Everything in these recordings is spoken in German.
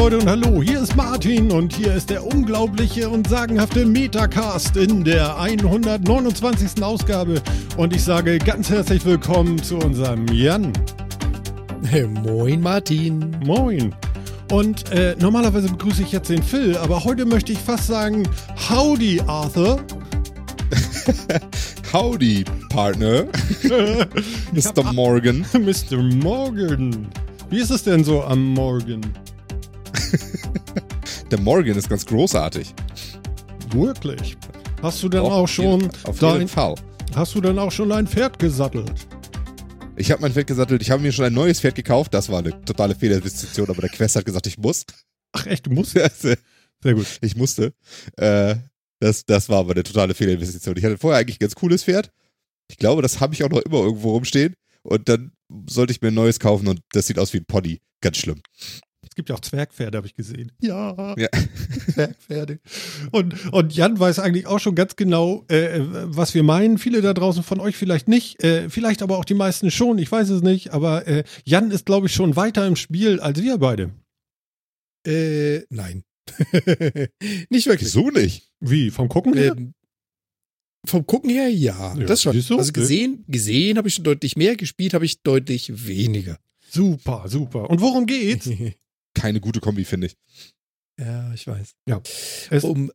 Leute und hallo, hier ist Martin und hier ist der unglaubliche und sagenhafte Metacast in der 129. Ausgabe und ich sage ganz herzlich willkommen zu unserem Jan. Hey, moin Martin. Moin. Und äh, normalerweise begrüße ich jetzt den Phil, aber heute möchte ich fast sagen, howdy Arthur. Howdy, Partner. Mr. Morgan. Mr. Morgan. Wie ist es denn so am Morgen? Der Morgan ist ganz großartig. Wirklich? Hast du denn Auf auch schon jeden- Auf dein, jeden Fall. hast du denn auch schon ein Pferd gesattelt? Ich habe mein Pferd gesattelt. Ich habe mir schon ein neues Pferd gekauft. Das war eine totale Fehlerinvestition, aber der Quest hat gesagt, ich muss. Ach echt, du musst? Sehr gut. ich musste. Äh, das, das war aber eine totale Fehlerinvestition. Ich hatte vorher eigentlich ein ganz cooles Pferd. Ich glaube, das habe ich auch noch immer irgendwo rumstehen. Und dann sollte ich mir ein neues kaufen und das sieht aus wie ein Pony. Ganz schlimm. Es gibt ja auch Zwergpferde, habe ich gesehen. Ja, Ja. Zwergpferde. Und, und Jan weiß eigentlich auch schon ganz genau, äh, was wir meinen. Viele da draußen von euch vielleicht nicht, äh, vielleicht aber auch die meisten schon, ich weiß es nicht. Aber äh, Jan ist, glaube ich, schon weiter im Spiel als wir beide. Äh, nein. nicht wirklich. Wieso nicht? Wie, vom Gucken her? Ähm, vom Gucken her, ja. Ja, das schon. du? Also gesehen, gesehen habe ich schon deutlich mehr, gespielt habe ich deutlich weniger. Super, super. Und worum geht's? Keine gute Kombi, finde ich. ja, ich weiß. Es, Um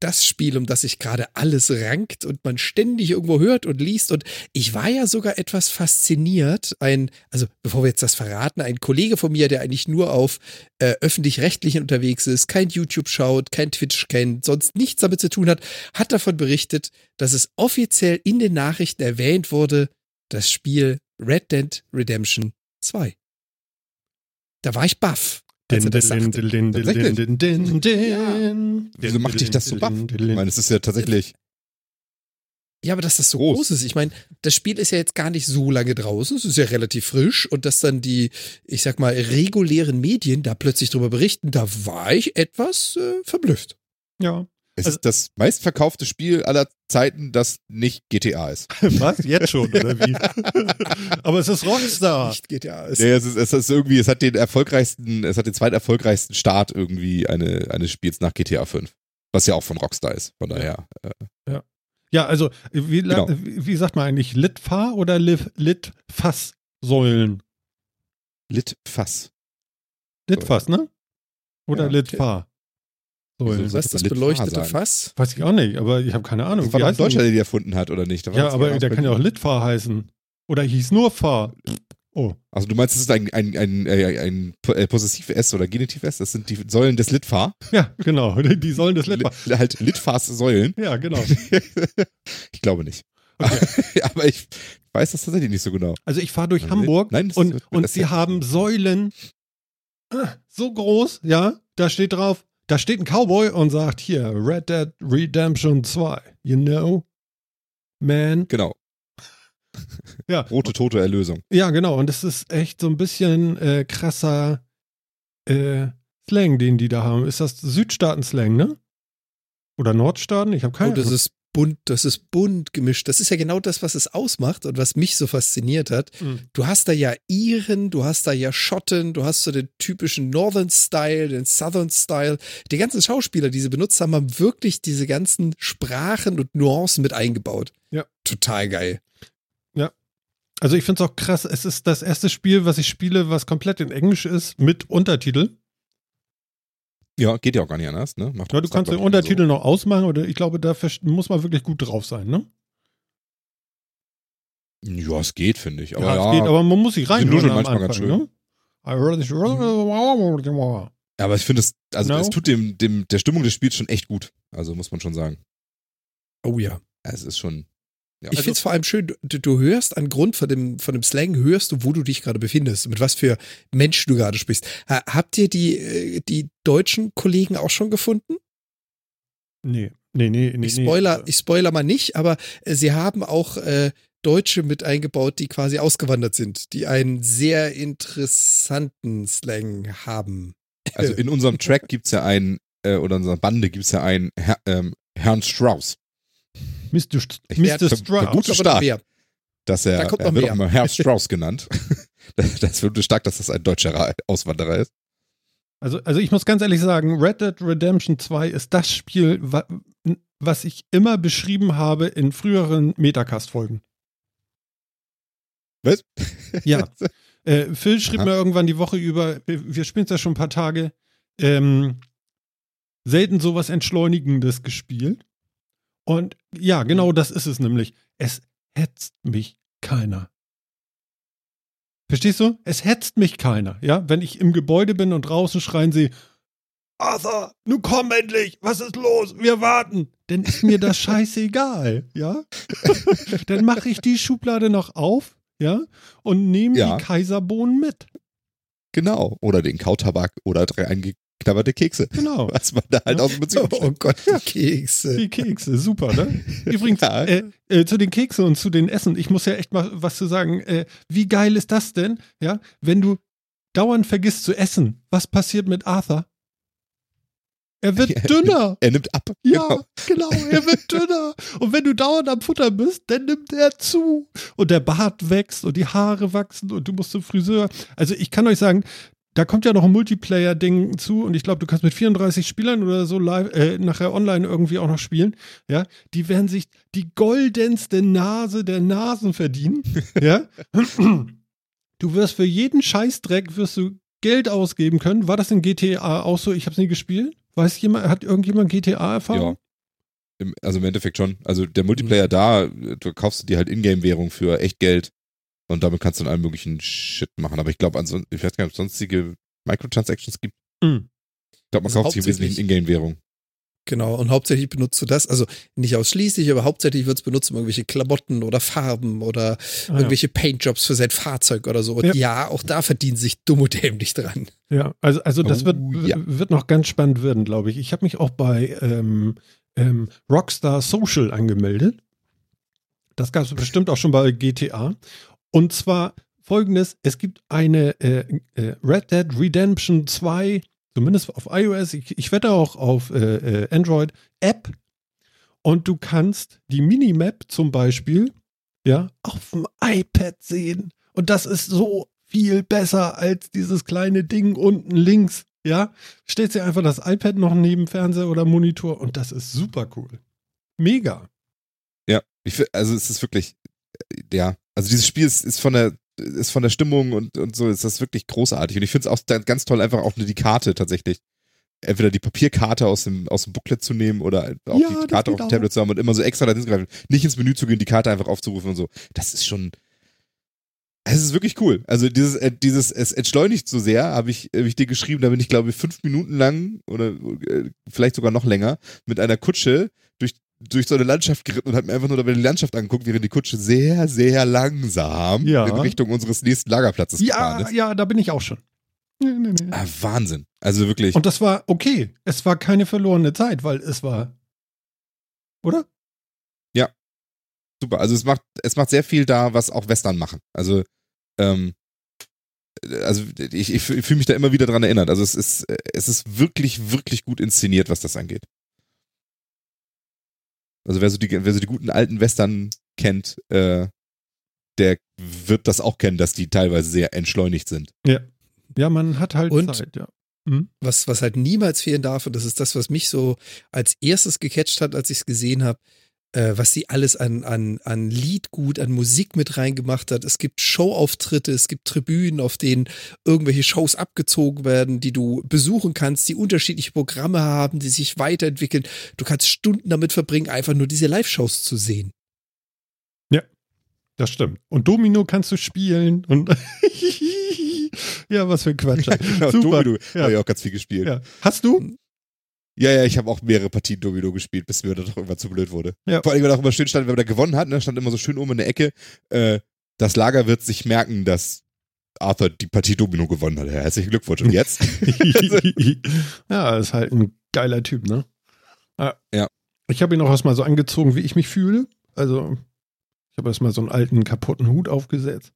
das Spiel, um das sich gerade alles rankt und man ständig irgendwo hört und liest. Und ich war ja sogar etwas fasziniert. Ein, also bevor wir jetzt das verraten, ein Kollege von mir, der eigentlich nur auf äh, öffentlich-rechtlichen unterwegs ist, kein YouTube schaut, kein Twitch kennt, sonst nichts damit zu tun hat, hat davon berichtet, dass es offiziell in den Nachrichten erwähnt wurde, das Spiel Red Dead Redemption 2. Da war ich baff. Din, das din, din, Tatsächlich? din. Wieso macht dich das so baff? Ich meine, es ist ja tatsächlich. Ja, aber dass das so Groß. groß, ist. Ich meine, das Spiel ist ja jetzt gar nicht so lange draußen. Es ist ja relativ frisch. Und dass dann die, ich sag mal, regulären Medien da plötzlich drüber berichten, da war ich etwas äh, verblüfft. Ja. Es Also- ist das meistverkaufte Spiel aller Zeiten, das nicht GTA ist. Was? Jetzt schon, oder wie? aber es ist Rockstar. Nicht GTA. Es, Nee, es ist, es ist irgendwie, es hat den erfolgreichsten, es hat den zweiterfolgreichsten Start irgendwie eine, eines Spiels nach GTA 5. Was ja auch von Rockstar ist. Von daher. Äh, Ja, also, wie, Genau. wie sagt man eigentlich? Litfahr oder Lit- Litfasssäulen? Litfass. Litfass, ne? Oder Ja. Litfahr? Säulen. Wieso was ist das beleuchtete sagen. Fass? Weiß ich auch nicht, aber ich habe keine Ahnung. Das war ein Deutscher, der die erfunden hat, oder nicht? Ja, aber sogar der kann ja auch. Litfahr heißen. Oder hieß nur Fahr. Oh, Also du meinst, das ist ein, ein, ein, ein, ein äh, Possessiv S oder Genitiv S? Das sind die Säulen des Litfahr. ja, genau. Die sollen das Litfahr. Li halt Litfahrs Säulen. Ja, genau. ich glaube nicht. Okay. aber ich weiß das tatsächlich nicht so genau. Also ich fahre durch Lit- Hamburg Nein, und, und sie haben Säulen äh, so groß, ja, da steht drauf, da steht ein Cowboy und sagt hier, Red Dead Redemption 2, you know, man. Genau. Ja, Rote, tote Erlösung. ja genau, und das ist echt so ein bisschen äh, krasser äh, Slang, den die da haben. Ist das Südstaaten-Slang, ne? Oder Nordstaaten? Ich habe keine Oh, das Ahnung. ist bunt, das ist bunt gemischt. Das ist ja genau das, was es ausmacht und was mich so fasziniert hat. Mhm. Du hast da ja Iren, du hast da ja Schotten, du hast so den typischen Northern Style, den Southern Style. Die ganzen Schauspieler, die sie benutzt haben, haben wirklich diese ganzen Sprachen und Nuancen mit eingebaut. Ja. Total geil. Also ich finde es auch krass, es ist das erste Spiel, was ich spiele, was komplett in Englisch ist, mit Untertitel. Ja, geht ja auch gar nicht anders, ne? Macht Ja, du kannst den Untertitel noch ausmachen, oder ich glaube, da muss man wirklich gut drauf sein, ne? So. Ja, es geht, finde ich. Aber ja, ja, es geht, aber man muss sich rein. nuscheln manchmal ganz schön. Ne? aber ich finde es, also No? es tut dem, dem, der Stimmung des Spiels schon echt gut. Also muss man schon sagen. Oh ja. Es ist schon. Ja, Ich also, finde es vor allem schön, du, du hörst angrund von dem, von dem Slang, hörst du, wo du dich gerade befindest, mit was für Mensch du gerade sprichst. Ha, habt ihr die, äh, die deutschen Kollegen auch schon gefunden? Nee, nee, nee, nee. Ich spoiler, nee. ich spoiler mal nicht, aber äh, sie haben auch äh, Deutsche mit eingebaut, die quasi ausgewandert sind, die einen sehr interessanten Slang haben. also in unserem Track gibt's ja einen, äh, oder in unserer Bande gibt's ja einen Herr, ähm, Herrn Strauss. Mr. St Mr. Strauss. noch Start. Dass er, Da kommt er wird mehr. auch immer Herr Strauss genannt. das wird stark, dass das ein deutscher Auswanderer ist. Also, also ich muss ganz ehrlich sagen, Red Dead Redemption 2 ist das Spiel, wa was ich immer beschrieben habe in früheren Metacast-Folgen. Was? Ja. Äh, Phil schrieb Aha. mir irgendwann die Woche über, wir spielen es ja schon ein paar Tage, ähm, selten sowas Entschleunigendes gespielt. Und ja, genau das ist es nämlich. Es hetzt mich keiner. Verstehst du? Es hetzt mich keiner, ja? Wenn ich im Gebäude bin und draußen schreien sie, Arthur, nun komm endlich, was ist los? Wir warten. Dann ist mir das scheißegal, ja? Dann mache ich die Schublade noch auf, ja? Und nehme Ja. die Kaiserbohnen mit. Genau. Oder den Kautabak oder drei eingeknabberte Kekse. Genau. Was man da halt aus dem Bezug Oh Gott, die Kekse. Die Kekse, super, ne? Übrigens, Ja. äh, äh, zu den Keksen und zu den Essen, ich muss ja echt mal was zu sagen. Äh, wie geil ist das denn, ja, wenn du dauernd vergisst zu essen? Was passiert mit Arthur? Er wird Ja, dünner. Er nimmt ab. Ja, genau, er wird dünner. Und wenn du dauernd am Futter bist, dann nimmt er zu. Und der Bart wächst und die Haare wachsen und du musst zum Friseur. Also ich kann euch sagen, da kommt ja noch ein Multiplayer-Ding zu und ich glaube, du kannst mit 34 Spielern oder so live, äh, nachher online irgendwie auch noch spielen. Ja, die werden sich die goldenste Nase der Nasen verdienen. ja. Du wirst für jeden Scheißdreck wirst du Geld ausgeben können. War das in GTA auch so? Ich habe es nie gespielt. Weiß jemand, hat irgendjemand GTA-Erfahrung? Ja. Im, also im Endeffekt schon. Also der Multiplayer da, du kaufst dir halt Ingame-Währung für echt Geld und damit kannst du dann allen möglichen Shit machen. Aber ich glaube, ich weiß gar nicht, ob es sonstige Microtransactions gibt. Mhm. Ich glaube, man Also kauft sich im Wesentlichen Ingame-Währung. Genau, und hauptsächlich benutzt du das, also nicht ausschließlich, aber hauptsächlich wird es benutzt, um irgendwelche Klamotten oder Farben oder Ah, ja. irgendwelche Paintjobs für sein Fahrzeug oder so. Und Ja. ja, auch da verdienen sich dumm und dämlich dran. Ja, also, also das Oh, wird, ja. wird noch ganz spannend werden, glaube ich. Ich habe mich auch bei ähm, ähm, Rockstar Social angemeldet. Das gab es bestimmt auch schon bei GTA. Und zwar folgendes: Es gibt eine äh, äh, Red Dead Redemption 2, zumindest auf iOS, ich, ich wette auch auf äh, äh, Android, App. Und du kannst die Minimap zum Beispiel ja, auf dem iPad sehen. Und das ist so viel besser als dieses kleine Ding unten links. Ja, stellst dir einfach das iPad noch neben Fernseher oder Monitor und das ist super cool. Mega. Ja, ich, also es ist wirklich, äh, ja, also dieses Spiel ist, ist von der ist von der Stimmung und, und so ist das wirklich großartig. Und ich finde es auch ganz toll, einfach auch nur die Karte tatsächlich. Entweder die Papierkarte aus dem, aus dem Booklet zu nehmen oder auch Ja, die Karte auf dem. Tablet zu haben und immer so extra da hinzugreifen. Nicht ins Menü zu gehen, die Karte einfach aufzurufen und so. Das ist schon. Es ist wirklich cool. Also dieses, äh, dieses, es entschleunigt so sehr, habe ich, hab ich dir geschrieben, da bin ich, glaube ich, fünf Minuten lang oder äh, vielleicht sogar noch länger mit einer Kutsche durch, so eine Landschaft geritten und habe mir einfach nur dabei die Landschaft angeguckt, während die Kutsche sehr, sehr langsam Ja. in Richtung unseres nächsten Lagerplatzes gefahren Ja, ist. ja, da bin ich auch schon. Nee, nee, nee. Ah, Wahnsinn. Also wirklich. Und das war okay. Es war keine verlorene Zeit, weil es war. Oder? super. Also es macht, es macht sehr viel da, was auch Western machen. Also, ähm, also ich, ich, fühle mich da immer wieder dran erinnert. Also es ist, es ist wirklich, wirklich gut inszeniert, was das angeht. Also wer so die, wer so die guten alten Western kennt, äh, der wird das auch kennen, dass die teilweise sehr entschleunigt sind. Ja, man hat halt Und- Zeit, ja. Mhm. Was, was halt niemals fehlen darf, und das ist das, was mich so als erstes gecatcht hat, als ich es gesehen habe, äh, was sie alles an, an, an Liedgut, an Musik mit reingemacht hat. Es gibt Showauftritte, es gibt Tribünen, auf denen irgendwelche Shows abgezogen werden, die du besuchen kannst, die unterschiedliche Programme haben, die sich weiterentwickeln. Du kannst Stunden damit verbringen, einfach nur diese Live-Shows zu sehen. Das stimmt. Und Domino kannst du spielen und ja, was für ein Quatsch. genau, Super. Domino Ja. habe ich auch ganz viel gespielt. Ja, Ja. Hast du? Ja, ich habe auch mehrere Partien Domino gespielt, bis mir das doch irgendwann zu blöd wurde. Ja. Vor allem, weil auch immer schön stand, wenn man da gewonnen hat, ne, stand immer so schön oben in der Ecke, äh, das Lager wird sich merken, dass Arthur die Partie Domino gewonnen hat. Ja, herzlichen Glückwunsch. Und jetzt? ja, ist halt ein geiler Typ, ne? Ja. Ich habe ihn auch erstmal so angezogen, wie ich mich fühle. Also, ich habe erstmal so einen alten kaputten Hut aufgesetzt.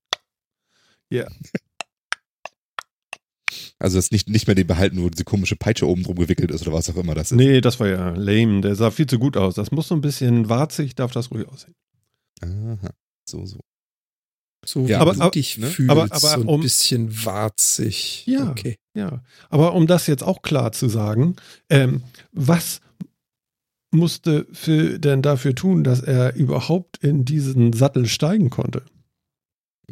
Also das nicht, nicht mehr den behalten, wo diese komische Peitsche oben drum gewickelt ist oder was auch immer das ist. Nee, das war ja lame. Der sah viel zu gut aus. Das muss so ein bisschen warzig, darf das ruhig aussehen. Aha. So, so. So Ja, aber- du aber- dich ne? fühlst, Aber- aber so ein um- bisschen warzig. Ja. Okay. Ja, aber um das jetzt auch klar zu sagen, ähm, was musste Phil denn dafür tun, dass er überhaupt in diesen Sattel steigen konnte?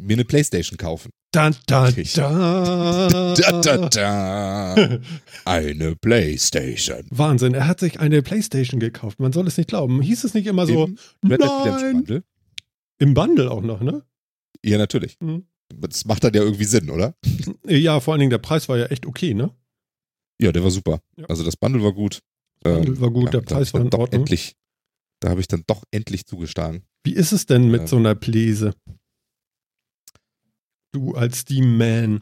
Mir eine Playstation kaufen. Da, da, da. Da, da, da. Eine Playstation. Wahnsinn, er hat sich eine Playstation gekauft. Man soll es nicht glauben. Hieß es nicht immer so, Im nein, Bundle. im Bundle auch noch, ne? Ja, natürlich. Mhm. Das macht dann ja irgendwie Sinn, oder? Ja, vor allen Dingen der Preis war ja echt okay, ne? Ja, der war super. Ja. Also das Bundle war gut. Bundle war gut, ja, der Preis war in Ordnung. endlich, Da habe ich dann doch endlich zugeschlagen. Wie ist es denn mit Ähm. so einer Pläse? Du als Steam-Man.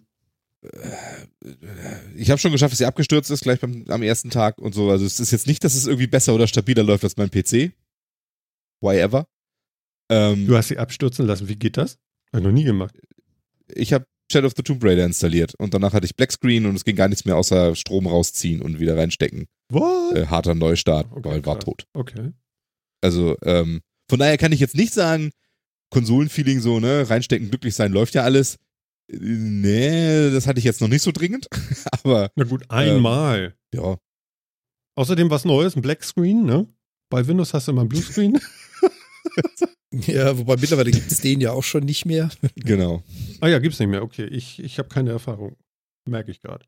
Ich habe schon geschafft, dass sie abgestürzt ist, gleich beim, am ersten Tag und so. Also es ist jetzt nicht, dass es irgendwie besser oder stabiler läuft als mein PC. Why ever. Ähm, Du hast sie abstürzen lassen. Wie geht das? Hab ich noch nie gemacht. ich habe Shadow of the Tomb Raider installiert und danach hatte ich Blackscreen und es ging gar nichts mehr außer Strom rausziehen und wieder reinstecken. What? Äh, harter Neustart, Okay, weil war krass. tot. Okay. Also ähm, von daher kann ich jetzt nicht sagen, Konsolenfeeling so, ne, reinstecken, glücklich sein, läuft ja alles. Nee, das hatte ich jetzt noch nicht so dringend. Aber Na gut, einmal. ja, Außerdem was Neues, ein Black Screen, ne? Bei Windows hast du immer ein Bluescreen. Ja, wobei mittlerweile gibt es den ja auch schon nicht mehr. genau. ah ja, gibt's nicht mehr. Okay, ich, ich habe keine Erfahrung. Merke ich gerade.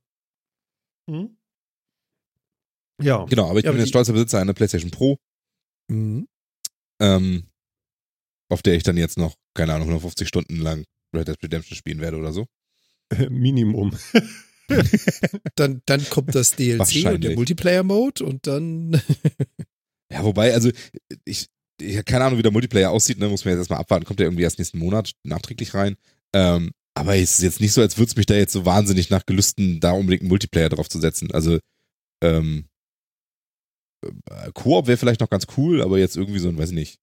Hm? Ja. Genau, aber ich Ja, bin aber jetzt stolzer Besitzer einer PlayStation Pro, Mhm. ähm, auf der ich dann jetzt noch, keine Ahnung, 150 Stunden lang Red Dead Redemption spielen werde oder so. Minimum. Dann, dann kommt das DLC und der Multiplayer-Mode und dann. Ja, wobei, also ich, ich habe keine Ahnung, wie der Multiplayer aussieht, ne, muss man jetzt erstmal abwarten, kommt der irgendwie erst nächsten Monat nachträglich rein. Ähm, aber es ist jetzt nicht so, als würde es mich da jetzt so wahnsinnig nach Gelüsten, da unbedingt einen Multiplayer drauf zu setzen. Also, ähm, äh, Koop wäre vielleicht noch ganz cool, aber jetzt irgendwie so ein, weiß ich nicht,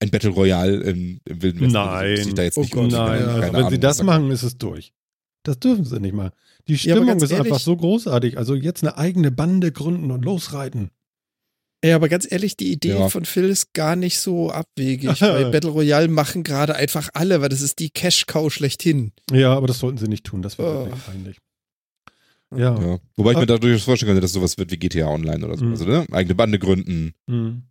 ein Battle Royale im, im Wilden Westen. Nein. da jetzt Oh nicht Gott, Nein, Ja, also wenn Ahnung, sie das machen, ist es durch. Das dürfen sie nicht mal. Die Ja, Stimmung ganz ist einfach ehrlich- so großartig. Also jetzt eine eigene Bande gründen und losreiten. Ja, aber ganz ehrlich, die Idee Ja. von Phil ist gar nicht so abwegig, weil Battle Royale machen gerade einfach alle, weil das ist die Cash-Cow schlechthin. Ja, aber das sollten sie nicht tun. Das wäre Oh. wirklich peinlich. Ja. Ja. Wobei ich mir da durchaus vorstellen könnte, dass sowas wird wie GTA Online oder so. Mhm. Also, ne? Eigene Bande gründen, Hm.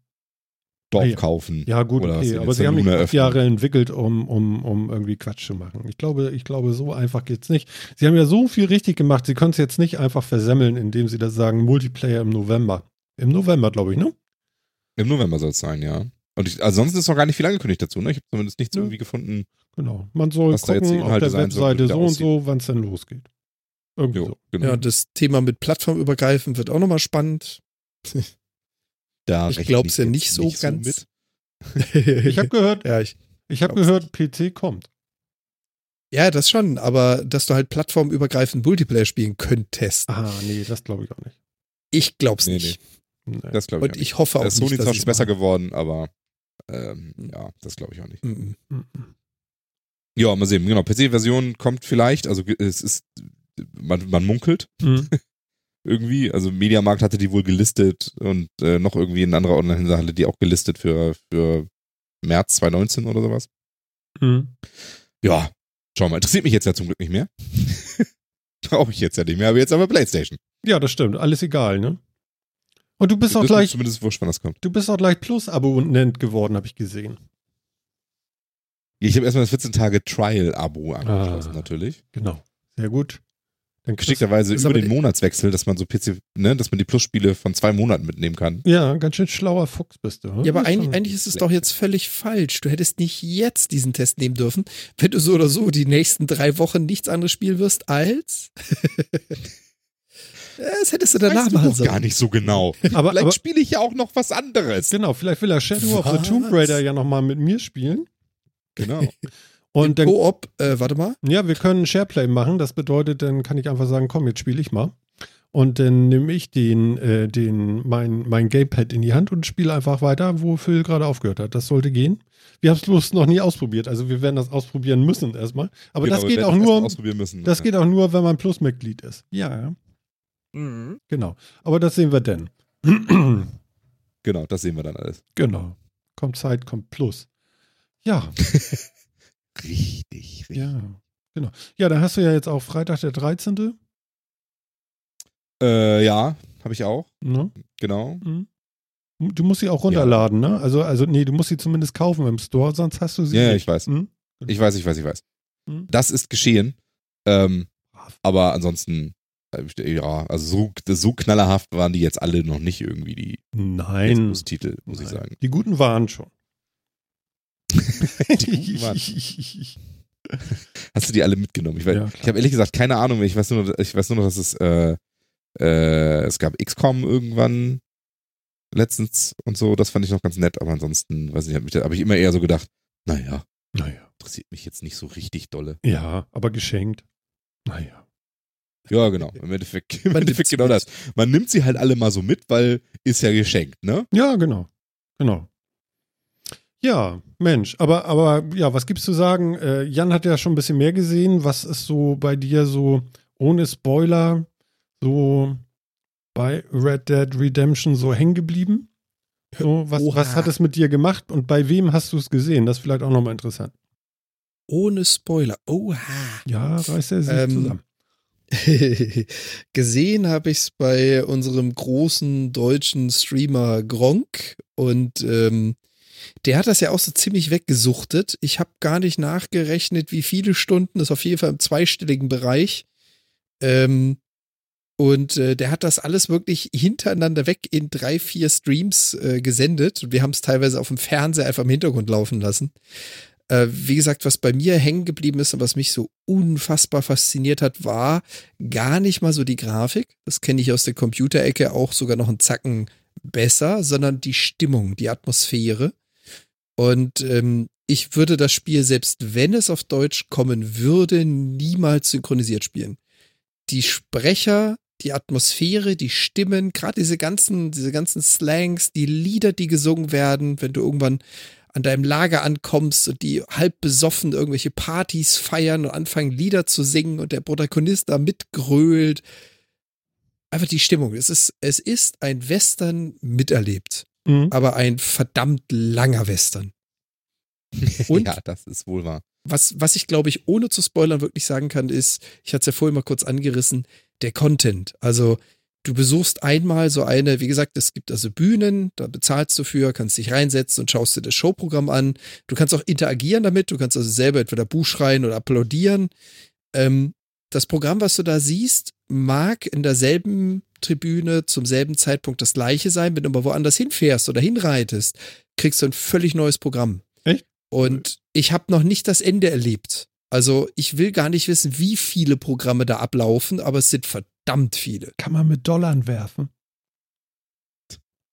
Dorf ja. kaufen. Ja, gut, Oder okay. Aber sie haben Luna acht? Jahre entwickelt, um, um, um irgendwie Quatsch zu machen. Ich glaube, ich glaube, so einfach geht's nicht. Sie haben ja so viel richtig gemacht. Sie können es jetzt nicht einfach versemmeln, indem sie das sagen, Multiplayer im November. Im November, glaube ich, ne? Im November soll es sein, ja. Und ich, ansonsten ist noch gar nicht viel angekündigt dazu, ne? Ich habe zumindest nichts Ja. irgendwie gefunden. Genau. Man soll Was da jetzt die gucken auf der Webseite so und so, wann es denn losgeht. Irgendwie Jo, so. genau. Ja, das Thema mit plattformübergreifend wird auch nochmal spannend. Da ich rechne glaub's ja nicht so ganz. Ich habe gehört, ja, ich, ich habe gehört, PC kommt. ja, das schon, aber dass du halt plattformübergreifend Multiplayer spielen könntest. Ah, nee, das glaube ich auch nicht. Ich glaub's Nee, nicht. Nee. Das glaube ich Und auch ich hoffe auch nicht. Sony nicht, ist besser geworden, aber ähm, ja, das glaube ich auch nicht. Mhm. Mhm. Ja, mal sehen. Genau, PC-Version kommt vielleicht. Also es ist, man, man munkelt Mhm. Irgendwie. Also Mediamarkt hatte die wohl gelistet und äh, noch irgendwie ein anderer Online-Händler hatte die auch gelistet für, für März 2019 oder sowas. Mhm. Ja, schau mal, interessiert mich jetzt ja zum Glück nicht mehr. Brauche ich jetzt ja nicht mehr, aber jetzt aber Playstation. Ja, das stimmt. Alles egal, ne? Und du bist auch Das gleich, Zumindest wurscht, wann das kommt. du bist auch gleich Plus-Abonnent geworden, habe ich gesehen. Ich habe erstmal das 14 Tage Trial-Abo angeschlossen, Ah. natürlich. Genau. Sehr gut. Dann Geschickterweise ist über aber den Monatswechsel, dass man so PC, ne, dass man die Plus-Spiele von zwei Monaten mitnehmen kann. Ja, ganz schön schlauer Fuchs bist du. hm? Ja, aber eigentlich, eigentlich ist es doch jetzt völlig falsch. Du hättest nicht jetzt diesen Test nehmen dürfen, wenn du so oder so die nächsten drei Wochen nichts anderes spielen wirst als. das hättest du danach weißt machen sollen. gar nicht so genau. aber, Vielleicht spiele ich ja auch noch was anderes. genau, vielleicht will er Shadow of the Was? Tomb Raider ja nochmal mit mir spielen. Genau. Und Im dann, Koop, äh, warte mal. ja, wir können Shareplay machen. Das bedeutet, dann kann ich einfach sagen, komm, jetzt spiele ich mal. Und dann nehme ich den, äh, den, mein, mein Gamepad in die Hand und spiele einfach weiter, wo Phil gerade aufgehört hat. Das sollte gehen. Wir haben es bloß noch nie ausprobiert. Also wir werden das ausprobieren müssen erstmal. Aber Genau, das geht auch erst mal nur, ausprobieren müssen. das Ja. geht auch nur, wenn man Plusmitglied ist. Ja, ja. Genau. Aber das sehen wir dann. Genau, das sehen wir dann alles. genau. Kommt Zeit, kommt Plus. Ja. Richtig, richtig. Ja, genau. Ja, da hast du ja jetzt auch Freitag der 13. Äh, ja, habe ich auch. Ne? Genau. Mhm. Du musst sie auch runterladen, ne? Also, also, nee, du musst sie zumindest kaufen im Store, sonst hast du sie. Ja, ja, nicht. ich weiß. Mhm. Ich weiß, ich weiß, ich weiß. Mhm. Das ist geschehen. Ähm, aber ansonsten, äh, ja, also so, so knallerhaft waren die jetzt alle noch nicht irgendwie die Nein. Titel, muss ich Nein. sagen. Die guten waren schon. Hast du die alle mitgenommen? Ich, weiß- Ja, ich habe ehrlich gesagt keine Ahnung. Ich weiß nur, noch- ich weiß nur noch, dass es äh, äh, es gab XCOM irgendwann letztens und so. Das fand ich noch ganz nett. Aber ansonsten, weiß ich, habe hab ich immer eher so gedacht, naja, naja. interessiert mich jetzt nicht so richtig dolle. Ja, aber geschenkt. Naja. Ja, genau. Im Endeffekt, im Endeffekt genau mit. das. Man nimmt sie halt alle mal so mit, weil ist ja geschenkt, ne? Ja, genau. Genau. Ja, Mensch, aber, aber ja, was gibt's zu sagen? Äh, Jan hat ja schon ein bisschen mehr gesehen. Was ist so bei dir so ohne Spoiler so bei Red Dead Redemption so hängen geblieben? So, was, Oha. was hat es mit dir gemacht und bei wem hast du es gesehen? Das ist vielleicht auch nochmal interessant. Ohne Spoiler. Oha. Ja, reißt er sich Ähm, zusammen. Gesehen habe ich es bei unserem großen deutschen Streamer Gronk und ähm, der hat das ja auch so ziemlich weggesuchtet. Ich habe gar nicht nachgerechnet, wie viele Stunden, ist auf jeden Fall im zweistelligen Bereich. Ähm, und äh, der hat das alles wirklich hintereinander weg in drei, vier Streams äh, gesendet. Wir haben es teilweise auf dem Fernseher einfach im Hintergrund laufen lassen. Äh, wie gesagt, was bei mir hängen geblieben ist und was mich so unfassbar fasziniert hat, war gar nicht mal so die Grafik. Das kenne ich aus der Computerecke auch sogar noch einen Zacken besser, sondern die Stimmung, die Atmosphäre. Und ähm, ich würde das Spiel, selbst wenn es auf Deutsch kommen würde, niemals synchronisiert spielen. Die Sprecher, die Atmosphäre, die Stimmen, gerade diese ganzen, diese ganzen Slangs, die Lieder, die gesungen werden, wenn du irgendwann an deinem Lager ankommst und die halb besoffen irgendwelche Partys feiern und anfangen Lieder zu singen und der Protagonist da mitgrölt. Einfach die Stimmung. Es ist, es ist ein Western miterlebt, Mhm. aber ein verdammt langer Western. Und? ja, das ist wohl wahr. Was, was ich glaube ich ohne zu spoilern wirklich sagen kann, ist, ich hatte es ja vorhin mal kurz angerissen, der Content. Also du besuchst einmal so eine, wie gesagt, es gibt also Bühnen, da bezahlst du für, kannst dich reinsetzen und schaust dir das Showprogramm an. Du kannst auch interagieren damit, du kannst also selber entweder Buch schreien oder applaudieren. Ähm, das Programm, was du da siehst, mag in derselben Tribüne zum selben Zeitpunkt das gleiche sein, wenn du aber woanders hinfährst oder hinreitest, kriegst du ein völlig neues Programm. Echt? Und ich habe noch nicht das Ende erlebt. Also ich will gar nicht wissen, wie viele Programme da ablaufen, aber es sind verdammt viele. Kann man mit Dollarn werfen?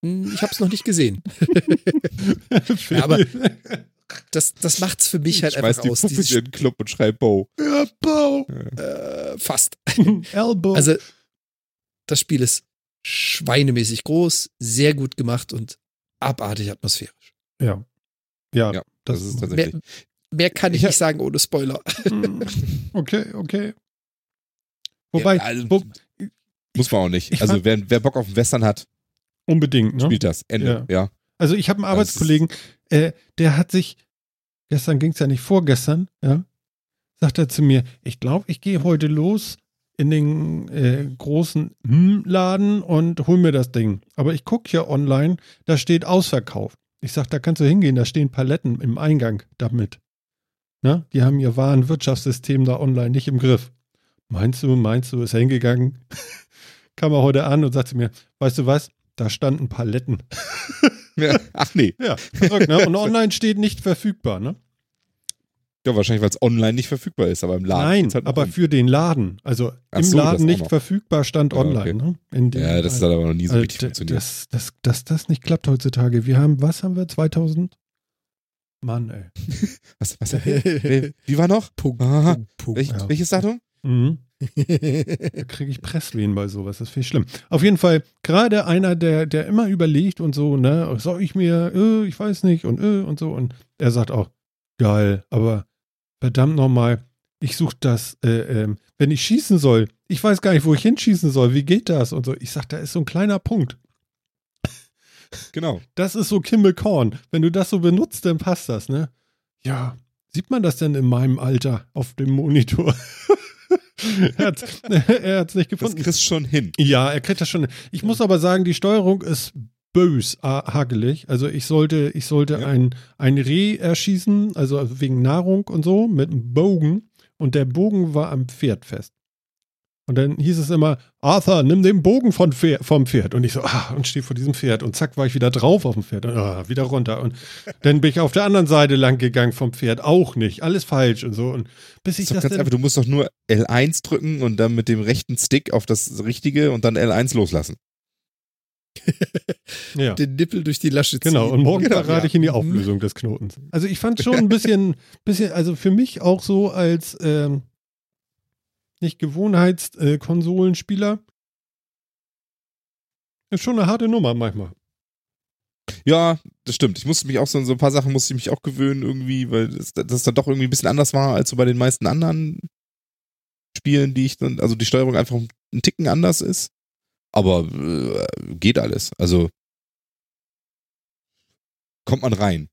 Hm, Ich habe es noch nicht gesehen. Ja, aber das, das macht's für mich halt einfach die aus. Puppe Dieses, in den Club und schrei Bo. ja, Bau. äh, fast. Elbow. Also das Spiel ist schweinemäßig groß, sehr gut gemacht und abartig atmosphärisch. ja. Ja, Ja, das, Das ist Mehr, tatsächlich. mehr kann ich hab- nicht sagen ohne Spoiler. Hm. Okay, okay. Wobei, Ja, also, wo, muss man auch nicht. ich Also wer, wer Bock auf einen Western hat, unbedingt, ne? spielt das. Ende. Ja. Also ich habe einen ist- Arbeitskollegen, äh, der hat sich, gestern ging es ja nicht vorgestern, ja, sagt er zu mir, ich glaube, ich gehe heute los in den äh, großen Hm-Laden und hol mir das Ding. Aber ich gucke hier online, da steht ausverkauft. Ich sag, da kannst du hingehen, da stehen Paletten im Eingang damit. Ne? Die haben ihr Warenwirtschaftssystem da online nicht im Griff. Meinst du, meinst du, ist er hingegangen? Kam er heute an und sagte mir, weißt du was, da standen Paletten. Ja. Ach nee. Ja, verrückt, ne? Und online steht nicht verfügbar, ne? Ja, wahrscheinlich, weil es online nicht verfügbar ist, aber im Laden. Nein, halt aber für den Laden. Also Ach im so, das Laden nicht verfügbar stand Ja, online, okay. ne? In Ja, das hat aber noch nie so Also, richtig funktioniert. dass das, dass das nicht klappt heutzutage. Wir haben, was haben wir, 2000? Mann, ey. Was, was, wie, wie war noch? Punkt, Aha. Punkt, Punkt. Welch, ja. Welches Datum? Mhm. Da kriege ich Presswehen bei sowas. Das finde ich schlimm. Auf jeden Fall, gerade einer, der, der immer überlegt und so, ne, soll ich mir, äh, ich weiß nicht und äh, und so. Und er sagt auch, geil, aber verdammt nochmal, ich suche das, äh, ähm, wenn ich schießen soll, ich weiß gar nicht, wo ich hinschießen soll, wie geht das? Und so. Ich sag, da ist so ein kleiner Punkt. Genau. Das ist so Kimmel Korn. Wenn du das so benutzt, dann passt das, ne? Ja, Sieht man das denn in meinem Alter auf dem Monitor? er hat es nicht Das gefunden. kriegst schon hin. Ja, er kriegt das schon. Ich muss aber sagen, die Steuerung ist bös ah, hagelig. Also ich sollte, ich sollte Ja. ein, ein Reh erschießen, also wegen Nahrung und so, mit einem Bogen. Und der Bogen war am Pferd fest. Und dann hieß es immer, Arthur, nimm den Bogen von Pferd, vom Pferd. Und ich so, ah, und stehe vor diesem Pferd. Und zack, war ich wieder drauf auf dem Pferd. Und ah, wieder runter. Und dann bin ich auf der anderen Seite lang gegangen vom Pferd. Auch nicht. Alles falsch und so. Und bis ich das dann, einfach, du musst doch nur L1 drücken und dann mit dem rechten Stick auf das Richtige und dann L1 loslassen. Ja. Den Nippel durch die Lasche ziehen. Genau, und morgen Genau, verrate ja. ich in die Auflösung des Knotens. Also ich fand schon ein bisschen, bisschen, also für mich auch so als ähm, nicht Gewohnheitskonsolenspieler ist schon eine harte Nummer manchmal. Ja, das stimmt. Ich musste mich auch so an so ein paar Sachen musste ich mich auch gewöhnen irgendwie, weil das, das dann doch irgendwie ein bisschen anders war als so bei den meisten anderen Spielen, die ich dann, also die Steuerung einfach einen Ticken anders ist. Aber äh, geht alles. Also kommt man rein.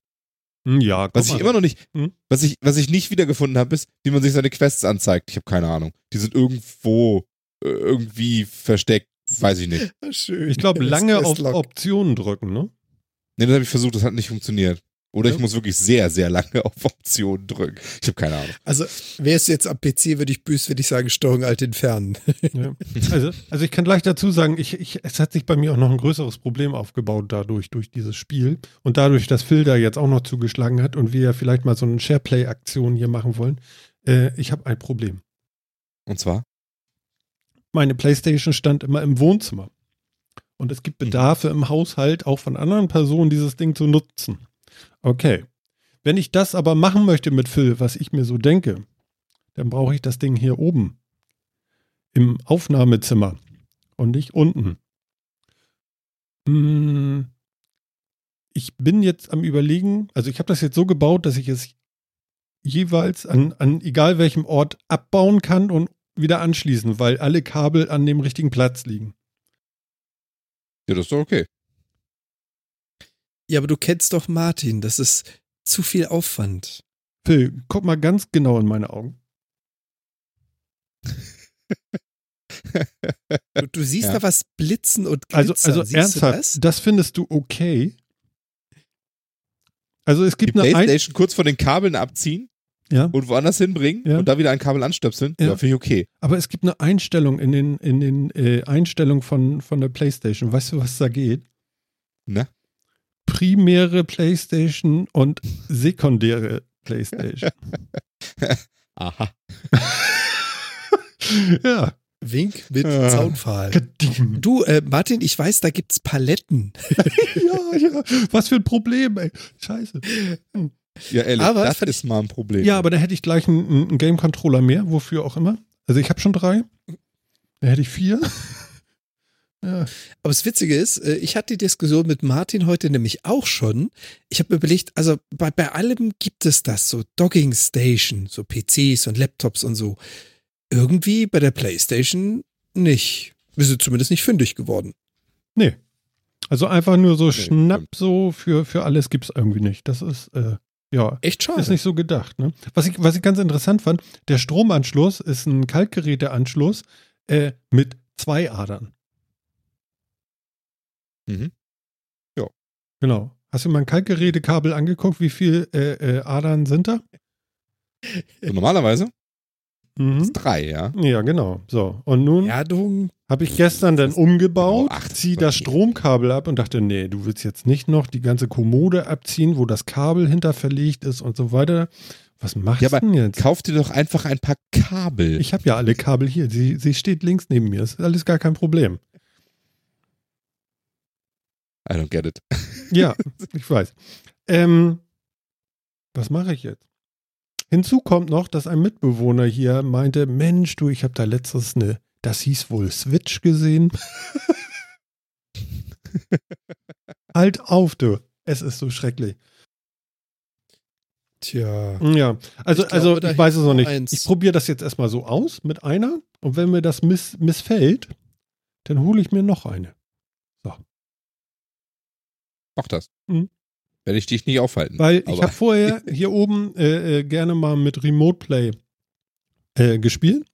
Hm, Ja, Was ich mal. immer noch nicht, Hm? was ich, was ich nicht wiedergefunden habe, ist, wie man sich seine Quests anzeigt. Ich habe keine Ahnung. Die sind irgendwo äh, irgendwie versteckt, weiß ich nicht. Ah, Schön. ich glaube, lange auf. Optionen drücken, ne? Ne, das habe ich versucht, das hat nicht funktioniert. Oder ich muss wirklich sehr, sehr lange auf Optionen drücken. Ich habe keine Ahnung. Also, wäre es jetzt am PC, würde ich böswillig sagen, Steuerung alt entfernen. Ja. Also, also ich kann gleich dazu sagen, ich, ich, es hat sich bei mir auch noch ein größeres Problem aufgebaut dadurch, durch dieses Spiel. Und dadurch, dass Phil da jetzt auch noch zugeschlagen hat und wir ja vielleicht mal so eine Shareplay-Aktion hier machen wollen, äh, ich habe ein Problem. Und zwar? meine Playstation stand immer im Wohnzimmer. Und es gibt Bedarfe im Haushalt, auch von anderen Personen, dieses Ding zu nutzen. Okay. Wenn ich das aber machen möchte mit Phil, was ich mir so denke, dann brauche ich das Ding hier oben im Aufnahmezimmer und nicht unten. Hm, Ich bin jetzt am Überlegen, also ich habe das jetzt so gebaut, dass ich es jeweils an, an egal welchem Ort abbauen kann und wieder anschließen, weil alle Kabel an dem richtigen Platz liegen. Ja, das ist doch okay. Ja, aber du kennst doch Martin. Das ist zu viel Aufwand. Phil, guck mal ganz genau in meine Augen. Du, du siehst Ja. da was blitzen und Also, glitzern. also Siehst ernsthaft, du das? das? findest du okay? Also es Die gibt eine ein Playstation kurz von den Kabeln abziehen ja, und woanders hinbringen Ja. und da wieder ein Kabel anstöpseln. Ja. Ja, finde ich okay. aber es gibt eine Einstellung in den, in den äh, Einstellungen von, von der Playstation. Weißt du, was da geht? Na? Primäre Playstation und sekundäre Playstation. Aha. ja. Wink mit Ah. Zaunpfahl. Du, äh, Martin, ich weiß, da gibt's Paletten. ja, ja. Was für ein Problem, ey. Scheiße. Ja, ehrlich, Aber das ist mal ein Problem. Ja, aber da hätte ich gleich einen, einen Game-Controller mehr, wofür auch immer. Also ich habe schon drei. Da hätte ich vier. Ja. Aber das Witzige ist, äh, ich hatte die Diskussion mit Martin heute nämlich auch schon. Ich habe mir überlegt, also bei, bei allem gibt es das, so Dogging Station, so PCs und Laptops und so. Irgendwie bei der PlayStation nicht. Wir sind zumindest nicht fündig geworden. Nee. Also einfach nur so Schnapp stimmt. so für, für alles gibt's irgendwie nicht. Das ist, äh, ja, Echt schade. ist nicht so gedacht. Ne? Was, ich, was ich ganz interessant fand, der Stromanschluss ist ein Kaltgeräteanschluss äh, mit zwei Adern. Mhm. Genau. Hast du mal ein Kaltgerätekabel angeguckt? Wie viel äh, äh, Adern sind da? So, normalerweise Mhm. drei, ja. Ja, genau. So. Und nun Erdung. habe ich gestern dann umgebaut, Genau, ziehe das Stromkabel ab und dachte, nee, du willst jetzt nicht noch die ganze Kommode abziehen, wo das Kabel hinter verlegt ist und so weiter. Was machst Ja, du denn jetzt? Kauf dir doch einfach ein paar Kabel. Ich habe ja alle Kabel hier. Sie, sie steht links neben mir. Ist alles gar kein Problem. I don't get it. Ja, ich weiß. Ähm, was mache ich jetzt? Hinzu kommt noch, dass ein Mitbewohner hier meinte, Mensch, du, ich habe da letztens eine, das hieß wohl Switch gesehen. halt auf, du. Es ist so schrecklich. Tja. Ja, also Ich glaube, also ich weiß es noch nicht. eins. Ich probiere das jetzt erstmal so aus mit einer und wenn mir das miss, missfällt, dann hole ich mir noch eine. Mach das. Werde ich dich nicht aufhalten. Weil ich habe vorher hier oben äh, äh, gerne mal mit Remote Play äh, gespielt.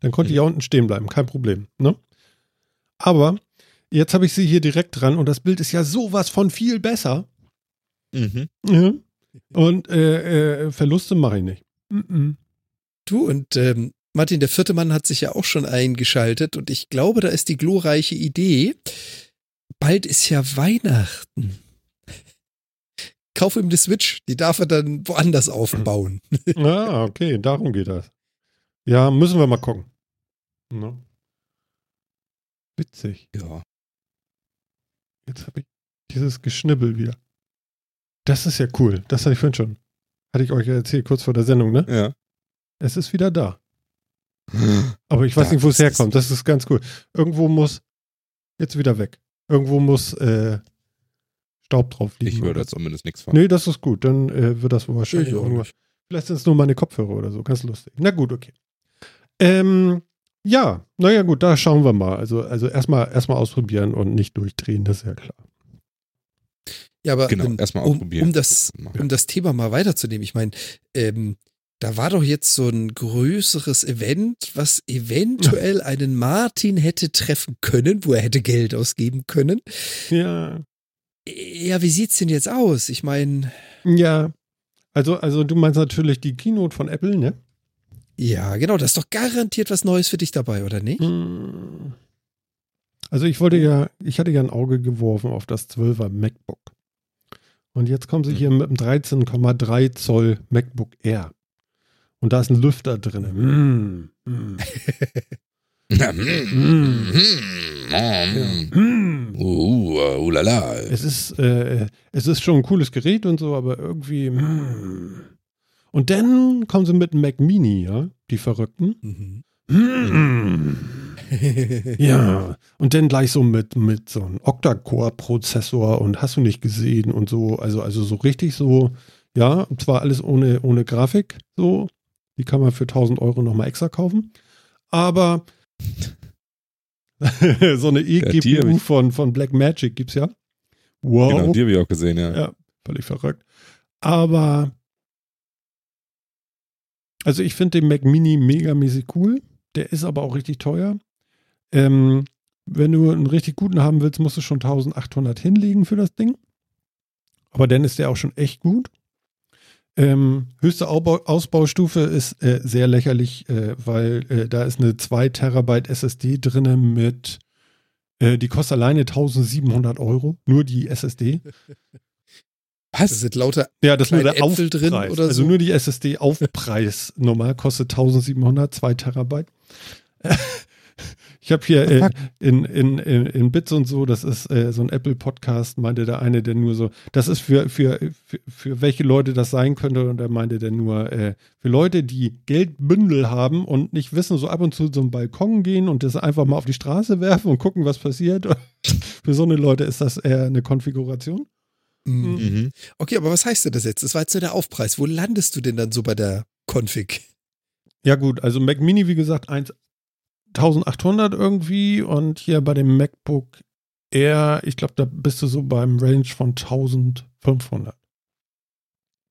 Dann konnte ich ja unten stehen bleiben, kein Problem. Ne? Aber jetzt habe ich sie hier direkt dran und das Bild ist ja sowas von viel besser. Mhm. Ja. Und äh, äh, Verluste mache ich nicht. Mhm. Du und ähm, Martin, der vierte Mann hat sich ja auch schon eingeschaltet und ich glaube, da ist die glorreiche Idee. Bald ist ja Weihnachten. Kauf ihm die Switch, die darf er dann woanders aufbauen. Ah, okay, darum geht das. Ja, müssen wir mal gucken. Ne? Witzig. Ja. Jetzt habe ich dieses Geschnibbel wieder. Das ist ja cool. Das hatte ich vorhin schon. Hatte ich euch ja erzählt, kurz vor der Sendung, ne? Ja. Es ist wieder da. Aber ich weiß Ja, nicht, wo es herkommt. Das ist ganz cool. Irgendwo muss, jetzt wieder weg. Irgendwo muss äh, Staub drauf liegen. Ich würde da zumindest nichts von. Nee, das ist gut. Dann äh, wird das wohl wahrscheinlich Ich auch nur. Vielleicht sind es nur meine Kopfhörer oder so. Ganz lustig. Na gut, okay. Ähm, ja, naja, gut, da schauen wir mal. Also, also erstmal erstmal ausprobieren und nicht durchdrehen, das ist ja klar. Ja, aber Genau, ähm, erstmal um, ausprobieren. um das Machen. um das Thema mal weiterzunehmen, ich meine, ähm, da war doch jetzt so ein größeres Event, was eventuell einen Martin hätte treffen können, wo er hätte Geld ausgeben können. Ja, Ja, wie sieht's denn jetzt aus? Ich meine, ja. Also, also du meinst natürlich die Keynote von Apple, ne? ja, genau, da ist doch garantiert was Neues für dich dabei, oder nicht? Hm. Also ich wollte ja, ich hatte ja ein Auge geworfen auf das 12er MacBook. Und jetzt kommen sie hier mit einem 13,3 Zoll MacBook Air. Und da ist ein Lüfter drin. Mm, mm, Mm. mm. Uh, uh, uh. Es ist, äh, es ist schon ein cooles Gerät und so, aber irgendwie. Mm. Und dann kommen sie mit einem Mac Mini, ja, die Verrückten. Mhm. Mm. Ja, und dann gleich so mit, mit so einem Octa-Core-Prozessor und hast du nicht gesehen und so, also, also so richtig so, ja, zwar alles ohne, ohne Grafik, so, die kann man für 1000 Euro nochmal extra kaufen, aber so eine eGPU ich- von, von Blackmagic gibt's ja. Wow. Genau, die habe ich auch gesehen, ja. Ja, völlig verrückt. Aber, also ich finde den Mac Mini megamäßig cool. Der ist aber auch richtig teuer. Ähm, wenn du einen richtig guten haben willst, musst du schon 1800 hinlegen für das Ding. Aber dann ist der auch schon echt gut. Ähm, höchste Ausbau Ausbaustufe ist äh, sehr lächerlich, äh, weil äh, da ist eine 2 Terabyte SSD drinne mit, äh, die kostet alleine 1700 Euro, nur die SSD. Was? sind lauter, Ja, das ist nur der Äpfel Aufpreis. drin oder also so? nur die SSD-Aufpreisnummer kostet 1700, 2 Terabyte. Ich habe hier äh, in, in, in, in Bits und so, das ist äh, so ein Apple-Podcast, meinte der eine, der nur so, das ist für, für, für, für welche Leute das sein könnte und da meinte der nur, äh, für Leute, die Geldbündel haben und nicht wissen, so ab und zu zum Balkon gehen und das einfach mal auf die Straße werfen und gucken, was passiert. für so eine Leute ist das eher eine Konfiguration. Mhm. Mhm. Okay, aber was heißt denn das jetzt? Das war jetzt nur der Aufpreis. Wo landest du denn dann so bei der Config? Ja, gut, also Mac Mini, wie gesagt, 1, 1800 irgendwie und hier bei dem MacBook Air, ich glaube, da bist du so beim Range von 1500.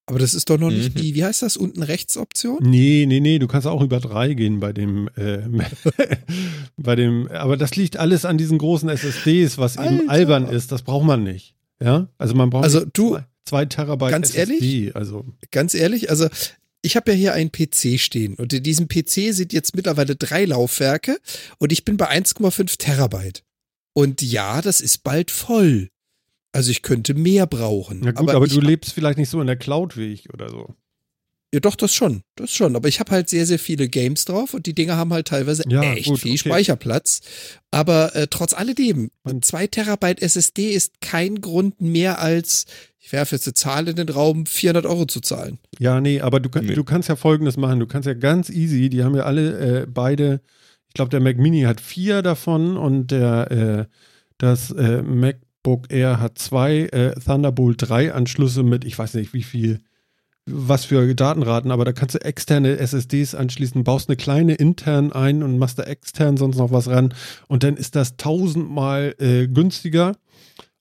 Aber das ist doch noch nicht Mhm. die, wie heißt das, unten rechts Option? Nee, nee, nee, du kannst auch über drei gehen bei dem, äh, bei dem, aber das liegt alles an diesen großen SSDs, was eben Alter. albern ist, das braucht man nicht. Ja, also man braucht Also nicht du- zwei, zwei Terabyte ganz SSD, ehrlich? also Ganz ehrlich, also ich habe ja hier einen PC stehen und in diesem PC sind jetzt mittlerweile drei Laufwerke und ich bin bei 1,5 Terabyte. Und ja, das ist bald voll. Also ich könnte mehr brauchen. na gut, aber, ich, du lebst vielleicht nicht so in der Cloud wie ich oder so. Ja, doch, das schon. Das schon. Aber ich habe halt sehr, sehr viele Games drauf und die Dinger haben halt teilweise Ja, echt gut, viel okay. Speicherplatz. Aber äh, trotz alledem, Man- 2 Terabyte SSD ist kein Grund mehr als, ich werfe jetzt eine Zahl in den Raum, 400 Euro zu zahlen. Ja, nee, aber du, Nee. du kannst ja folgendes machen. Du kannst ja ganz easy, die haben ja alle äh, beide, ich glaube, der Mac Mini hat vier davon und der äh, das äh, MacBook Air hat zwei äh, Thunderbolt 3 Anschlüsse mit, ich weiß nicht wie viel, was für Datenraten, aber da kannst du externe SSDs anschließen, baust eine kleine intern ein und machst da extern sonst noch was ran und dann ist das tausendmal äh, günstiger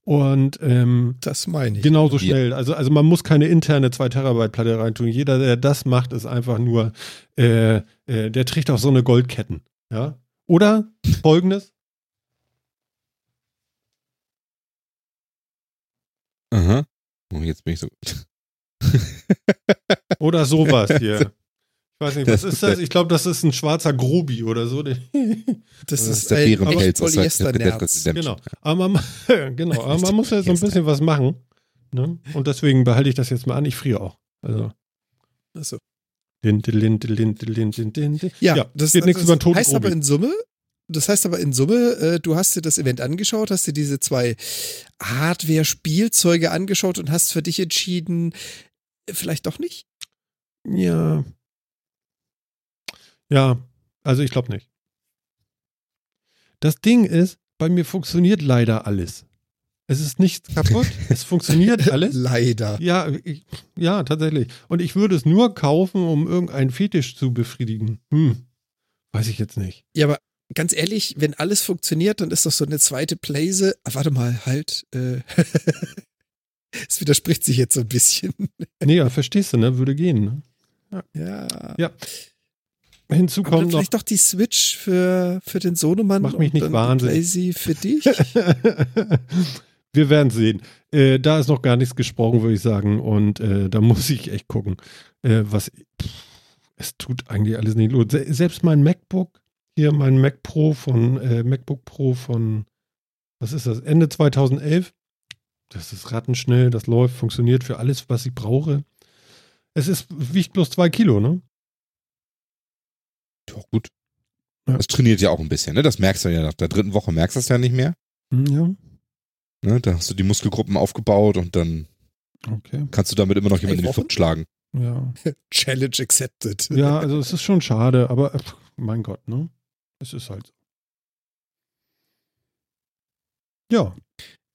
Und ähm, Das meine ich. genauso Ja. schnell. Also, also man muss keine interne 2 Terabyte Platte reintun. Jeder, der das macht, ist einfach nur, äh, äh, der trägt auch so eine Goldketten. Ja. Oder folgendes. Aha. Oh, jetzt bin ich so. oder sowas hier. Ich weiß nicht, was das ist das? Ich glaube, das ist ein schwarzer Grobi oder so. das, ist der Bärenpelz aus Polyesternerz. Genau, aber man, genau, aber man muss ja so ein bisschen was machen. Ne? Und deswegen behalte ich das jetzt mal an. Ich friere auch. Also. Achso. Linde, Linde, Linde, Linde, Linde. Ja, ja das, geht nichts über heißt Grobi. aber in Summe, das heißt aber in Summe, äh, du hast dir das Event angeschaut, hast dir diese zwei Hardware-Spielzeuge angeschaut und hast für dich entschieden, vielleicht doch nicht? Ja. Ja, also ich glaube nicht. Das Ding ist, bei mir funktioniert leider alles. Es ist nichts kaputt, es funktioniert alles. Leider. Ja, ich, ja, tatsächlich. Und ich würde es nur kaufen, um irgendeinen Fetisch zu befriedigen. Hm, weiß ich jetzt nicht. Ja, aber ganz ehrlich, wenn alles funktioniert, dann ist doch so eine zweite Playse. Ah, warte mal, halt. Äh, Es widerspricht sich jetzt so ein bisschen. Nee, ja, verstehst du, ne? Würde gehen. Ne? Ja. Ja. Hinzu Aber kommt noch. vielleicht doch die Switch für, für den Sohnemann Mach mich nicht wahnsinnig. für dich. Wir werden sehen. Äh, da ist noch gar nichts gesprochen, würde ich sagen. Und äh, da muss ich echt gucken, äh, was. Pff, es tut eigentlich alles nicht los. Se selbst mein MacBook, hier mein Mac Pro von, äh, MacBook Pro von, was ist das, Ende 2011. Das ist rattenschnell, das läuft, funktioniert für alles, was ich brauche. Es ist, wiegt bloß zwei Kilo, ne? Ja, gut. Ja. Das trainiert ja auch ein bisschen, ne? Das merkst du ja nach der dritten Woche, merkst du es ja nicht mehr. Hm, Ja, Ne? Da hast du die Muskelgruppen aufgebaut und dann okay. kannst du damit immer noch jemanden in die? Flucht schlagen. Ja. Challenge accepted. Ja, also es ist schon schade, aber äh, mein Gott, ne? Es ist halt so. Ja.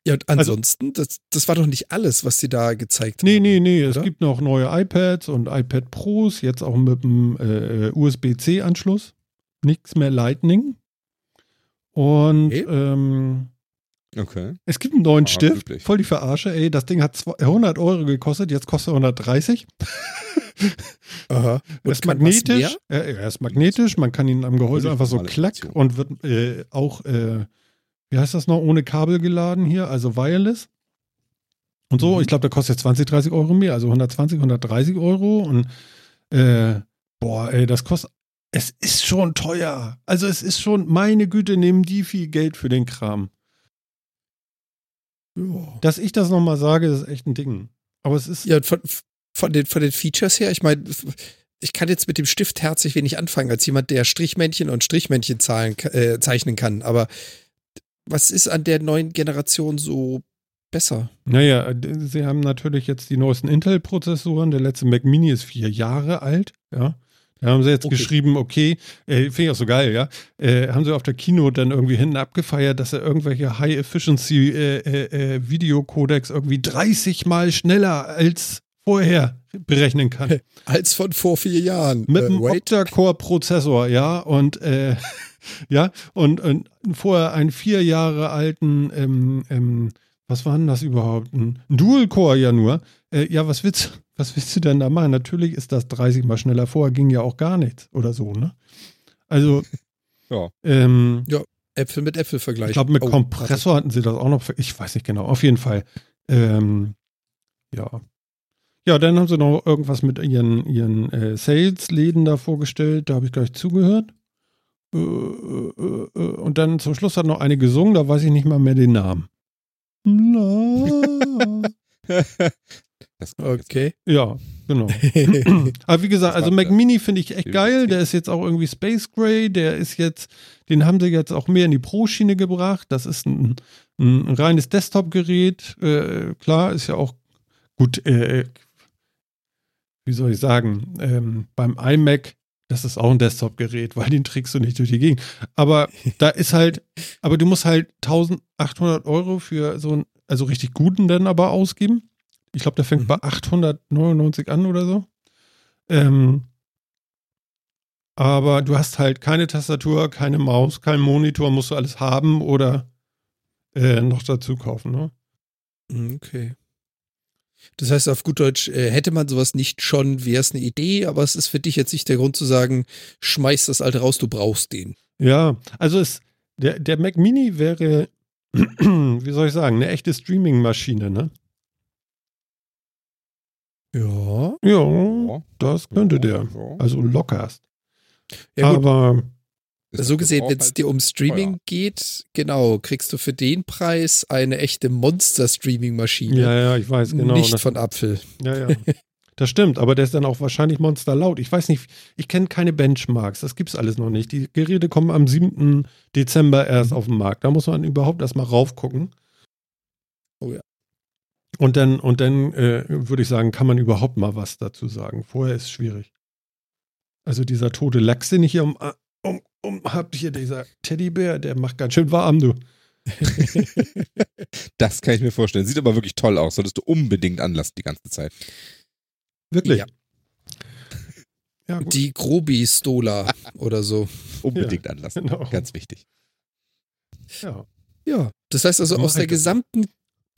Ja, und ansonsten, das, das war doch nicht alles, was sie da gezeigt Nee, haben. nee, nee. Es oder? gibt noch neue iPads und iPad Pros, jetzt auch mit dem äh, USB-C-Anschluss. Nichts mehr Lightning. Und Okay. ähm, Okay. es gibt einen neuen Ah, Stift. wirklich? Voll die Verarsche, ey. Das Ding hat zwei- 100 Euro gekostet, jetzt kostet er 130. Aha. Er ist magnetisch. Er, er ist magnetisch. Man kann ihn am Gehäuse einfach so klack und wird äh, auch, äh, wie heißt das noch, ohne Kabel geladen hier, also wireless. Und so, Mhm. ich glaube, der kostet 20, 30 Euro mehr, also 120, 130 Euro. Und äh, boah, ey, das kostet. Es ist schon teuer. Also es ist schon, meine Güte, nehmen die viel Geld für den Kram. Ja. Dass ich das nochmal sage, ist echt ein Ding. Aber es ist. Ja, von, von, den, von den Features her, ich meine, ich kann jetzt mit dem Stift herzlich wenig anfangen, als jemand, der Strichmännchen und Strichmännchen zahlen, äh, zeichnen kann. Aber was ist an der neuen Generation so besser? Naja, sie haben natürlich jetzt die neuesten Intel-Prozessoren. Der letzte Mac Mini ist vier Jahre alt, ja. Da haben sie jetzt Okay. geschrieben, okay, äh, finde ich auch so geil, ja. Äh, haben sie auf der Keynote dann irgendwie hinten abgefeiert, dass er irgendwelche High-Efficiency-Video-Codecs irgendwie 30 Mal schneller als vorher berechnen kann. Als von vor vier Jahren. Mit Äh, einem wait. Octa-Core-Prozessor, ja, und äh, ja, und, und vorher einen vier Jahre alten, ähm, ähm, was war denn das überhaupt? Ein, Dual-Core ja nur. Äh, ja, was willst, was willst du denn da machen? Natürlich ist das 30 mal schneller. Vorher ging ja auch gar nichts oder so, ne? Also, Ja. ähm, Äpfel mit Äpfel vergleichen. ich glaube, mit Oh, Kompressor hatten sie das auch noch. Ich weiß nicht genau. Auf jeden Fall. Ähm, ja. Ja, dann haben sie noch irgendwas mit ihren, ihren äh, Sales-Läden da vorgestellt. Da habe ich gleich zugehört. Äh, äh, äh, äh, und dann zum Schluss hat noch eine gesungen. Da weiß ich nicht mal mehr den Namen. Na. Das Okay. ja, genau. Aber wie gesagt, also Mac Mini finde ich echt geil. Der ist jetzt auch irgendwie Space Gray. Der ist jetzt, den haben sie jetzt auch mehr in die Pro-Schiene gebracht. Das ist ein, ein reines Desktop-Gerät. Äh, klar, ist ja auch gut. Äh, wie soll ich sagen? Ähm, beim iMac, das ist auch ein Desktop-Gerät, weil den trägst du nicht durch die Gegend. Aber da ist halt, aber du musst halt 1800 Euro für so einen, also richtig guten dann aber ausgeben. Ich glaube, der fängt Mhm. bei 899 an oder so. Ähm, aber du hast halt keine Tastatur, keine Maus, kein Monitor, musst du alles haben oder äh, noch dazu kaufen. Ne? Okay. Das heißt auf gut Deutsch, äh, hätte man sowas nicht schon, wäre es eine Idee, aber es ist für dich jetzt nicht der Grund zu sagen, schmeiß das alte raus, du brauchst den. Ja, also es, der, der Mac Mini wäre, wie soll ich sagen, eine echte Streaming-Maschine, ne? Ja. Ja, das könnte der. Ja. Also lockerst. Ja. Aber so gesehen, wenn es halt dir um Streaming teuer. geht, genau, kriegst du für den Preis eine echte Monster-Streaming-Maschine. ja, ja, ich weiß genau. nicht das, von Apfel. ja, ja. Das stimmt, aber der ist dann auch wahrscheinlich monster laut. Ich weiß nicht, ich kenne keine Benchmarks, das gibt's alles noch nicht. Die Geräte kommen am 7. Dezember erst auf den Markt. Da muss man überhaupt erstmal raufgucken. Oh ja. Und dann, und dann äh, würde ich sagen, kann man überhaupt mal was dazu sagen. Vorher ist es schwierig. Also dieser tote Lachs, den ich hier um, um, um hab, hier dieser Teddybär, der macht ganz schön warm, du. Das kann ich mir vorstellen. Sieht aber wirklich toll aus. Solltest du unbedingt anlassen die ganze Zeit. Wirklich. Ja. Ja, gut. Die Grobi-Stola oder so. Unbedingt anlassen. genau. Ganz wichtig. Ja. Ja. Das heißt also, aus der gesamten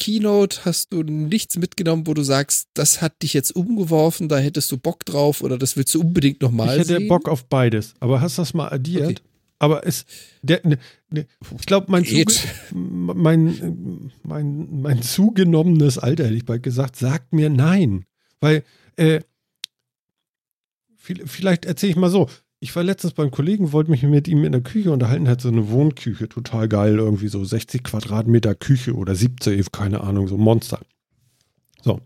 Keynote hast du nichts mitgenommen, wo du sagst, das hat dich jetzt umgeworfen, da hättest du Bock drauf oder das willst du unbedingt nochmal Ich hätte sehen. Bock auf beides. Aber hast du das mal addiert? Okay. Aber es, der, ne, ne, ich glaube, mein, zuge, mein, mein, mein zugenommenes Alter, hätte ich bald gesagt, sagt mir nein. Weil, äh, viel- vielleicht erzähle ich mal so. Ich war letztens beim Kollegen, wollte mich mit ihm in der Küche unterhalten, hat so eine Wohnküche, total geil, irgendwie so 60 Quadratmeter Küche oder 70, keine Ahnung, so Monster. So.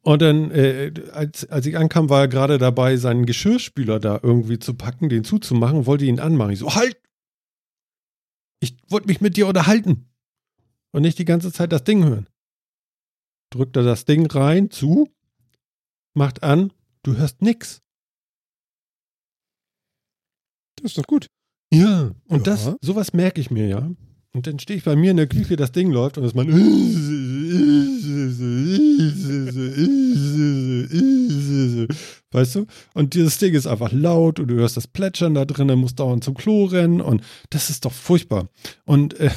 Und dann, äh, als, als ich ankam, war er gerade dabei, seinen Geschirrspüler da irgendwie zu packen, den zuzumachen, wollte ihn anmachen. Ich so, halt! Ich wollte mich mit dir unterhalten. Und nicht die ganze Zeit das Ding hören. Drückt er das Ding rein, zu, macht an, du hörst nix. Das ist doch gut. Ja. Und Ja. das, sowas merke ich mir, ja. Und dann stehe ich bei mir in der Küche, das Ding läuft und es man. Weißt du? Und dieses Ding ist einfach laut und du hörst das Plätschern da drin, musst dauernd zum Klo rennen und das ist doch furchtbar. Und äh,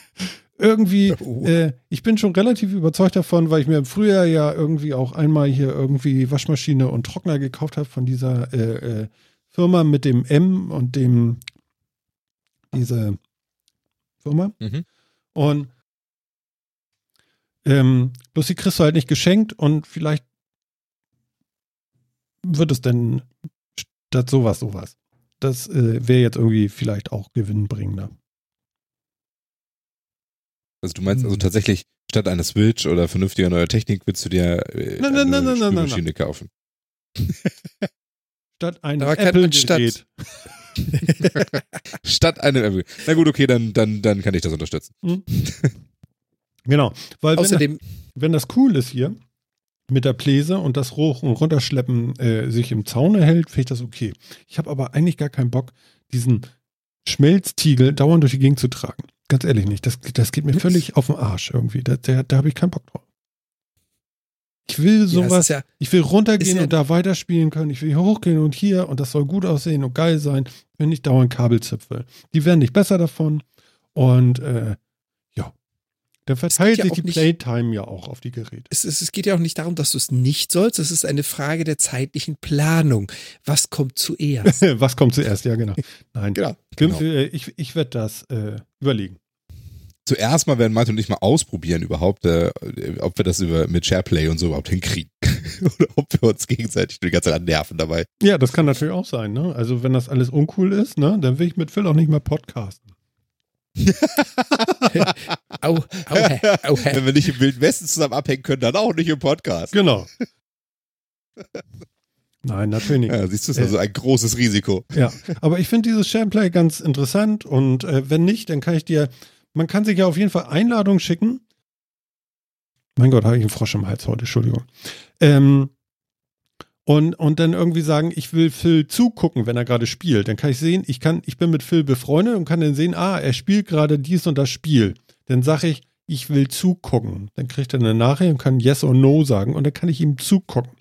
irgendwie, Oh. äh, ich bin schon relativ überzeugt davon, weil ich mir im Frühjahr ja irgendwie auch einmal hier irgendwie Waschmaschine und Trockner gekauft habe von dieser äh, äh, Firma mit dem M und dem diese Firma. Mhm. Und ähm, bloß die kriegst du halt nicht geschenkt und vielleicht wird es denn statt sowas sowas. Das äh, wäre jetzt irgendwie vielleicht auch gewinnbringender. Also du meinst Hm. also tatsächlich, statt einer Switch oder vernünftiger neuer Technik, willst du dir äh, Nein, nein, eine nein, nein, nein, nein, Spülmaschine kaufen. Statt einem Apple-Gerät. Statt einem Apple. Na gut, okay, dann, dann, dann kann ich das unterstützen. Genau. Weil wenn, Außerdem, wenn das cool ist hier mit der Pläse und das Hoch- und Runterschleppen äh, sich im Zaun erhält, finde ich das okay. Ich habe aber eigentlich gar keinen Bock, diesen Schmelztiegel dauernd durch die Gegend zu tragen. Ganz ehrlich nicht. Das, das geht mir völlig auf den Arsch irgendwie. Da, da, da habe ich keinen Bock drauf. Ich will ja, sowas, ist ja, ich will runtergehen ja- und da weiterspielen können. Ich will hier hochgehen und hier und das soll gut aussehen und geil sein. Ich will nicht dauernd Kabelzipfel. Die werden nicht besser davon. Und äh, ja. Dann verteilt ja sich die nicht- Playtime ja auch auf die Geräte. es, es, es geht ja auch nicht darum, dass du es nicht sollst. Es ist eine Frage der zeitlichen Planung. Was kommt zuerst? Was kommt zuerst? Ja, genau. Nein. genau. Genau. Äh, Ich, ich werde das äh, überlegen. Zuerst mal werden Martin und ich mal ausprobieren überhaupt, äh, ob wir das über, mit SharePlay und so überhaupt hinkriegen. Oder ob wir uns gegenseitig die ganze Zeit nerven dabei. Ja, das kann natürlich auch sein. Ne? Also wenn das alles uncool ist, ne, dann will ich mit Phil auch nicht mehr podcasten. Au, au, hä, au, hä. Wenn wir nicht im Wilden Westen zusammen abhängen können, dann auch nicht im Podcast. Genau. Nein, natürlich nicht. Ja, siehst du, das ist also ein großes Risiko. Ja, aber ich finde dieses Shareplay ganz interessant und äh, wenn nicht, dann kann ich dir, man kann sich ja auf jeden Fall Einladungen schicken. Mein Gott, habe ich einen Frosch im Hals heute, Entschuldigung. Ähm, und, und dann irgendwie sagen, ich will Phil zugucken, wenn er gerade spielt. Dann kann ich sehen, ich kann, ich bin mit Phil befreundet und kann dann sehen, ah, er spielt gerade dies und das Spiel. Dann sage ich, ich will zugucken. Dann kriegt er eine Nachricht und kann Yes or No sagen und dann kann ich ihm zugucken.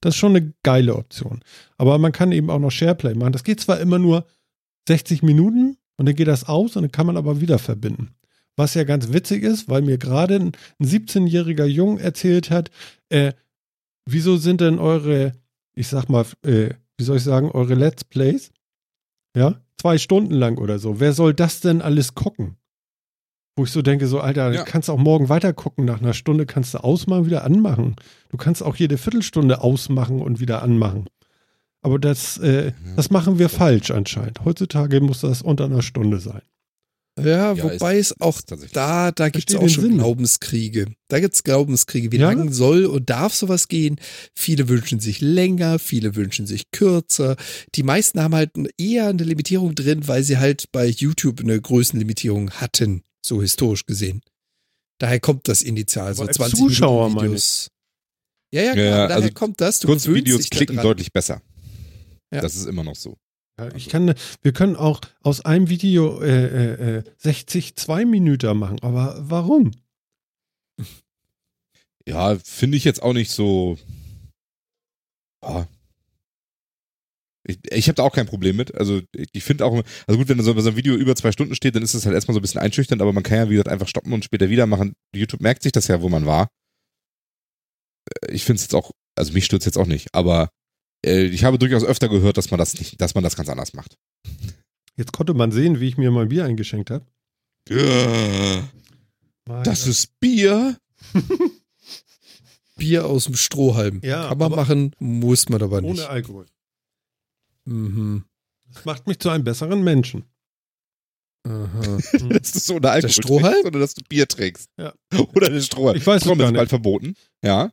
Das ist schon eine geile Option. Aber man kann eben auch noch SharePlay machen. Das geht zwar immer nur 60 Minuten und dann geht das aus und dann kann man aber wieder verbinden. Was ja ganz witzig ist, weil mir gerade ein 17-jähriger Jung erzählt hat, äh, wieso sind denn eure, ich sag mal, äh, wie soll ich sagen, eure Let's Plays, ja, zwei Stunden lang oder so. Wer soll das denn alles gucken? Wo ich so denke, so, Alter, Ja. du kannst auch morgen weiter gucken. Nach einer Stunde kannst du ausmachen, wieder anmachen. Du kannst auch jede Viertelstunde ausmachen und wieder anmachen. Aber das, äh, das machen wir falsch anscheinend. Heutzutage muss das unter einer Stunde sein. Ja, Ja, wobei ist- es auch da, da gibt es auch schon Sinn. Glaubenskriege. Da gibt es Glaubenskriege. Wie Ja? lang soll und darf sowas gehen? Viele wünschen sich länger, viele wünschen sich kürzer. Die meisten haben halt eher eine Limitierung drin, weil sie halt bei YouTube eine Größenlimitierung hatten, so historisch gesehen. Daher kommt das initial, so Aber als 20 Zuschauer Minuten meine ich. Videos. Ja, ja, Ja, klar, ja, daher also kommt das. Du dich klicken daran. deutlich besser. Ja. Das ist immer noch so. Ich kann, wir können auch aus einem Video äh, äh, äh, 60 zwei Minuten machen. Aber warum? Ja, finde ich jetzt auch nicht so. Ja. Ich, ich habe da auch kein Problem mit. Also ich finde auch, also gut, wenn so, so ein Video über zwei Stunden steht, dann ist es halt erstmal so ein bisschen einschüchternd, aber man kann ja, wie gesagt, einfach stoppen und später wieder machen. YouTube merkt sich das ja, wo man war. Äh, Ich finde es jetzt auch, also mich stürzt jetzt auch nicht, aber äh, ich habe durchaus öfter gehört, dass man das nicht, dass man das ganz anders macht. Jetzt konnte man sehen, wie ich mir mein Bier eingeschenkt habe. Das ist Bier. Bier aus dem Strohhalm. Ja, Kann man aber- machen, muss man aber nicht. ohne Alkohol. Mhm. Das macht mich zu einem besseren Menschen. Aha. Das ist so ohne Alkohol Strohhalm? oder dass du Bier trinkst. Ja. Oder den Strohhalm. Ich weiß es Strohhalm gar ist nicht. bald verboten. Ja.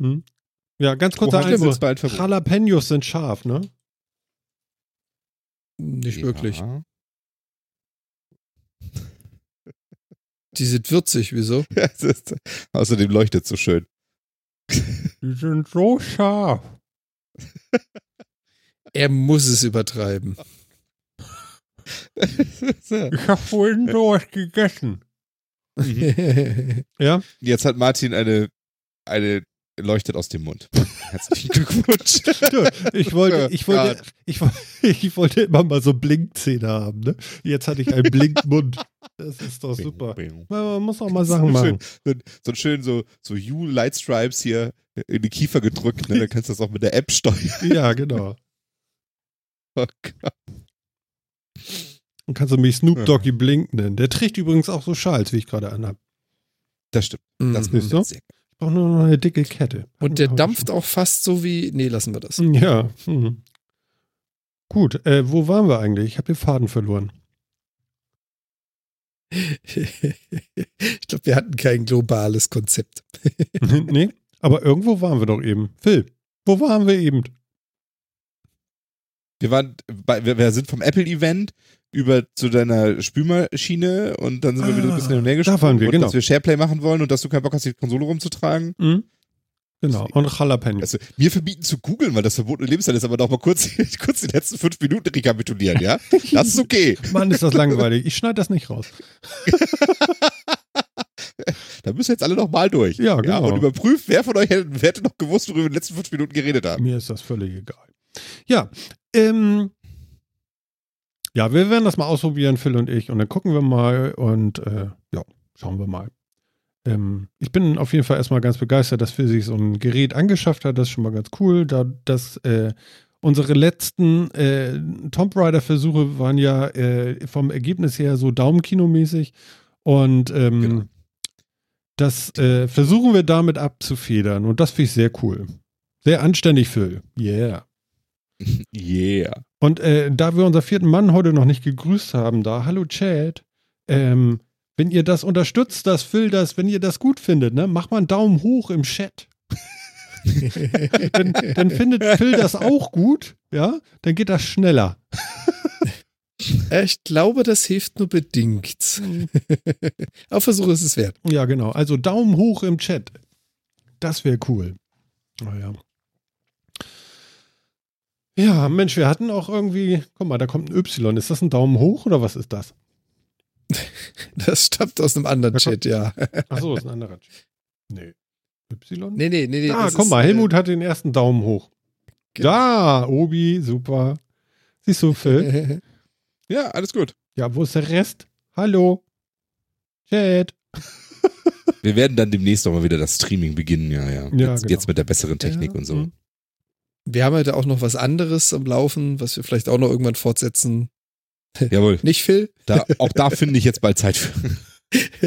Ja, ganz kurzer Einwurf. Jalapenos sind scharf, ne? Nicht Ja. wirklich. Die sind würzig, wieso? Es ist, außerdem leuchtet es so schön. Die sind so scharf. Er muss es übertreiben. Ich habe vorhin sowas gegessen. Ja? Jetzt hat Martin eine, eine leuchtet aus dem Mund. Herzlichen Glückwunsch. Ich wollte, ich wollte, ich, wollte- ich wollte immer mal so Blinkzähne haben, ne? Jetzt hatte ich einen Blinkmund. Das ist doch super. Man muss auch mal Sachen So schön, machen. so, so schön so, so You Light Stripes hier in die Kiefer gedrückt, ne? Dann kannst du das auch mit der App steuern. Ja, genau. Oh Gott. Dann kannst du mich Snoop Doggy Blink nennen. Der trägt übrigens auch so Schals, wie ich gerade anhab. Das stimmt. Das Mhm. ist so. Brauche nur noch eine dicke Kette. Und der dampft auch fast so wie. Nee, lassen wir das. Ja. Hm. Gut, äh, wo waren wir eigentlich? Ich habe den Faden verloren. ich glaube, wir hatten kein globales Konzept. nee, aber irgendwo waren wir doch eben. Phil, wo waren wir eben? Wir waren, bei, wir, wir sind vom Apple-Event über zu deiner Spülmaschine und dann sind wir wieder ein bisschen hin und her Ah, da waren wir, genau. dass wir Shareplay machen wollen und dass du keinen Bock hast, die Konsole rumzutragen. Hm? Genau, und Jalapeno. Also, mir verbieten zu googeln, weil das verbotene Lebenszeit ist, aber doch mal kurz, kurz die letzten fünf Minuten rekapitulieren, ja? Das ist okay. Mann, ist das langweilig. Ich schneide das nicht raus. Da müssen jetzt alle noch mal durch. Ja, genau. und überprüft, wer von euch hätte, hätte noch gewusst, worüber wir in den letzten fünf Minuten geredet haben. Mir ist das völlig egal. Ja, ähm, ja, wir werden das mal ausprobieren, Phil und ich, und dann gucken wir mal und äh, ja, schauen wir mal. Ähm, ich bin auf jeden Fall erstmal ganz begeistert, dass Phil sich so ein Gerät angeschafft hat. Das ist schon mal ganz cool. Da das äh, unsere letzten äh, Tomb Raider-Versuche waren ja äh, vom Ergebnis her so Daumenkinomäßig. Und ähm, Genau. das äh, versuchen wir damit abzufedern. Und das finde ich sehr cool. Sehr anständig, Phil. Yeah. Yeah. Und äh, da wir unser vierten Mann heute noch nicht gegrüßt haben, da, hallo Chad, ähm, wenn ihr das unterstützt, dass Phil das, wenn ihr das gut findet, ne, macht mal einen Daumen hoch im Chat. dann, dann findet Phil das auch gut, ja, dann geht das schneller. Äh, Ich glaube, das hilft nur bedingt. Auf Versuch ist es wert. Ja, genau. Also Daumen hoch im Chat. Das wäre cool. Naja. Ja, Mensch, wir hatten auch irgendwie, guck mal, da kommt ein Y. Ist das ein Daumen hoch oder was ist das? Das stammt aus einem anderen Da Chat, ja. Achso, ist ein anderer Chat. Nee. Y? Nee, nee, nee. nee ah, guck ist, mal, äh, Helmut hat den ersten Daumen hoch. Genau. Ja, Obi, super. Siehst du, Phil? Ja, alles gut. ja, wo ist der Rest? Hallo? Chat. Wir werden dann demnächst auch mal wieder das Streaming beginnen, ja, ja. Ja, jetzt, genau. jetzt mit der besseren Technik Ja, und so. mhm. Wir haben heute auch noch was anderes am Laufen, was wir vielleicht auch noch irgendwann fortsetzen. Jawohl. Nicht, Phil? Da, auch da finde ich jetzt bald Zeit für.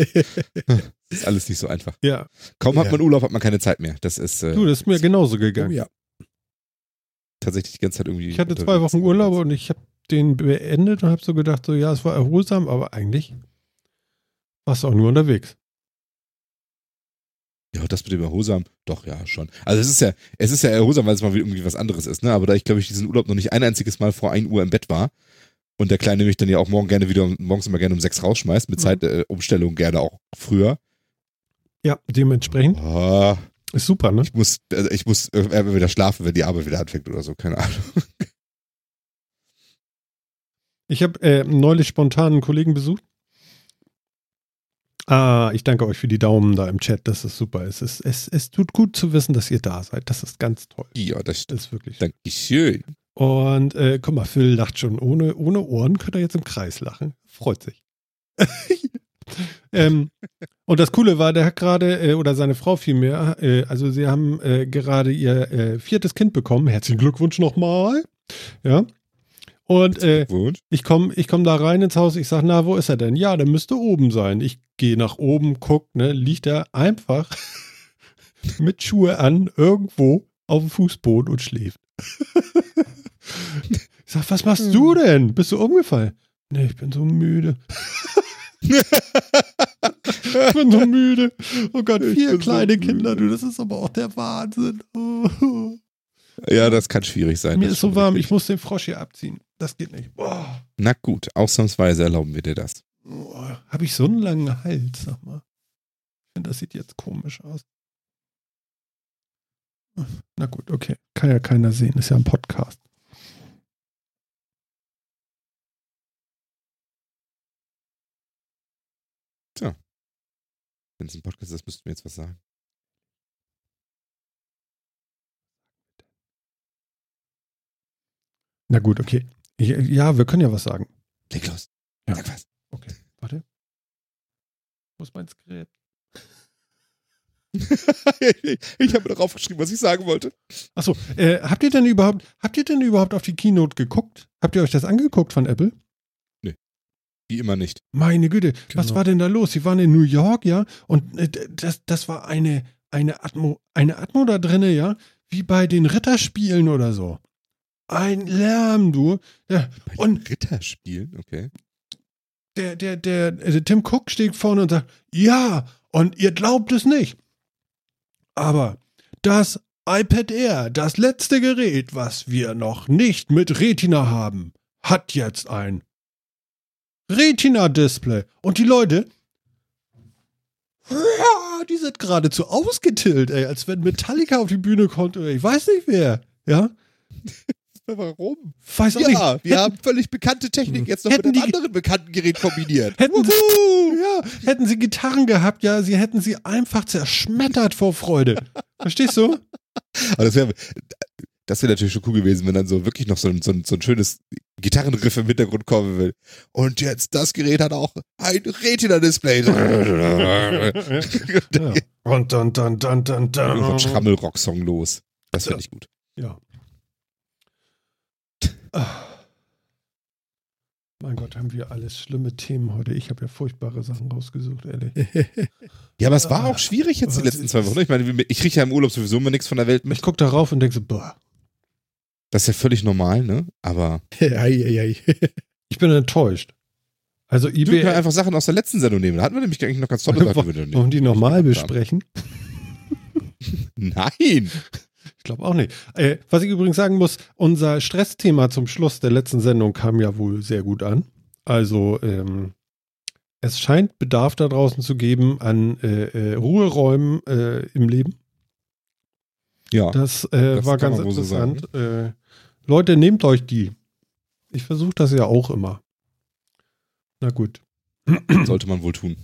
ist alles nicht so einfach. Ja, Kaum hat Ja. man Urlaub, hat man keine Zeit mehr. Das ist äh, du, das ist mir genauso Oh, gegangen. ja. tatsächlich die ganze Zeit irgendwie. Ich hatte zwei. Wochen Urlaub und ich habe den beendet und habe so gedacht, so ja, es war erholsam, aber eigentlich warst du auch nur unterwegs. Ja, das mit dem erholsam, doch, ja, schon. Also es ist ja, es ist ja erholsam, weil es mal wieder irgendwie was anderes ist, ne? Aber da ich, glaube ich, diesen Urlaub noch nicht ein einziges Mal vor 1 Uhr im Bett war und der Kleine mich dann ja auch morgen gerne wieder, morgens immer gerne um sechs rausschmeißt, mit Mhm. Zeitumstellung äh, Umstellung gerne auch früher. Ja, dementsprechend Ah, ist super, ne? ich muss, also ich muss äh, wieder schlafen, wenn die Arbeit wieder anfängt oder so, keine Ahnung. Ich habe äh, neulich spontan einen Kollegen besucht. Ah, ich danke euch für die Daumen da im Chat. Das ist super. Es, ist, es, es tut gut zu wissen, dass ihr da seid. Das ist ganz toll. Ja, das. Das ist wirklich. Dankeschön. Und äh, guck mal, Phil lacht schon. Ohne, ohne Ohren könnt ihr jetzt im Kreis lachen. Freut sich. ähm, und das Coole war, der hat gerade, äh, oder seine Frau vielmehr, äh, also sie haben äh, gerade ihr äh, viertes Kind bekommen. Herzlichen Glückwunsch nochmal. Ja. Und äh, ich komme ich komm da rein ins Haus, ich sage, na, wo ist er denn? Ja, der müsste oben sein. Ich gehe nach oben, guck, ne, liegt er einfach mit Schuhe an irgendwo auf dem Fußboden und schläft. ich sag, was machst du denn? Bist du umgefallen? Nee, ich bin so müde. ich bin so müde. Oh Gott, vier so kleine müde. Kinder, du, das ist aber auch der Wahnsinn. Oh. Ja, das kann schwierig sein. Mir ist so warm, ich muss den Frosch hier abziehen. Das geht nicht. Boah. Na gut, ausnahmsweise erlauben wir dir das. Habe ich so einen langen Hals, sag mal. Ich finde, das sieht jetzt komisch aus. Na gut, okay. Kann ja keiner sehen, ist ja ein Podcast. Wenn es ein Podcast ist, müssten wir jetzt was sagen. Na gut, okay. Ja, wir können ja was sagen. Leg los. Ja. Sag was. Okay, warte. Wo ist mein Skript? ich habe darauf geschrieben, was ich sagen wollte. Achso, äh, habt ihr denn überhaupt, habt ihr denn überhaupt auf die Keynote geguckt? Habt ihr euch das angeguckt von Apple? Wie immer nicht. Meine Güte, was Genau. war denn da los? Sie waren in New York, ja, und äh, das, das war eine, eine, Atmo, eine Atmo da drinne, ja, wie bei den Ritterspielen oder so. Ein Lärm, du. Ja, Und- Ritterspielen, okay. der, der, der, der Tim Cook steht vorne und sagt, ja, und ihr glaubt es nicht. Aber das iPad Air, das letzte Gerät, was wir noch nicht mit Retina haben, hat jetzt ein Retina-Display. Und die Leute, ja, die sind geradezu ausgetillt, ey, als wenn Metallica auf die Bühne kommt oder ich weiß nicht wer. Ja, Warum? weiß auch nicht. Ja, wir Hätten- haben völlig bekannte Technik jetzt noch Hätten mit einem die- anderen bekannten Gerät kombiniert. Hätten ja, hätten sie Gitarren gehabt, ja, sie hätten sie einfach zerschmettert vor Freude. Verstehst du? Aber das wäre das wär natürlich schon cool gewesen, wenn dann so wirklich noch so ein, so ein, so ein schönes Gitarrenriff im Hintergrund kommen will. Und jetzt, das Gerät hat auch ein Retina-Display. Ja. Und dann, dann, dann, dann, So ein dann. Schrammel-Rock-Song los. Das finde ich gut. Ja. Mein Gott, haben wir alles schlimme Themen heute. Ich habe ja furchtbare Sachen rausgesucht, ehrlich. Ja, aber es war auch schwierig jetzt die letzten zwei? Wochen. Ich meine, ich kriege ja im Urlaub sowieso immer nichts von der Welt Ich mit. gucke darauf und denke so, boah, Das ist ja völlig normal, ne? Aber ich bin enttäuscht. Also du können eBay, einfach Sachen aus der letzten Sendung nehmen. Da hatten wir nämlich eigentlich noch ganz tolle Sachen. wollen die haben. besprechen? Nein! Ich glaube auch nicht. Äh, was ich übrigens sagen muss, unser Stressthema zum Schluss der letzten Sendung kam ja wohl sehr gut an. Also ähm, es scheint Bedarf da draußen zu geben an äh, äh, Ruheräumen äh, im Leben. Ja. Das, äh, Das war ganz wohl so interessant. äh, Leute, nehmt euch die. Ich versuche das ja auch immer. Na gut, Sollte man wohl tun.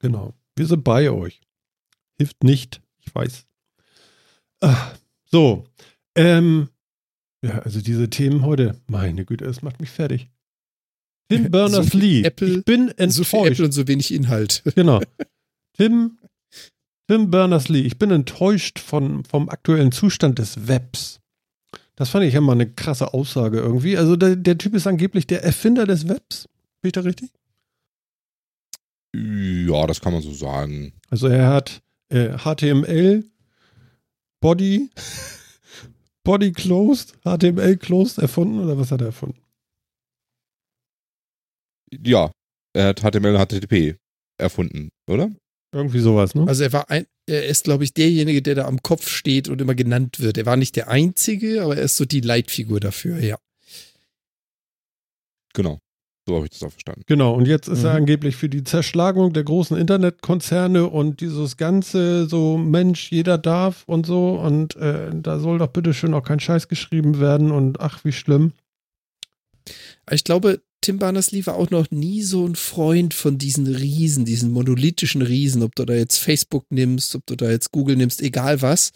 genau. Wir sind bei euch. Hilft nicht, ich weiß. Ah, so, ähm, ja, also diese Themen heute, meine Güte, es macht mich fertig. Tim So Berners-Lee, Apple- ich bin So viel Apple enttäuscht. und so wenig Inhalt. Genau. Tim, Tim Berners-Lee, ich bin enttäuscht von, vom aktuellen Zustand des Webs. Das fand ich ja mal eine krasse Aussage irgendwie. Also der, der Typ ist angeblich der Erfinder des Webs. Peter richtig? Ja, das kann man so sagen. Also er hat äh, HTML, Body, Body Closed, HTML Closed erfunden oder was hat er erfunden? Ja, er hat HTML und HTTP erfunden, oder? Irgendwie sowas, ne? Also er war ein, er ist, glaube ich, derjenige, der da am Kopf steht und immer genannt wird. Er war nicht der Einzige, aber er ist so die Leitfigur dafür, ja. Genau. So habe ich das auch verstanden. Genau, und jetzt ist Mhm. er angeblich für die Zerschlagung der großen Internetkonzerne und dieses ganze so Mensch, jeder darf und so und äh, da soll doch bitte schön auch kein Scheiß geschrieben werden und ach, wie schlimm. Ich glaube, Tim Berners-Lee war auch noch nie so ein Freund von diesen Riesen, diesen monolithischen Riesen, ob du da jetzt Facebook nimmst, ob du da jetzt Google nimmst, egal was.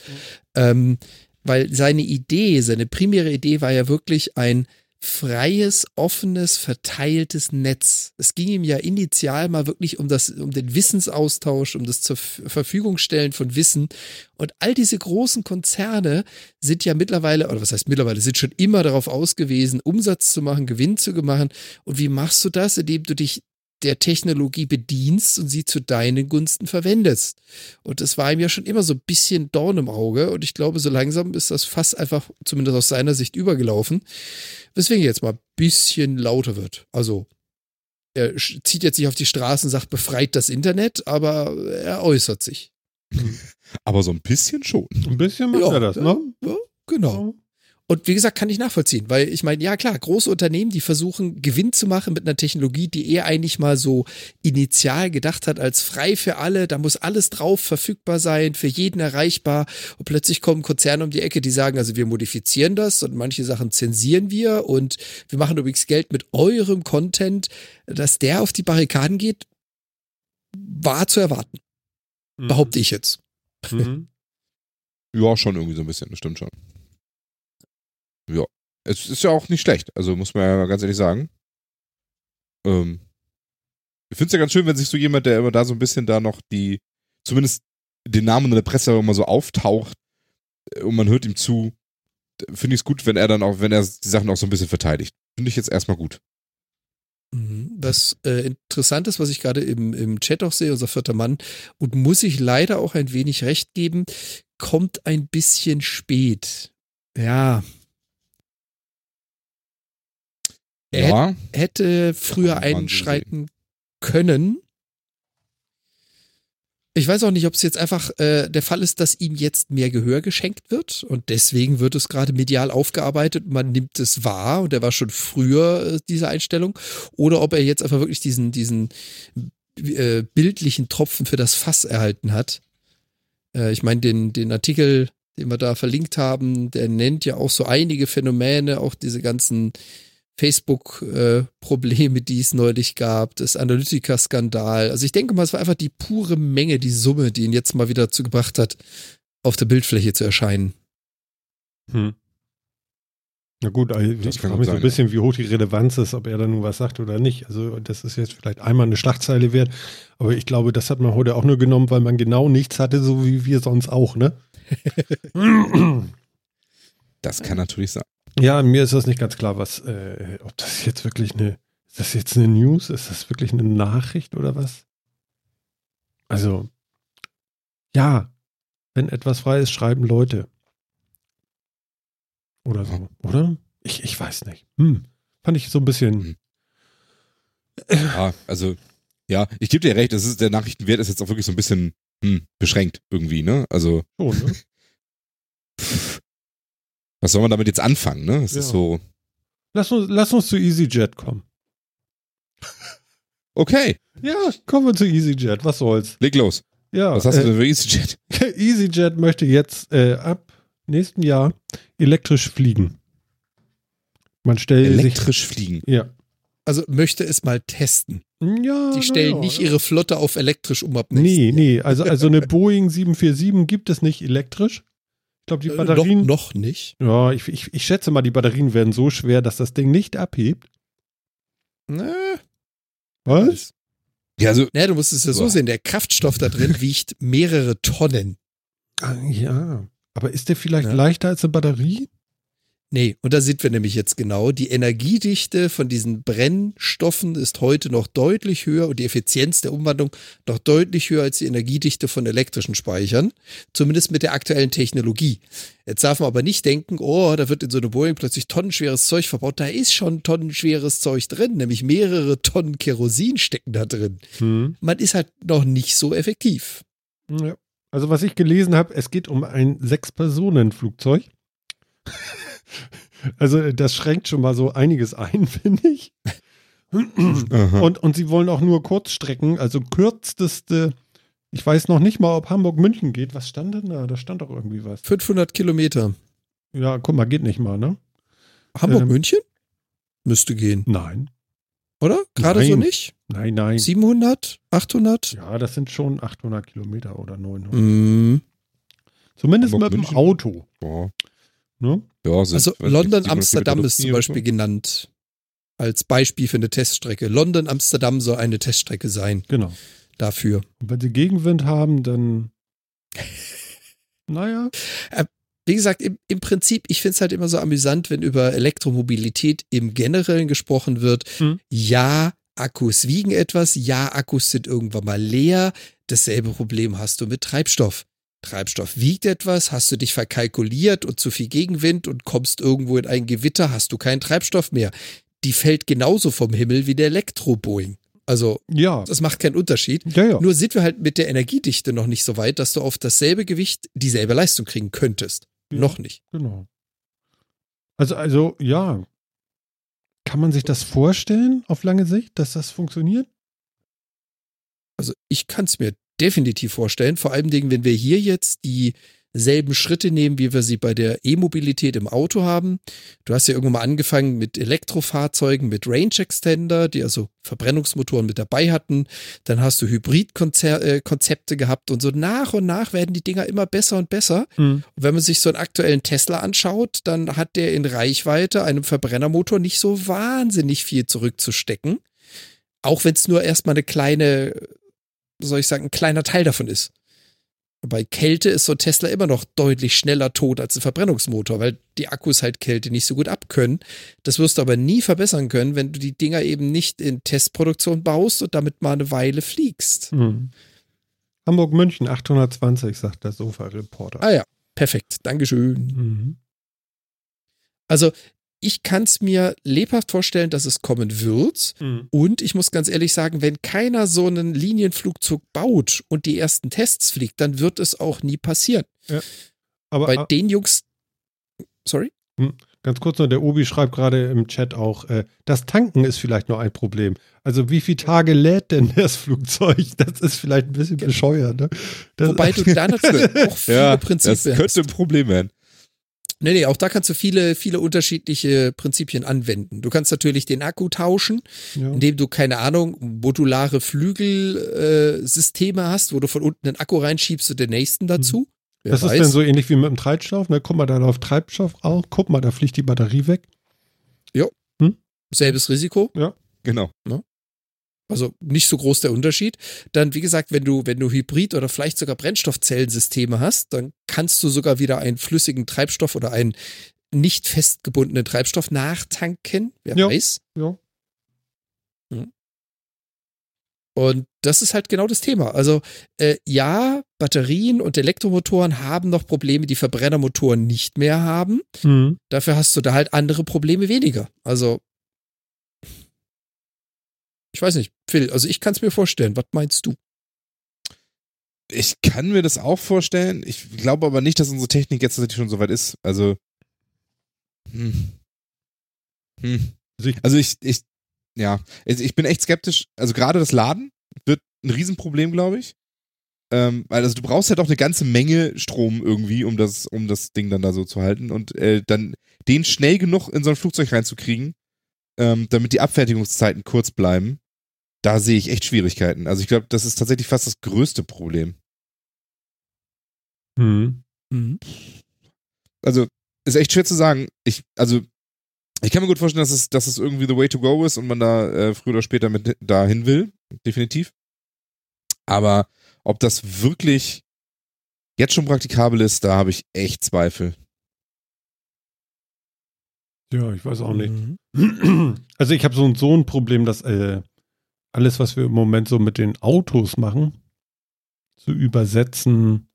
Ähm, weil seine Idee, seine primäre Idee war ja wirklich ein freies, offenes, verteiltes Netz. Es ging ihm ja initial mal wirklich um das, um den Wissensaustausch, um das zur Verfügung stellen von Wissen. Und all diese großen Konzerne sind ja mittlerweile, oder was heißt mittlerweile, sind schon immer darauf ausgewiesen, Umsatz zu machen, Gewinn zu machen. Und wie machst du das? Indem du dich der Technologie bedienst und sie zu deinen Gunsten verwendest. Und das war ihm ja schon immer so ein bisschen Dorn im Auge. Und ich glaube, so langsam ist das fast einfach, zumindest aus seiner Sicht, übergelaufen. Weswegen jetzt mal ein bisschen lauter wird. Also, er zieht jetzt nicht auf die Straße und sagt, befreit das Internet, aber er äußert sich. Aber so ein bisschen schon. Ein bisschen macht Ja, er das, ne? Ja, genau. Und wie gesagt, kann ich nachvollziehen, weil ich meine, ja klar, große Unternehmen, die versuchen Gewinn zu machen mit einer Technologie, die er eigentlich mal so initial gedacht hat als frei für alle, da muss alles drauf verfügbar sein, für jeden erreichbar und plötzlich kommen Konzerne um die Ecke, die sagen, also wir modifizieren das und manche Sachen zensieren wir und wir machen übrigens Geld mit eurem Content, dass der auf die Barrikaden geht, war zu erwarten, Mhm. behaupte ich jetzt. Mhm. Ja, schon irgendwie so ein bisschen, das stimmt schon. Ja. Es ist ja auch nicht schlecht, also muss man ja ganz ehrlich sagen. Ähm, ich finde es ja ganz schön, wenn sich so jemand, der immer da so ein bisschen da noch die, zumindest den Namen in der Presse immer so auftaucht äh, und man hört ihm zu, finde ich es gut, wenn er dann auch, wenn er die Sachen auch so ein bisschen verteidigt. Finde ich jetzt erstmal gut. Mhm. Was äh, interessant ist, was ich gerade im, im Chat auch sehe, unser vierter Mann, und muss ich leider auch ein wenig recht geben, kommt ein bisschen spät. Ja. Er Ja, hätte früher einschreiten können. Ich weiß auch nicht, ob es jetzt einfach äh, der Fall ist, dass ihm jetzt mehr Gehör geschenkt wird und deswegen wird es gerade medial aufgearbeitet und man nimmt es wahr und er war schon früher äh, diese Einstellung oder ob er jetzt einfach wirklich diesen, diesen äh, bildlichen Tropfen für das Fass erhalten hat. Äh, ich meine, den, den Artikel, den wir da verlinkt haben, der nennt ja auch so einige Phänomene, auch diese ganzen Facebook-Probleme, die es neulich gab, das Analytiker-Skandal. Also ich denke mal, es war einfach die pure Menge, die Summe, die ihn jetzt mal wieder dazu gebracht hat, auf der Bildfläche zu erscheinen. Hm. Na gut, also Das ich frage mich so ein bisschen, wie hoch die Relevanz ist, ob er da nun was sagt oder nicht. Also das ist jetzt vielleicht einmal eine Schlagzeile wert, aber ich glaube, das hat man heute auch nur genommen, weil man genau nichts hatte, so wie wir sonst auch, ne? das kann natürlich sein. Ja, mir ist das nicht ganz klar, was, äh, ob das jetzt wirklich eine, ist das jetzt eine News? Ist das wirklich eine Nachricht oder was? Also, ja, wenn etwas frei ist, schreiben Leute. Oder so, oder? Ich, ich weiß nicht. Hm. Fand ich so ein bisschen. Hm. Ja, also, ja, ich gebe dir recht, das ist, der Nachrichtenwert ist jetzt auch wirklich so ein bisschen hm, beschränkt irgendwie, ne? Also, Schon, ne? pff, was soll man damit jetzt anfangen, ne? Es ist Ja. so, lass, uns, lass uns zu EasyJet kommen. okay, Ja, kommen wir zu EasyJet. Was soll's? leg los. Ja, Was hast äh, du denn für EasyJet? EasyJet möchte jetzt äh, ab nächsten Jahr elektrisch fliegen. Man stellt sich. Elektrisch fliegen. Ja. Also möchte es mal testen. ja Die stellen ja, nicht ja. ihre Flotte auf elektrisch um ab Nee, nächsten Jahr. nee. Also, also eine Boeing 747 gibt es nicht elektrisch. Ich glaube, die Äh, Batterien. noch, noch nicht. Ja, ich, ich, ich schätze mal, die Batterien werden so schwer, dass das Ding nicht abhebt. Na, Was? Ja, also Naja, du musst es ja so Boah. sehen, der Kraftstoff da drin wiegt mehrere Tonnen. Ah, ja. Aber ist der vielleicht Ja. leichter als eine Batterie? Nee, und da sind wir nämlich jetzt genau. Die Energiedichte von diesen Brennstoffen ist heute noch deutlich höher und die Effizienz der Umwandlung noch deutlich höher als die Energiedichte von elektrischen Speichern. Zumindest mit der aktuellen Technologie. Jetzt darf man aber nicht denken, oh, da wird in so eine Boeing plötzlich tonnenschweres Zeug verbaut. Da ist schon tonnenschweres Zeug drin, nämlich mehrere Tonnen Kerosin stecken da drin. Hm. Man ist halt noch nicht so effektiv. Ja. Also was ich gelesen habe, es geht um ein Sechs-Personen-Flugzeug. Also das schränkt schon mal so einiges ein, finde ich. Und, und sie wollen auch nur Kurzstrecken, also kürzeste, ich weiß noch nicht mal, ob Hamburg-München geht. Was stand denn da? Da stand doch irgendwie was. 500 Kilometer. Ja, guck mal, geht nicht mal, ne? Hamburg, Ähm. München? Müsste gehen, Nein. oder? Gerade so Nein. nicht? Nein, nein. 700? 800? Ja, das sind schon 800 Kilometer oder 900. Mm. Zumindest Hamburg, mit dem München? Auto. Boah. Ne? Ja, sind, Also nicht, London, 700 Amsterdam ist zum Beispiel genannt als Beispiel für eine Teststrecke. London, Amsterdam soll eine Teststrecke sein Genau. dafür. Und wenn sie Gegenwind haben, dann. Naja. Wie gesagt, im, im Prinzip, ich finde es halt immer so amüsant, wenn über Elektromobilität im Generellen gesprochen wird. Hm. Ja, Akkus wiegen etwas, ja, Akkus sind irgendwann mal leer. Dasselbe Problem hast du mit Treibstoff. Treibstoff wiegt etwas, hast du dich verkalkuliert und zu viel Gegenwind und kommst irgendwo in ein Gewitter, hast du keinen Treibstoff mehr. Die fällt genauso vom Himmel wie der Elektro-Boeing. Also, Ja. das macht keinen Unterschied. Ja, ja. Nur sind wir halt mit der Energiedichte noch nicht so weit, dass du auf dasselbe Gewicht dieselbe Leistung kriegen könntest. Ja. Noch nicht. Genau. Also, also, ja. Kann man sich das vorstellen auf lange Sicht, dass das funktioniert? Also ich kann es mir definitiv vorstellen, vor allem Dingen, wenn wir hier jetzt dieselben Schritte nehmen, wie wir sie bei der E-Mobilität im Auto haben. Du hast ja irgendwann mal angefangen mit Elektrofahrzeugen, mit Range Extender, die also Verbrennungsmotoren mit dabei hatten. Dann hast du Hybridkonzepte gehabt und so nach und nach werden die Dinger immer besser und besser. Hm. Und wenn man sich so einen aktuellen Tesla anschaut, dann hat der in Reichweite einem Verbrennermotor nicht so wahnsinnig viel zurückzustecken. Auch wenn es nur erstmal eine kleine, soll ich sagen, ein kleiner Teil davon ist. Bei Kälte ist so ein Tesla immer noch deutlich schneller tot als ein Verbrennungsmotor, weil die Akkus halt Kälte nicht so gut abkönnen. Das wirst du aber nie verbessern können, wenn du die Dinger eben nicht in Testproduktion baust und damit mal eine Weile fliegst. Hm. Hamburg-München 820, sagt der Sofa-Reporter. Ah ja, perfekt. Dankeschön. Mhm. Also, ich kann es mir lebhaft vorstellen, dass es kommen wird. Mhm. Und ich muss ganz ehrlich sagen, wenn keiner so einen Linienflugzeug baut und die ersten Tests fliegt, dann wird es auch nie passieren. Aber Bei den Jungs. Sorry? ganz kurz noch, der Obi schreibt gerade im Chat auch, äh, das Tanken ist vielleicht noch ein Problem. Also wie viele Tage lädt denn das Flugzeug? Das ist vielleicht ein bisschen bescheuert. Ne? Das, Wobei du da natürlich auch viele Ja, das Prinzipien könnte ein. Problem werden. Nee, nee, auch da kannst du viele, viele unterschiedliche Prinzipien anwenden. Du kannst natürlich den Akku tauschen, ja. indem du, keine Ahnung, modulare Flügelsysteme äh, hast, wo du von unten den Akku reinschiebst und den nächsten dazu. Wer Das ist weiß. dann so ähnlich wie mit dem Treibstoff. Ne? Guck mal, da läuft Treibstoff auch. Guck mal, da fliegt die Batterie weg. Selbes Risiko. Genau. Also nicht so groß der Unterschied. Dann, wie gesagt, wenn du, wenn du Hybrid- oder vielleicht sogar Brennstoffzellensysteme hast, dann kannst du sogar wieder einen flüssigen Treibstoff oder einen nicht festgebundenen Treibstoff nachtanken. Wer Ja. weiß. Ja. Und das ist halt genau das Thema. Also äh, ja, Batterien und Elektromotoren haben noch Probleme, die Verbrennermotoren nicht mehr haben. Mhm. Dafür hast du da halt andere Probleme weniger. Also ich weiß nicht, Phil, also ich kann es mir vorstellen. Was meinst du? Ich kann mir das auch vorstellen. Ich glaube aber nicht, dass unsere Technik jetzt tatsächlich schon so weit ist. Also. Hm. Hm. Also ich- ich, ja, also ich bin echt skeptisch. Also gerade das Laden wird ein Riesenproblem, glaube ich. Ähm, weil also du brauchst halt auch eine ganze Menge Strom irgendwie, um das, um das Ding dann da so zu halten und äh, dann den schnell genug in so ein Flugzeug reinzukriegen, ähm, damit die Abfertigungszeiten kurz bleiben. Da sehe ich echt Schwierigkeiten. Also ich glaube, das ist tatsächlich fast das größte Problem. Mhm. also ist echt schwer zu sagen. Ich, also, ich kann mir gut vorstellen, dass es, dass es irgendwie the way to go ist und man da äh, früher oder später mit dahin will. Definitiv. Aber ob das wirklich jetzt schon praktikabel ist, da habe ich echt Zweifel. Ja, ich weiß auch nicht. Mhm. Also ich habe so, ein- so ein Problem, dass äh, alles, was wir im Moment so mit den Autos machen, zu übersetzen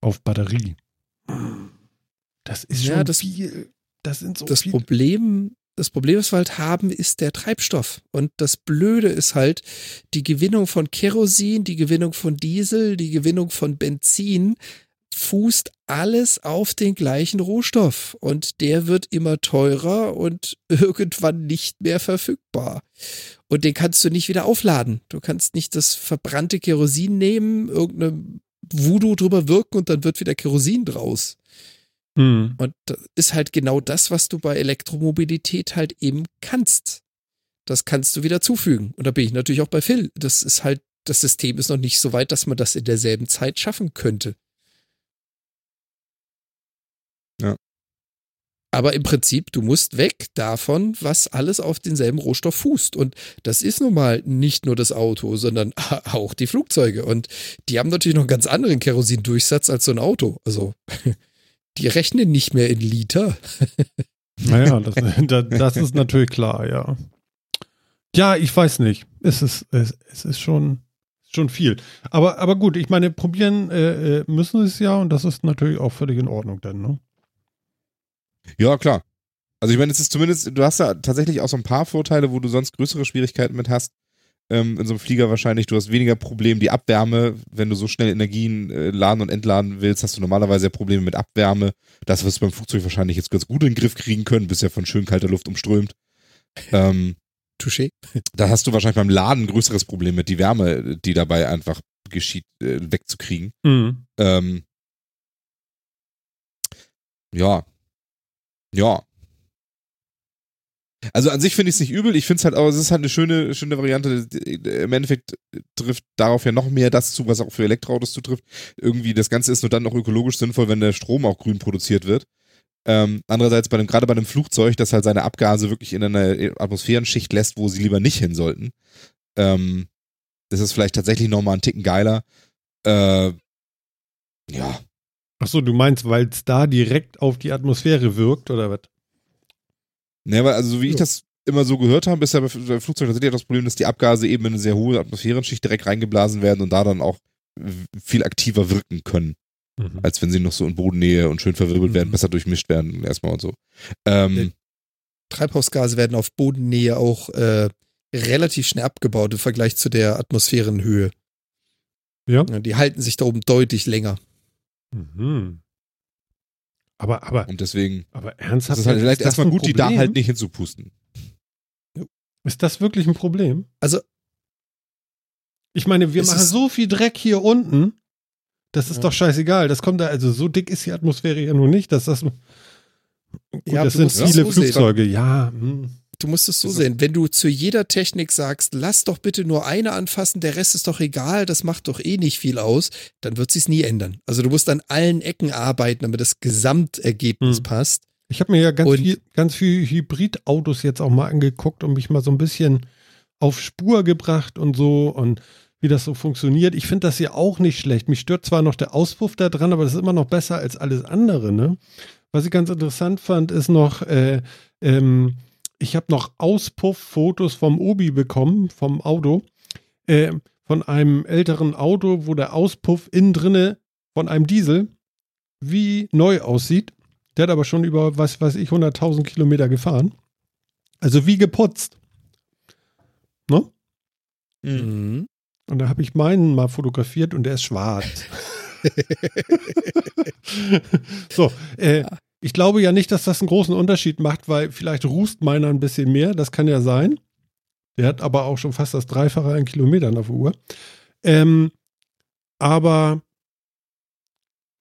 auf Batterie. Das ist schon Ja, das- viel. Das sind so Das viele. Problem, das Problem, was wir halt haben, ist der Treibstoff. Und das Blöde ist halt, die Gewinnung von Kerosin, die Gewinnung von Diesel, die Gewinnung von Benzin fußt alles auf den gleichen Rohstoff. Und der wird immer teurer und irgendwann nicht mehr verfügbar. Und den kannst du nicht wieder aufladen. Du kannst nicht das verbrannte Kerosin nehmen, irgendeine Voodoo drüber wirken und dann wird wieder Kerosin draus. Hm. Und das ist halt genau das, was du bei Elektromobilität halt eben kannst. Das kannst du wieder zufügen. Und da bin ich natürlich auch bei Phil. Das ist halt, das System ist noch nicht so weit, dass man das in derselben Zeit schaffen könnte. Ja. Aber im Prinzip, du musst weg davon, was alles auf denselben Rohstoff fußt. Und das ist nun mal nicht nur das Auto, sondern auch die Flugzeuge. Und die haben natürlich noch einen ganz anderen Kerosindurchsatz als so ein Auto. Also, die rechnen nicht mehr in Liter. Naja, das, da- das ist natürlich klar, ja. Ja, ich weiß nicht. Es ist, es, es ist schon, schon viel. Aber, aber gut, ich meine, probieren äh, äh, müssen sie es ja und das ist natürlich auch völlig in Ordnung dann, ne? Ja, klar. Also ich meine, es ist zumindest, du hast da tatsächlich auch so ein paar Vorteile, wo du sonst größere Schwierigkeiten mit hast. Ähm, in so einem Flieger wahrscheinlich, du hast weniger Probleme, die Abwärme, wenn du so schnell Energien äh, laden und entladen willst, hast du normalerweise ja Probleme mit Abwärme. Das wirst du beim Flugzeug wahrscheinlich jetzt ganz gut in den Griff kriegen können, bist ja von schön kalter Luft umströmt. Ähm, Touché. da hast du wahrscheinlich beim Laden ein größeres Problem mit, die Wärme, die dabei einfach geschieht, äh, wegzukriegen. Mhm. Ähm, ja. Ja. Also an sich finde ich es nicht übel. Ich finde es halt, aber es ist halt eine schöne, schöne Variante. Im Endeffekt trifft darauf ja noch mehr das zu, was auch für Elektroautos zutrifft. Irgendwie, das Ganze ist nur dann noch ökologisch sinnvoll, wenn der Strom auch grün produziert wird. Ähm, andererseits bei gerade bei einem Flugzeug, das halt seine Abgase wirklich in einer Atmosphärenschicht lässt, wo sie lieber nicht hin sollten. Ähm, das ist vielleicht tatsächlich nochmal einen Ticken geiler. Äh, ja, Ach so, du meinst, weil es da direkt auf die Atmosphäre wirkt oder was? Ne, weil also so wie ich das immer so gehört habe, ist ja bei bei Flugzeugen tatsächlich das Problem, dass die Abgase eben in eine sehr hohe Atmosphärenschicht direkt reingeblasen werden und da dann auch viel aktiver wirken können, Mhm. als wenn sie noch so in Bodennähe und schön verwirbelt werden, Mhm. besser durchmischt werden erstmal und so. Ähm, Treibhausgase werden auf Bodennähe auch äh, relativ schnell abgebaut im Vergleich zu der Atmosphärenhöhe. Ja, Die halten sich da oben deutlich länger. Mhm. Aber, aber, und deswegen aber ist ernsthaft? es halt vielleicht ist das erstmal ein gut, die da Problem? halt nicht hinzupusten. Ist das wirklich ein Problem? Also, Ich meine, wir machen ist- so viel Dreck hier unten. Das ist Ja. doch scheißegal. Das kommt da, also so dick ist die Atmosphäre ja nun nicht, dass das. Gut, Ja, das sind viele so sehen. Flugzeuge, ja. hm. Du musst es so ist- sehen. Wenn du zu jeder Technik sagst, lass doch bitte nur eine anfassen, der Rest ist doch egal, das macht doch eh nicht viel aus, dann wird sich's nie ändern. Also du musst an allen Ecken arbeiten, damit das Gesamtergebnis Hm. passt. Ich habe mir ja ganz Und- viel, ganz viel Hybridautos jetzt auch mal angeguckt und mich mal so ein bisschen auf Spur gebracht und so und wie das so funktioniert. Ich finde das ja auch nicht schlecht. Mich stört zwar noch der Auspuff da dran, aber das ist immer noch besser als alles andere, ne? Was ich ganz interessant fand, ist noch, äh, ähm, ich habe noch Auspufffotos vom Obi bekommen, vom Auto, äh, von einem älteren Auto, wo der Auspuff innen drinne von einem Diesel wie neu aussieht. Der hat aber schon über, was weiß ich, 100.000 Kilometer gefahren. Also wie geputzt. Ne? Mhm. Und da habe ich meinen mal fotografiert und der ist schwarz. so, äh, ich glaube ja nicht, dass das einen großen Unterschied macht, weil vielleicht rußt meiner ein bisschen mehr, das kann ja sein. Der hat aber auch schon fast das Dreifache an Kilometern auf der Uhr. Ähm, aber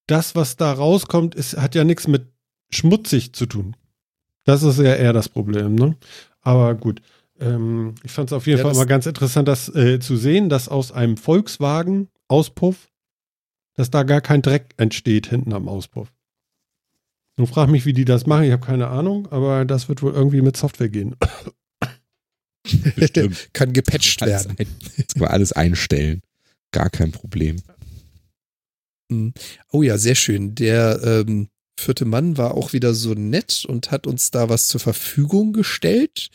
das, was da rauskommt, ist, hat ja nichts mit schmutzig zu tun. Das ist ja eher das Problem, ne? Aber gut. Ähm, ich fand es auf jeden Ja, Fall mal ganz interessant, das äh, zu sehen, dass aus einem Volkswagen-Auspuff, dass da gar kein Dreck entsteht hinten am Auspuff. Nun frag mich, wie die das machen, ich habe keine Ahnung, aber das wird wohl irgendwie mit Software gehen. Bestimmt. Kann gepatcht alles, werden. ein, das kann man alles einstellen. Gar kein Problem. Oh ja, sehr schön. Der ähm, vierte Mann war auch wieder so nett und hat uns da was zur Verfügung gestellt.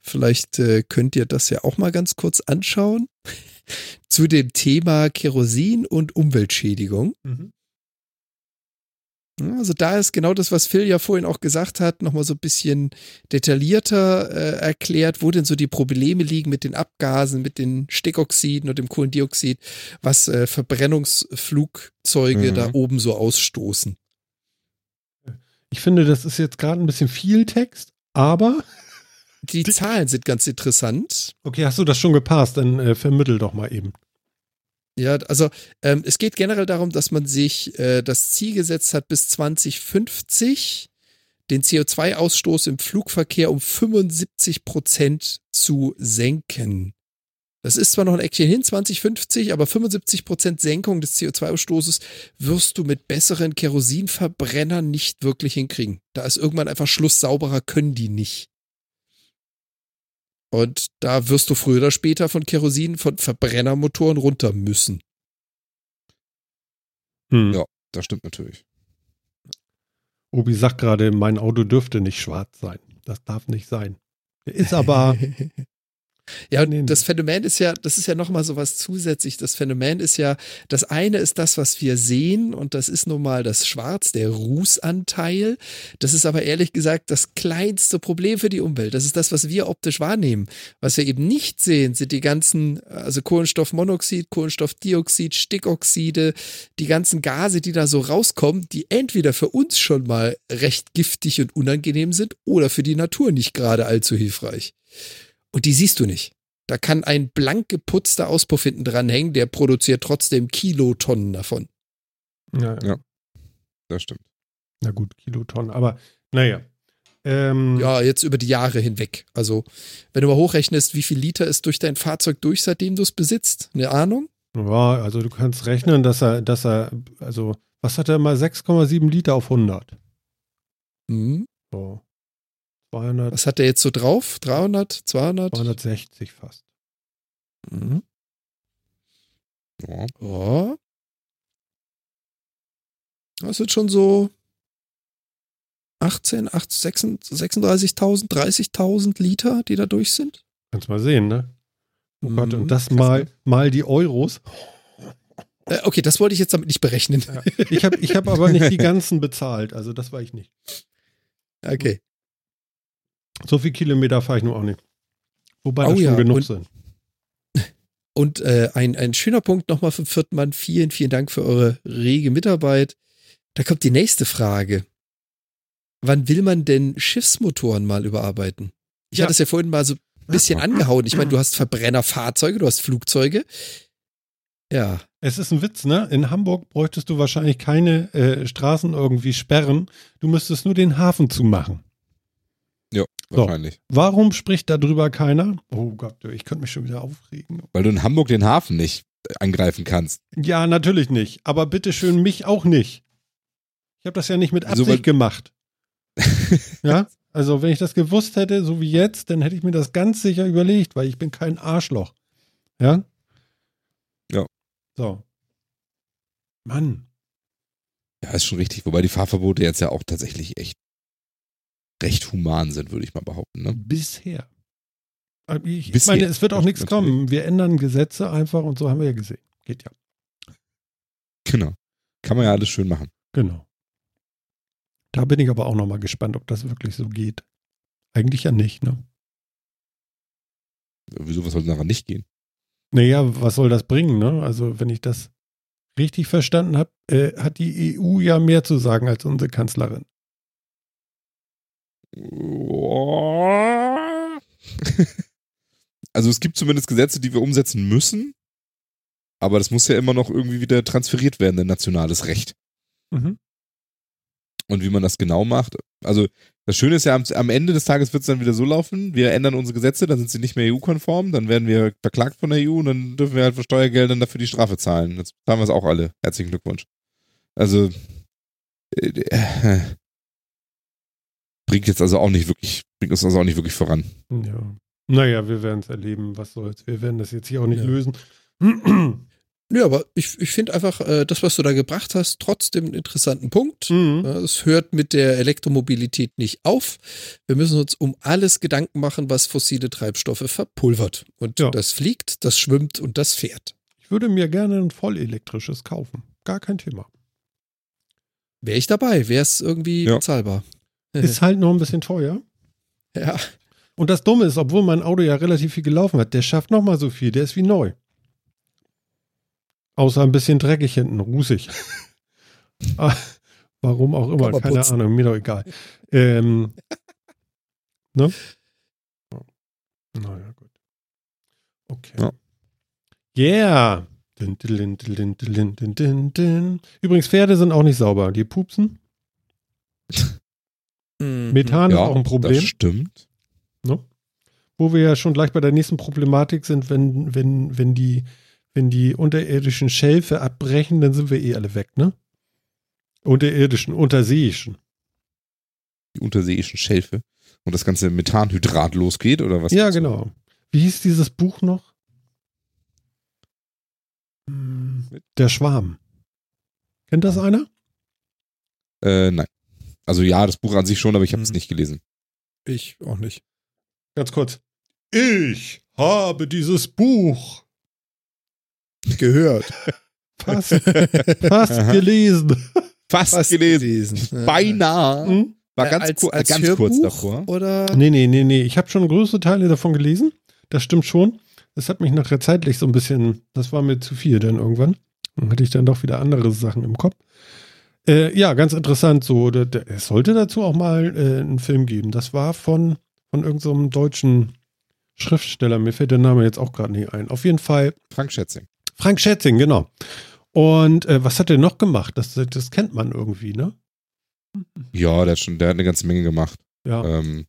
Vielleicht äh, könnt ihr das ja auch mal ganz kurz anschauen. Zu dem Thema Kerosin und Umweltschädigung. Mhm. Also da ist genau das, was Phil ja vorhin auch gesagt hat, nochmal so ein bisschen detaillierter äh, erklärt, wo denn so die Probleme liegen mit den Abgasen, mit den Stickoxiden und dem Kohlendioxid, was äh, Verbrennungsflugzeuge Mhm. da oben so ausstoßen. Ich finde, das ist jetzt gerade ein bisschen viel Text, aber. Die Zahlen sind ganz interessant. Okay, hast du das schon gepasst? Dann äh, vermittel doch mal eben. Ja, also ähm, es geht generell darum, dass man sich äh, das Ziel gesetzt hat, bis 2050 den CO2-Ausstoß im Flugverkehr um 75 Prozent zu senken. Das ist zwar noch ein Eckchen hin, 2050, aber 75 Prozent Senkung des CO2-Ausstoßes wirst du mit besseren Kerosinverbrennern nicht wirklich hinkriegen. Da ist irgendwann einfach Schluss, sauberer können die nicht. Und da wirst du früher oder später von Kerosin, von Verbrennermotoren runter müssen. Hm. Ja. Das stimmt natürlich. Obi sagt gerade, mein Auto dürfte nicht schwarz sein. Das darf nicht sein. Ist aber. Ja, und das Phänomen ist ja, das ist ja nochmal so was zusätzlich. Das Phänomen ist ja, das eine ist das, was wir sehen, und das ist nun mal das Schwarz, der Rußanteil. Das ist aber ehrlich gesagt das kleinste Problem für die Umwelt. Das ist das, was wir optisch wahrnehmen. Was wir eben nicht sehen, sind die ganzen, also Kohlenstoffmonoxid, Kohlenstoffdioxid, Stickoxide, die ganzen Gase, die da so rauskommen, die entweder für uns schon mal recht giftig und unangenehm sind oder für die Natur nicht gerade allzu hilfreich. Und die siehst du nicht. Da kann ein blank geputzter Auspuff hinten dranhängen, der produziert trotzdem Kilotonnen davon. Ja, Ja. Das stimmt. Na gut, Kilotonnen. Aber naja. Ähm, Ja, jetzt über die Jahre hinweg. Also, wenn du mal hochrechnest, wie viel Liter ist durch dein Fahrzeug durch, seitdem du es besitzt? Eine Ahnung? ja, also du kannst rechnen, dass er, dass er, also, was hat er mal? 6,7 Liter auf 100. Hm. So. 200, Was hat der jetzt so drauf? 300? 200? 260 fast. Mhm. Ja. Ja. Das sind schon so 18, 18 36.000, 30.000 Liter, die da durch sind. Kannst mal sehen, ne? Oh Gott, Mhm, und das mal, mal die Euros. Äh, okay, das wollte ich jetzt damit nicht berechnen. Ja. Ich habe ich hab aber nicht die ganzen bezahlt, also das war ich nicht. Okay. So viel Kilometer fahre ich nur auch nicht. Wobei Oh das schon ja, genug und- sind. Und äh, ein, ein schöner Punkt nochmal vom vierten Mann. Vielen, vielen Dank für eure rege Mitarbeit. Da kommt die nächste Frage. Wann will man denn Schiffsmotoren mal überarbeiten? Ich Ja. hatte es ja vorhin mal so ein bisschen angehauen. Ich meine, du hast Verbrennerfahrzeuge, du hast Flugzeuge. Ja, Es ist ein Witz, ne? In Hamburg bräuchtest du wahrscheinlich keine äh, Straßen irgendwie sperren. Du müsstest nur den Hafen zumachen. Ja, So. wahrscheinlich. Warum spricht darüber keiner? Oh Gott, ich könnte mich schon wieder aufregen. Weil du in Hamburg den Hafen nicht äh, angreifen kannst. Ja, natürlich nicht. Aber bitteschön mich auch nicht. Ich habe das ja nicht mit Also, Absicht weil- gemacht. ja? Also, wenn ich das gewusst hätte, so wie jetzt, dann hätte ich mir das ganz sicher überlegt, weil ich bin kein Arschloch. Ja? Ja. So. Mann. Ja, ist schon richtig. Wobei die Fahrverbote jetzt ja auch tatsächlich echt recht human sind, würde ich mal behaupten. Ne? Bisher. Aber Ich, Bisher. meine, es wird auch Das nichts kommen. Wir ändern Gesetze einfach und so haben wir ja gesehen. Geht ja. Genau. Kann man ja alles schön machen. Genau. Da bin ich aber auch nochmal gespannt, ob das wirklich so geht. Eigentlich ja nicht, ne? Wieso, was soll daran nicht gehen? Naja, was soll das bringen, ne? Also, wenn ich das richtig verstanden habe, äh, hat die EU ja mehr zu sagen als unsere Kanzlerin. Also es gibt zumindest Gesetze, die wir umsetzen müssen, aber das muss ja immer noch irgendwie wieder transferiert werden in nationales Recht. Mhm. Und wie man das genau macht. Also das Schöne ist ja, am, am Ende des Tages wird es dann wieder so laufen, wir ändern unsere Gesetze, dann sind sie nicht mehr EU-konform, dann werden wir verklagt von der EU und dann dürfen wir halt von Steuergeldern dafür die Strafe zahlen. Jetzt zahlen wir es auch alle. Herzlichen Glückwunsch. Also äh, äh, bringt jetzt also auch nicht wirklich, bringt uns also auch nicht wirklich voran. Ja. Naja, wir werden es erleben. Was soll's? Wir werden das jetzt hier auch nicht Ja. lösen. Nö, aber ich, ich finde einfach, äh, das, was du da gebracht hast, trotzdem einen interessanten Punkt. Mhm. Ja, Es hört mit der Elektromobilität nicht auf. Wir müssen uns um alles Gedanken machen, was fossile Treibstoffe verpulvert. Und Ja. das fliegt, das schwimmt und das fährt. Ich würde mir gerne ein vollelektrisches kaufen. Gar kein Thema. Wäre ich dabei, wäre es irgendwie Ja. bezahlbar. Ist halt noch ein bisschen teuer. Ja, Und das Dumme ist, obwohl mein Auto ja relativ viel gelaufen hat, der schafft noch mal so viel. Der ist wie neu. Außer ein bisschen dreckig hinten, rußig. Ah, Warum auch immer, keine putzen. Ahnung, mir doch egal. Ähm, ne? Naja, gut. Okay. Ja. Yeah. Din, din, din. Übrigens, Pferde sind auch nicht sauber. Die pupsen. Mhm. Methan ist ja, auch ein Problem. das stimmt. Wo wir ja schon gleich bei der nächsten Problematik sind, wenn, wenn, wenn die, wenn die unterirdischen Schälfe abbrechen, dann sind wir eh alle weg, ne? Unterirdischen, unterseeischen. Die unterseeischen Schelfe. Und das ganze Methanhydrat losgeht, oder was? ja, genau. Wie hieß dieses Buch noch? Hm, Der Schwarm. Kennt das einer? Äh, nein. Also ja, das Buch an sich schon, aber ich habe es Hm. nicht gelesen. Ich auch nicht. Ganz kurz. Ich habe dieses Buch Gehört. fast, fast Aha. gelesen. Fast, Fast gelesen. Ja. Beinahe. Hm? War Äh, ganz, als, als ganz Hörbuch kurz davor. Oder? Nee, nee, nee, nee. Ich habe schon größte Teile davon gelesen. Das stimmt schon. Das hat mich nachher zeitlich so ein bisschen, das war mir zu viel dann irgendwann. Dann hatte ich dann doch wieder andere Sachen im Kopf. Äh, ja, ganz interessant. So, der, der, es sollte dazu auch mal äh, einen Film geben. Das war von, von irgendeinem deutschen Schriftsteller. Mir fällt der Name jetzt auch gerade nicht ein. Auf jeden Fall Frank Schätzing. Frank Schätzing, genau. Und äh, was hat er noch gemacht? Das, das kennt man irgendwie, ne? Ja, der hat schon, der hat eine ganze Menge gemacht. Ja. Ähm,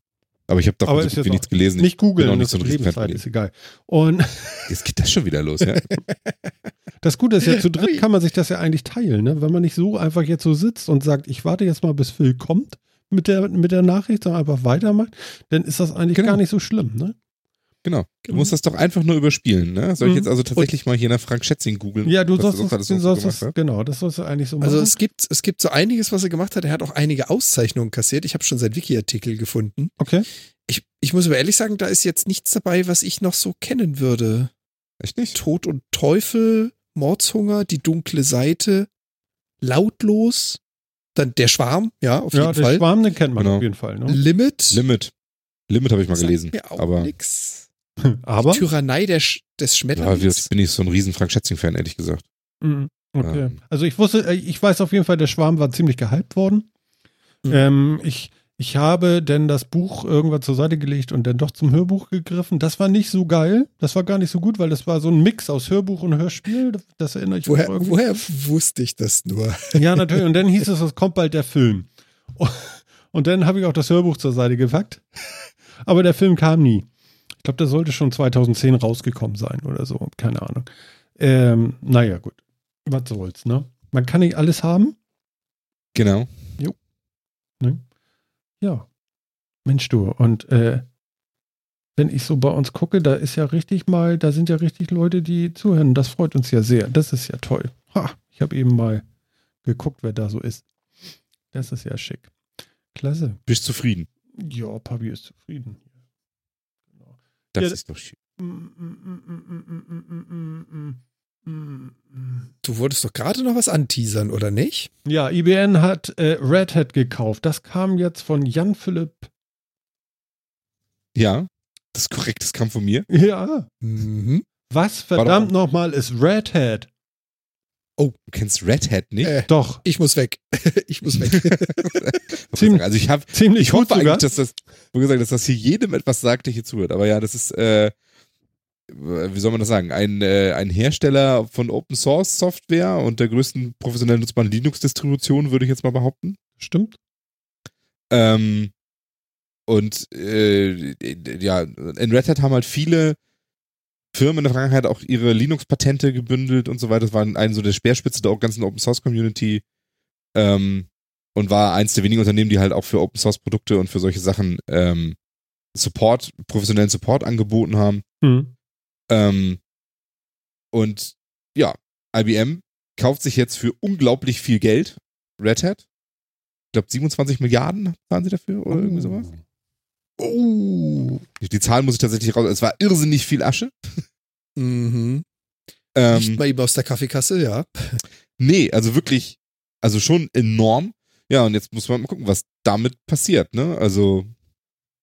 aber ich habe davon Aber so gut wie nichts gelesen. nicht googeln, auch nicht so ein Lebenszeit, ist egal. Und Jetzt geht das schon wieder los, ja? Das Gute ist ja, zu dritt kann man sich das ja eigentlich teilen, ne? Wenn man nicht so einfach jetzt so sitzt und sagt, ich warte jetzt mal, bis Phil kommt mit der, mit der Nachricht, sondern einfach weitermacht, dann ist das eigentlich Genau. gar nicht so schlimm, ne? Genau. Du musst das doch einfach nur überspielen, ne? Soll ich Mhm. jetzt also tatsächlich mal hier nach Frank Schätzing googeln? Ja, du sollst, noch so sollst hat? genau, das sollst du eigentlich so machen. Also es gibt, es gibt so einiges, was er gemacht hat. Er hat auch einige Auszeichnungen kassiert. Ich habe schon sein Wiki-Artikel gefunden. okay. Ich, ich muss aber ehrlich sagen, da ist jetzt nichts dabei, was ich noch so kennen würde. Echt nicht? Tod und Teufel, Mordshunger, die dunkle Seite, lautlos, dann der Schwarm, ja, auf Ja, jeden der Fall. Schwarm, den kennt man Genau. auf jeden Fall, ne? Limit. Limit. Limit habe ich mal gelesen. Mir auch aber nix. Aber? Tyrannei der, Sch- des ja, Schmetterlings. jetzt bin ich so ein riesen Frank Schätzing-Fan, ehrlich gesagt. Mhm. Okay. Ähm. Also ich wusste, äh, ich weiß auf jeden Fall, der Schwarm war ziemlich gehypt worden. Mhm. Ähm, ich, ich habe denn das Buch irgendwann zur Seite gelegt und dann doch zum Hörbuch gegriffen. Das war nicht so geil. Das war gar nicht so gut, weil das war so ein Mix aus Hörbuch und Hörspiel. Das erinnere ich mich woher, noch irgendwie. woher wusste ich das nur? Ja, natürlich. Und dann hieß es, es kommt bald der Film. Und dann habe ich auch das Hörbuch zur Seite gepackt. Aber der Film kam nie. Ich glaube, der sollte schon 2010 rausgekommen sein oder so. Keine Ahnung. Ähm, naja, gut. Was soll's, ne? Man kann nicht alles haben. Genau. Ne? Ja. Mensch, du. Und äh, wenn ich so bei uns gucke, da ist ja richtig mal, da sind ja richtig Leute, die zuhören. Das freut uns ja sehr. Das ist ja toll. Ha, ich habe eben mal geguckt, wer da so ist. Das ist ja schick. Klasse. Bist zufrieden. Ja, Papi ist zufrieden. Genau. Das Ja, ist doch schön. Du wolltest doch gerade noch was anteasern, oder nicht? Ja, IBN hat äh, Red Hat gekauft. Das kam jetzt von Jan Philipp. Ja, das ist korrekt, das kam von mir. Ja. Mhm. Was verdammt nochmal ist Red Hat? Oh, du kennst Red Hat nicht? Äh, Doch, ich muss weg. ich muss weg. Ziemlich- also ich habe ziemlich ich hoffe eigentlich, dass das, wie gesagt, dass das hier jedem etwas sagt, der hier zuhört. Aber ja, das ist, äh, wie soll man das sagen, ein, äh, ein Hersteller von Open Source Software und der größten professionell nutzbaren Linux-Distribution, würde ich jetzt mal behaupten. Stimmt. Ähm, und äh, ja, in Red Hat haben halt viele Firmen in der Vergangenheit auch ihre Linux-Patente gebündelt und so weiter. Das war eine so der Speerspitze der ganzen Open Source Community ähm, und war eins der wenigen Unternehmen, die halt auch für Open Source Produkte und für solche Sachen ähm, Support, professionellen Support angeboten haben. Hm. Ähm, und ja, IBM kauft sich jetzt für unglaublich viel Geld Red Hat. Ich glaube 27 Milliarden zahlen sie dafür oder irgendwie sowas. Oh. Die, Zahlen muss ich tatsächlich raus. Es war irrsinnig viel Asche. Mhm. Ähm, Nicht mal eben aus der Kaffeekasse, ja. Nee, also wirklich, also schon enorm. Ja, und jetzt muss man mal gucken, was damit passiert, ne? Also,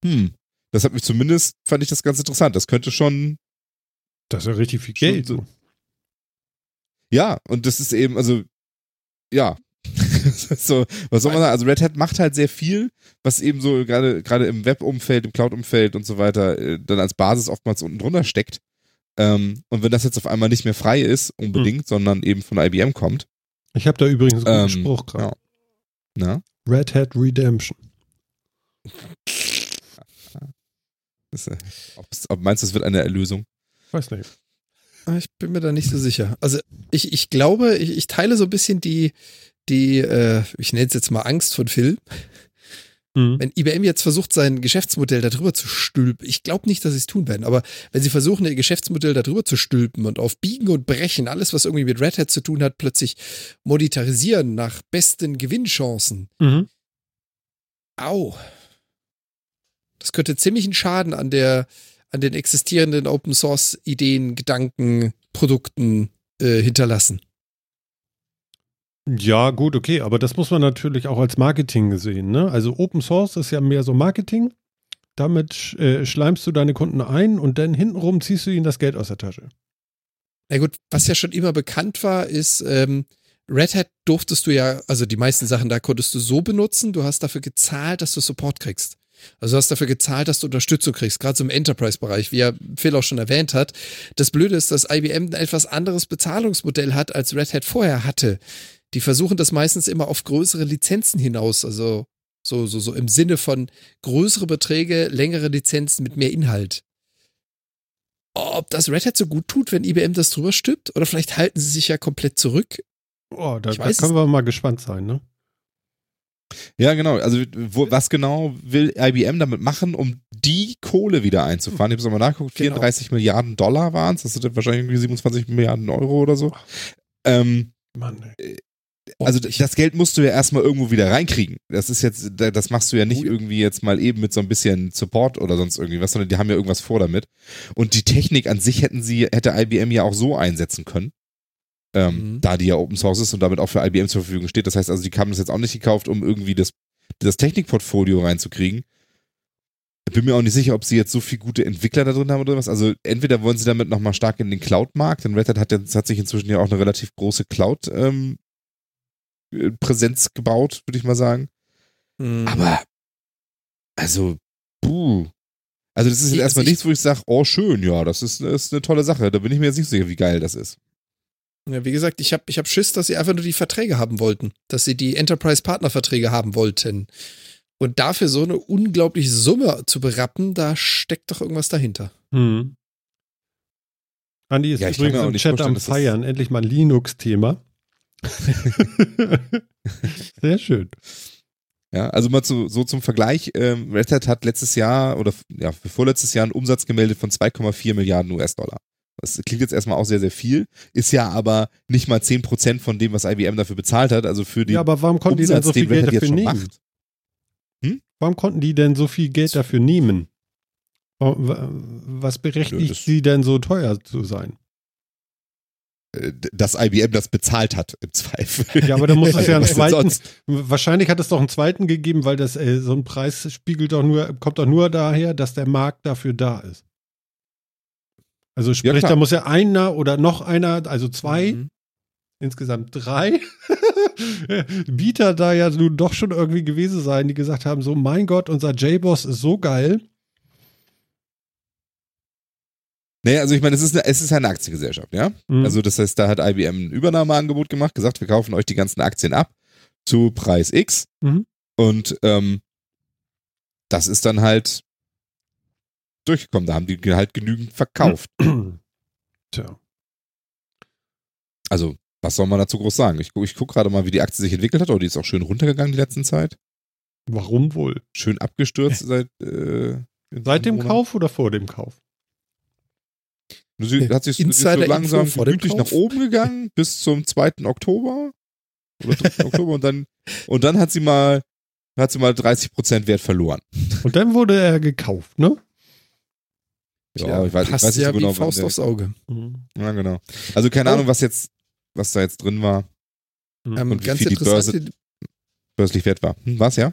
hm. Das hat mich zumindest, fand ich das ganz interessant. Das könnte schon, Das ist ja richtig viel Geld. so- ja, und das ist eben, also, ja. so, was soll man sagen? Also Red Hat macht halt sehr viel, was eben so gerade gerade im Web-Umfeld, im Cloud-Umfeld und so weiter äh, dann als Basis oftmals unten drunter steckt. Ähm, und wenn das jetzt auf einmal nicht mehr frei ist, unbedingt, sondern eben von IBM kommt, Ich habe da übrigens einen guten Ähm, Spruch gerade. na, Red Hat Redemption. das, äh, ob meinst du, es wird eine Erlösung? Weiß nicht. Ah, Ich bin mir da nicht so sicher. Also ich, ich glaube, ich, ich teile so ein bisschen die, die, äh, ich nenne es jetzt mal Angst von Phil. Mhm. Wenn IBM jetzt versucht, sein Geschäftsmodell darüber zu stülpen, ich glaube nicht, dass sie es tun werden, aber wenn sie versuchen, ihr Geschäftsmodell darüber zu stülpen und auf Biegen und Brechen alles, was irgendwie mit Red Hat zu tun hat, plötzlich monetarisieren nach besten Gewinnchancen, Mhm. au. Das könnte ziemlichen Schaden an der, an den existierenden Open Source Ideen, Gedanken, Produkten äh, hinterlassen. Ja, gut, okay, aber das muss man natürlich auch als Marketing sehen. Ne? Also Open Source ist ja mehr so Marketing. Damit äh, schleimst du deine Kunden ein und dann hintenrum ziehst du ihnen das Geld aus der Tasche. Na gut, was ja schon immer bekannt war, ist, ähm, Red Hat durftest du ja, also die meisten Sachen da konntest du so benutzen, du hast dafür gezahlt, dass du Support kriegst. Also du hast dafür gezahlt, dass du Unterstützung kriegst, gerade so im Enterprise-Bereich, wie ja Phil auch schon erwähnt hat. Das Blöde ist, dass IBM ein etwas anderes Bezahlungsmodell hat, als Red Hat vorher hatte. Die versuchen das meistens immer auf größere Lizenzen hinaus, also so, so, so im Sinne von größere Beträge, längere Lizenzen mit mehr Inhalt. Ob das Red Hat so gut tut, wenn IBM das drüber stülpt, oder vielleicht halten sie sich ja komplett zurück. Oh, da, da können wir mal gespannt sein, ne? Ja, genau. Also wo, was genau will IBM damit machen, um die Kohle wieder einzufahren? Ich habe es nochmal nachgeguckt, Genau. 34 Milliarden Dollar waren es. Das sind dann wahrscheinlich irgendwie 27 Milliarden Euro oder so. Ähm, Mann, ey. Also Und ich- das Geld musst du ja erstmal irgendwo wieder reinkriegen. Das ist jetzt, das machst du ja nicht Oh irgendwie jetzt mal eben mit so ein bisschen Support oder sonst irgendwie was, sondern die haben ja irgendwas vor damit. Und die Technik an sich hätten sie, hätte IBM ja auch so einsetzen können. Ähm, Mhm. Da die ja Open Source ist und damit auch für IBM zur Verfügung steht. Das heißt also, die haben das jetzt auch nicht gekauft, um irgendwie das, das Technikportfolio reinzukriegen. Ich bin mir auch nicht sicher, ob sie jetzt so viele gute Entwickler da drin haben oder was. Also entweder wollen sie damit nochmal stark in den Cloud-Markt, denn Red Hat hat, jetzt, hat sich inzwischen ja auch eine relativ große Cloud- ähm, äh, Präsenz gebaut, würde ich mal sagen. Hm. Aber, also, puh. Also, das ist jetzt erstmal ich- nichts, wo ich sage, oh, schön, ja, das ist, das ist eine tolle Sache. Da bin ich mir jetzt nicht sicher, wie geil das ist. Ja, wie gesagt, ich habe ich hab Schiss, dass sie einfach nur die Verträge haben wollten, dass sie die Enterprise-Partner-Verträge haben wollten. Und dafür so eine unglaubliche Summe zu berappen, da steckt doch irgendwas dahinter. Hm. Andi ist Ja, übrigens im nicht Chat am Feiern. Endlich mal ein Linux-Thema. Sehr schön. Ja, also mal zu, so zum Vergleich, ähm, Red Hat hat letztes Jahr oder ja, vorletztes Jahr einen Umsatz gemeldet von 2,4 Milliarden US-Dollar. Das klingt jetzt erstmal auch sehr, sehr viel, ist ja aber nicht mal 10% von dem, was IBM dafür bezahlt hat. Also für den Ja, aber warum konnten die denn Umsatz, so viel Geld dafür nehmen? macht. Warum konnten die denn so viel Geld dafür nehmen? Was berechtigt das- sie denn so teuer zu sein? Dass IBM das bezahlt hat, im Zweifel. Ja, aber da muss es ja einen zweiten. Wahrscheinlich hat es doch einen zweiten gegeben, weil das äh, so ein Preis spiegelt doch nur, kommt doch nur daher, dass der Markt dafür da ist. Also sprich, klar. da muss ja einer oder noch einer, also zwei, Mhm. insgesamt drei Bieter da ja nun doch schon irgendwie gewesen sein, die gesagt haben: so, mein Gott, unser J-Boss ist so geil. Nee, also ich meine, es ist, eine, es ist eine Aktiengesellschaft, ja. Mhm. Also das heißt, da hat IBM ein Übernahmeangebot gemacht, gesagt, wir kaufen euch die ganzen Aktien ab zu Preis X. Mhm. Und ähm, das ist dann halt durchgekommen. Da haben die halt genügend verkauft. Tja. Also, was soll man dazu groß sagen? Ich, ich gucke gerade mal, wie die Aktie sich entwickelt hat, aber die ist auch schön runtergegangen die letzten Zeit. Warum wohl? Schön abgestürzt seit äh, Seit dem Corona. Kauf oder vor dem Kauf? Sie hat sich Insider so langsam Info gemütlich nach oben gegangen bis zum 2. Oktober oder 3. Oktober und dann und dann hat sie mal hat sie mal 30% Wert verloren. Und dann wurde er gekauft, ne? Ja, ich weiß, ich passt weiß nicht ja so genau, wie Faust aufs Auge. Ja, genau. Also keine Oh. Ahnung, was jetzt was da jetzt drin war, Ähm, Und wie ganz viel die interessant, börslich wert war. Hm, was ja?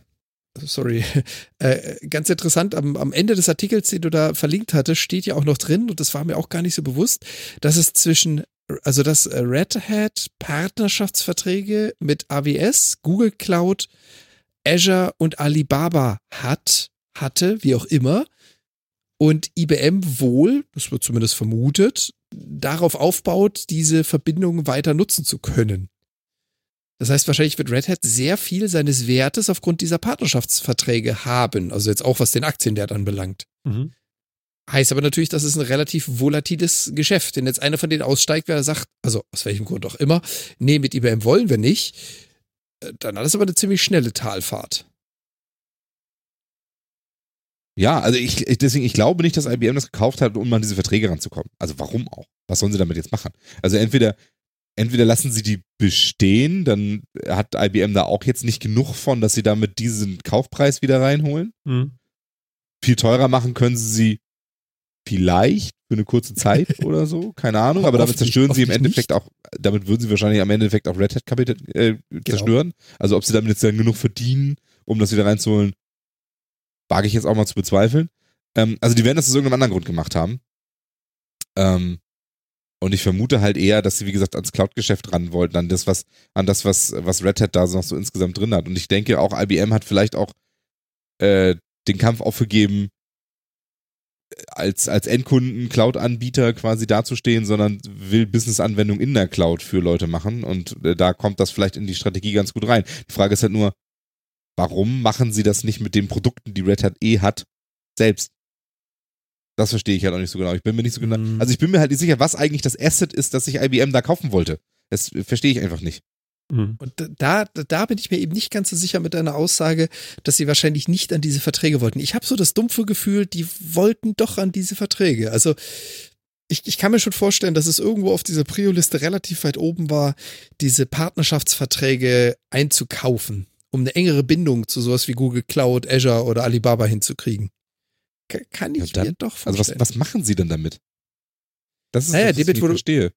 Sorry, äh, ganz interessant, am, am Ende des Artikels, den du da verlinkt hattest, steht ja auch noch drin, und das war mir auch gar nicht so bewusst, dass es zwischen, also dass Red Hat Partnerschaftsverträge mit AWS, Google Cloud, Azure und Alibaba hat, hatte, wie auch immer, und IBM wohl, das wird zumindest vermutet, darauf aufbaut, diese Verbindungen weiter nutzen zu können. Das heißt, wahrscheinlich wird Red Hat sehr viel seines Wertes aufgrund dieser Partnerschaftsverträge haben. Also jetzt auch was den Aktienwert anbelangt. Mhm. Heißt aber natürlich, das ist ein relativ volatiles Geschäft. Wenn jetzt einer von denen aussteigt, wer sagt, also aus welchem Grund auch immer, nee, mit IBM wollen wir nicht, äh, dann hat es aber eine ziemlich schnelle Talfahrt. Ja, also ich, ich deswegen, ich glaube nicht, dass IBM das gekauft hat, um an diese Verträge ranzukommen. Also warum auch? Was sollen sie damit jetzt machen? Also entweder, entweder lassen sie die bestehen, dann hat IBM da auch jetzt nicht genug von, dass sie damit diesen Kaufpreis wieder reinholen. Mhm. Viel teurer machen können sie sie vielleicht für eine kurze Zeit oder so, keine Ahnung, aber damit zerstören sie im Endeffekt auch, damit würden sie wahrscheinlich am Endeffekt auch Red Hat Capital äh, zerstören. Also ob sie damit jetzt dann genug verdienen, um das wieder reinzuholen, wage ich jetzt auch mal zu bezweifeln. Ähm, also die werden das aus irgendeinem anderen Grund gemacht haben. Ähm, und ich vermute halt eher, dass sie, wie gesagt, ans Cloud-Geschäft ran wollten, an das, was, an das, was, was Red Hat da noch so insgesamt drin hat. Und ich denke auch, IBM hat vielleicht auch äh, den Kampf aufgegeben, als, als Endkunden Cloud-Anbieter quasi dazustehen, sondern will Business-Anwendungen in der Cloud für Leute machen und äh, da kommt das vielleicht in die Strategie ganz gut rein. Die Frage ist halt nur, warum machen sie das nicht mit den Produkten, die Red Hat eh hat, selbst? Das verstehe ich halt auch nicht so genau. Ich bin mir nicht so genau, Mhm. also ich bin mir halt nicht sicher, was eigentlich das Asset ist, das sich IBM da kaufen wollte. Das verstehe ich einfach nicht. Mhm. Und da, da bin ich mir eben nicht ganz so sicher mit deiner Aussage, dass sie wahrscheinlich nicht an diese Verträge wollten. Ich habe so das dumpfe Gefühl, die wollten doch an diese Verträge. Also ich, ich kann mir schon vorstellen, dass es irgendwo auf dieser Prio-Liste relativ weit oben war, diese Partnerschaftsverträge einzukaufen, um eine engere Bindung zu sowas wie Google Cloud, Azure oder Alibaba hinzukriegen. Ka- Kann ich Ja, dann- mir doch Also vorstellen. was, was machen sie denn damit? Das ist Naja, das, was ich wo verstehe.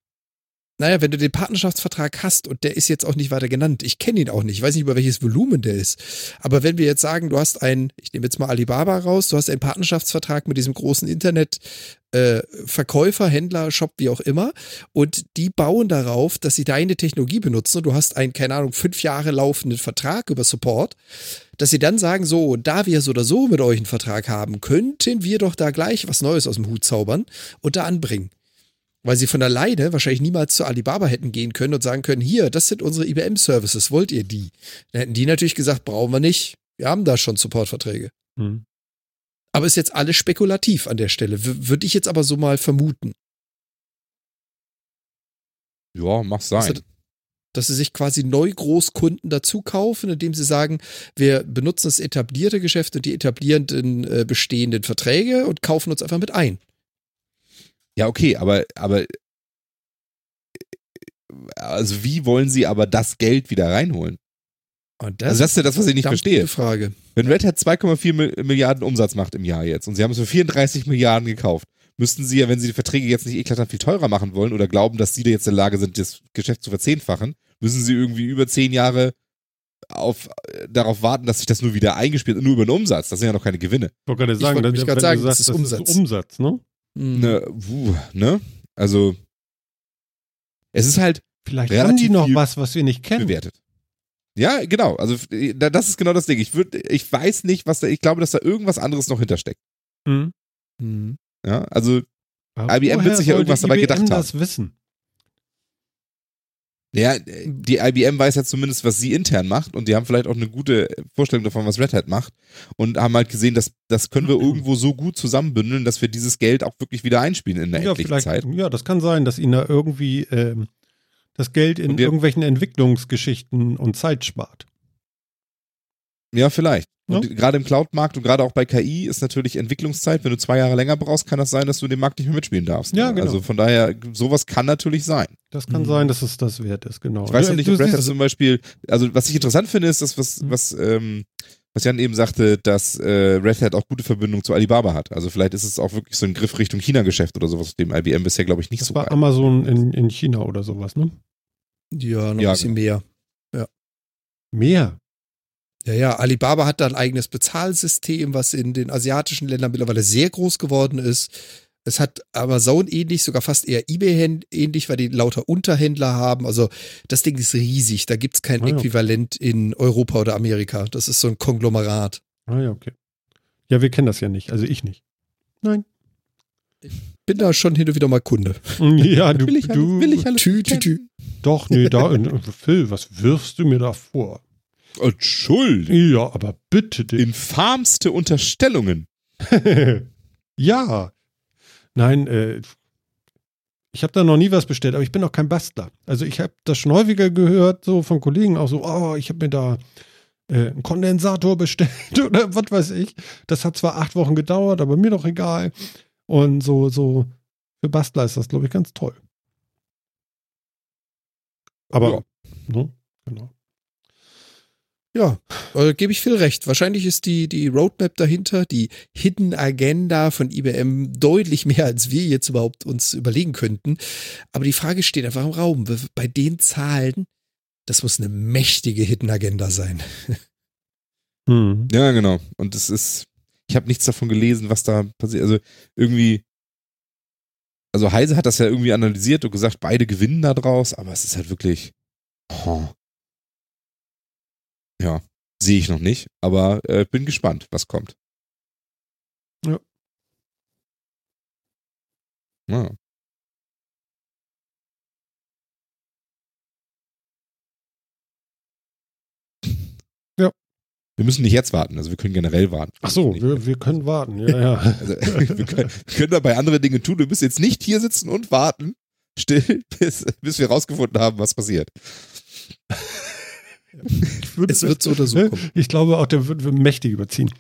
Naja, wenn du den Partnerschaftsvertrag hast und der ist jetzt auch nicht weiter genannt, ich kenne ihn auch nicht, ich weiß nicht, über welches Volumen der ist, aber wenn wir jetzt sagen, du hast einen, ich nehme jetzt mal Alibaba raus, du hast einen Partnerschaftsvertrag mit diesem großen Internet äh, Verkäufer, Händler, Shop, wie auch immer und die bauen darauf, dass sie deine Technologie benutzen du hast einen, keine Ahnung, fünf Jahre laufenden Vertrag über Support, dass sie dann sagen, so, da wir so oder so mit euch einen Vertrag haben, könnten wir doch da gleich was Neues aus dem Hut zaubern und da anbringen weil sie von alleine wahrscheinlich niemals zu Alibaba hätten gehen können und sagen können, hier, das sind unsere IBM-Services, wollt ihr die? Dann hätten die natürlich gesagt, brauchen wir nicht. Wir haben da schon Supportverträge. Mhm. Aber ist jetzt alles spekulativ an der Stelle. W Würde ich jetzt aber so mal vermuten, Ja, mach sein. Also, dass sie sich quasi neu Großkunden dazu kaufen, indem sie sagen, wir benutzen das etablierte Geschäft und die etablierenden äh, bestehenden Verträge und kaufen uns einfach mit ein. Ja, okay, aber, aber also wie wollen sie aber das Geld wieder reinholen? Und also das ist ja das, was ich nicht verstehe. Frage. Wenn Red Hat 2,4 Mil- Milliarden Umsatz macht im Jahr jetzt und sie haben es für 34 Milliarden gekauft, müssten sie ja, wenn sie die Verträge jetzt nicht eklatant viel teurer machen wollen oder glauben, dass sie da jetzt in der Lage sind, das Geschäft zu verzehnfachen, müssen sie irgendwie über zehn Jahre auf, äh, darauf warten, dass sich das nur wieder eingespielt und nur über den Umsatz. Das sind ja noch keine Gewinne. Ich wollte gerade sagen, wollte wenn mich du gerade sagen, das sagst, ist Umsatz. Umsatz, ne? Hm. Ne, wuh, ne? Also, es ist halt Vielleicht Relativ haben die noch viel was, was wir nicht kennen. bewertet. Ja, genau. Also da- das ist genau das Ding. Ich würde, ich weiß nicht, was da. Ich glaube, dass da irgendwas anderes noch hintersteckt. Mhm. Hm. Ja, also Aber IBM wird sich ja irgendwas dabei IBM gedacht haben. das wissen. ja, die IBM weiß ja zumindest, was sie intern macht und die haben vielleicht auch eine gute Vorstellung davon, was Red Hat macht und haben halt gesehen, dass das können wir irgendwo so gut zusammenbündeln, dass wir dieses Geld auch wirklich wieder einspielen in der Ja, Zeit. ja, das kann sein, dass ihnen da irgendwie ähm, das Geld in wir- irgendwelchen Entwicklungsgeschichten und Zeit spart. Ja, vielleicht. Ja. Und gerade im Cloud-Markt und gerade auch bei KI ist natürlich Entwicklungszeit. Wenn du zwei Jahre länger brauchst, kann das sein, dass du den Markt nicht mehr mitspielen darfst. Ja, genau. Also von daher, sowas kann natürlich sein. Das kann Mhm. sein, dass es das wert ist, genau. Ich weiß noch nicht, ob Red Hat zum Beispiel, also was ich interessant finde, ist das, was, Mhm. was, ähm, was Jan eben sagte, dass äh, Red Hat auch gute Verbindung zu Alibaba hat. Also vielleicht ist es auch wirklich so ein Griff Richtung China-Geschäft oder sowas, dem IBM bisher, glaube ich, nicht das so war weit. Amazon in, in China oder sowas, ne? Ja, noch Ja, ein bisschen mehr. Mehr. Ja, ja, Alibaba hat da ein eigenes Bezahlsystem, was in den asiatischen Ländern mittlerweile sehr groß geworden ist. Es hat Amazon ähnlich, sogar fast eher eBay ähnlich, weil die lauter Unterhändler haben. Also das Ding ist riesig. Da gibt's kein Ah, ja. Äquivalent in Europa oder Amerika. Das ist so ein Konglomerat. Ah ja, okay. Ja, wir kennen das ja nicht, also ich nicht. Nein. Bin da schon hin und wieder mal Kunde. Ja, du, will ich, alles- du will ich alles Tü, tü, tü. doch, nee, da, Phil, was wirfst du mir da vor? Entschuldigung. Ja, aber bitte dich. Infamste Unterstellungen. ja. Nein, äh, ich habe da noch nie was bestellt, aber ich bin auch kein Bastler. Also ich habe das schon häufiger gehört, so von Kollegen auch so, oh, ich habe mir da äh, einen Kondensator bestellt oder was weiß ich. Das hat zwar acht Wochen gedauert, aber mir doch egal. Und so, so für Bastler ist das, glaube ich, ganz toll. Aber, ne, genau. Ja, äh, gebe ich viel recht. Wahrscheinlich ist die, die Roadmap dahinter, die Hidden Agenda von IBM deutlich mehr, als wir jetzt überhaupt uns überlegen könnten. Aber die Frage steht einfach im Raum. Bei den Zahlen, das muss eine mächtige Hidden Agenda sein. Mhm. Ja, genau. Und es ist, ich habe nichts davon gelesen, was da passiert. Also irgendwie, also Heise hat das ja irgendwie analysiert und gesagt, beide gewinnen da draus, aber es ist halt wirklich, oh. ja, sehe ich noch nicht, aber äh, bin gespannt, was kommt. Ja. Ja. Ja. Wir müssen nicht jetzt warten, also wir können generell warten. Ach so, wir, wir können warten, ja, ja. also, wir, können, wir können dabei andere Dinge tun. Wir müssen jetzt nicht hier sitzen und warten, still, bis, bis wir rausgefunden haben, was passiert. Ich würde- Es wird so oder so kommen. Ich glaube auch, der wird, wird mächtig überziehen.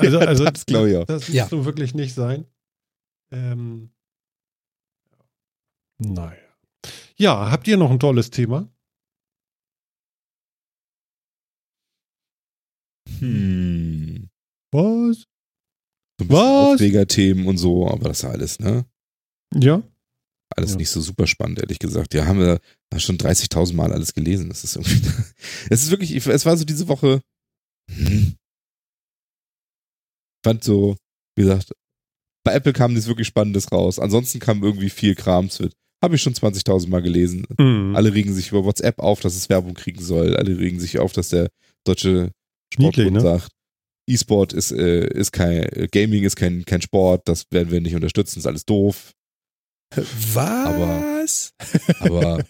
Also, also das glaube ich auch. Das muss Ja. so wirklich nicht sein. Ähm, naja. Ja, habt ihr noch ein tolles Thema? Hm. Was? So ein bisschen Was? Aufregerthemen und so, aber das ist alles, ne? Ja. Alles Ja. nicht so super spannend, ehrlich gesagt. Ja, haben wir schon 30.000 Mal alles gelesen. Das ist irgendwie, es ist wirklich, es war so diese Woche, hm. fand so, wie gesagt, bei Apple kam nichts wirklich Spannendes raus. Ansonsten kam irgendwie viel Krams mit. Habe ich schon 20.000 Mal gelesen. Mhm. Alle regen sich über WhatsApp auf, dass es Werbung kriegen soll. Alle regen sich auf, dass der deutsche Niedlich, Sportbund ne? sagt, E-Sport ist, äh, ist kein, Gaming ist kein, kein Sport, das werden wir nicht unterstützen, ist alles doof. Was? Aber,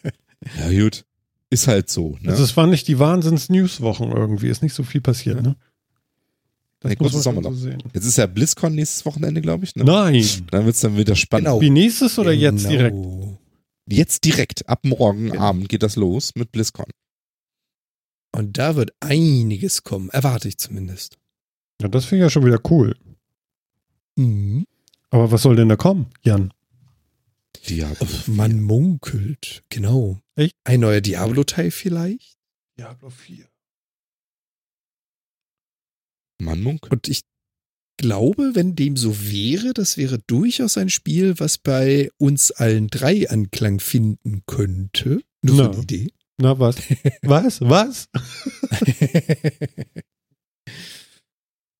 ja gut, ist halt so. Ne? Also es waren nicht die Wahnsinns-News-Wochen irgendwie. Ist nicht so viel passiert, Ja. ne? Nee, muss man Sommer schon so sehen. Jetzt ist ja BlizzCon nächstes Wochenende, glaube ich. Ne? Nein. Dann wird's dann wieder spannend. Genau. Wie nächstes oder jetzt Genau. direkt? Jetzt direkt, ab morgen Genau. Abend geht das los mit BlizzCon. Und da wird einiges kommen, erwarte ich zumindest. Ja, das finde ich ja schon wieder cool. Mhm. Aber was soll denn da kommen, Jan? Diablo. Man munkelt, genau. Echt? Ein neuer Diablo-Teil vielleicht? Diablo 4. Mann Munk. Und ich glaube, wenn dem so wäre, das wäre durchaus ein Spiel, was bei uns allen drei Anklang finden könnte. Nur Na. so eine Idee. Na, was? was? Was?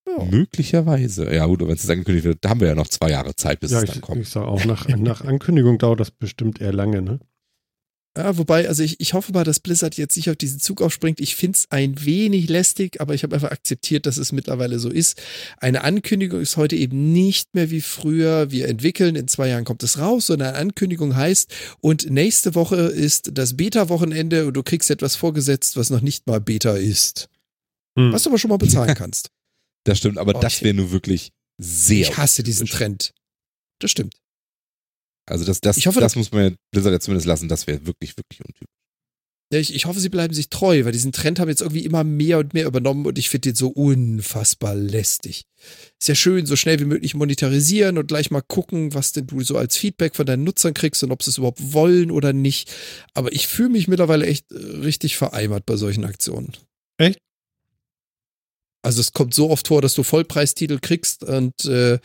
Ja. Möglicherweise. Ja gut, wenn es angekündigt wird, da haben wir ja noch zwei Jahre Zeit, bis Ja, es ich, dann kommt. ich sage auch, nach, nach Ankündigung dauert das bestimmt eher lange, ne? Ja, wobei, also ich, ich hoffe mal, dass Blizzard jetzt nicht auf diesen Zug aufspringt. Ich finde es ein wenig lästig, aber ich habe einfach akzeptiert, dass es mittlerweile so ist. Eine Ankündigung ist heute eben nicht mehr wie früher. Wir entwickeln, in zwei Jahren kommt es raus, sondern eine Ankündigung heißt, und nächste Woche ist das Beta-Wochenende und du kriegst etwas vorgesetzt, was noch nicht mal Beta ist. Hm. Was du aber schon mal bezahlen kannst. Das stimmt, aber Oh, das wäre nur wirklich sehr. Ich hasse diesen Trend. Das stimmt. Also das, das, Ich hoffe, das muss man ja Blizzard ja zumindest lassen, das wäre wirklich, wirklich untypisch. Ja, ich, ich hoffe, sie bleiben sich treu, weil diesen Trend haben jetzt irgendwie immer mehr und mehr übernommen und ich finde den so unfassbar lästig. Ist ja schön, so schnell wie möglich monetarisieren und gleich mal gucken, was denn du so als Feedback von deinen Nutzern kriegst und ob sie es überhaupt wollen oder nicht. Aber ich fühle mich mittlerweile echt äh, richtig vereimert bei solchen Aktionen. Echt? Also es kommt so oft vor, dass du Vollpreistitel kriegst und äh,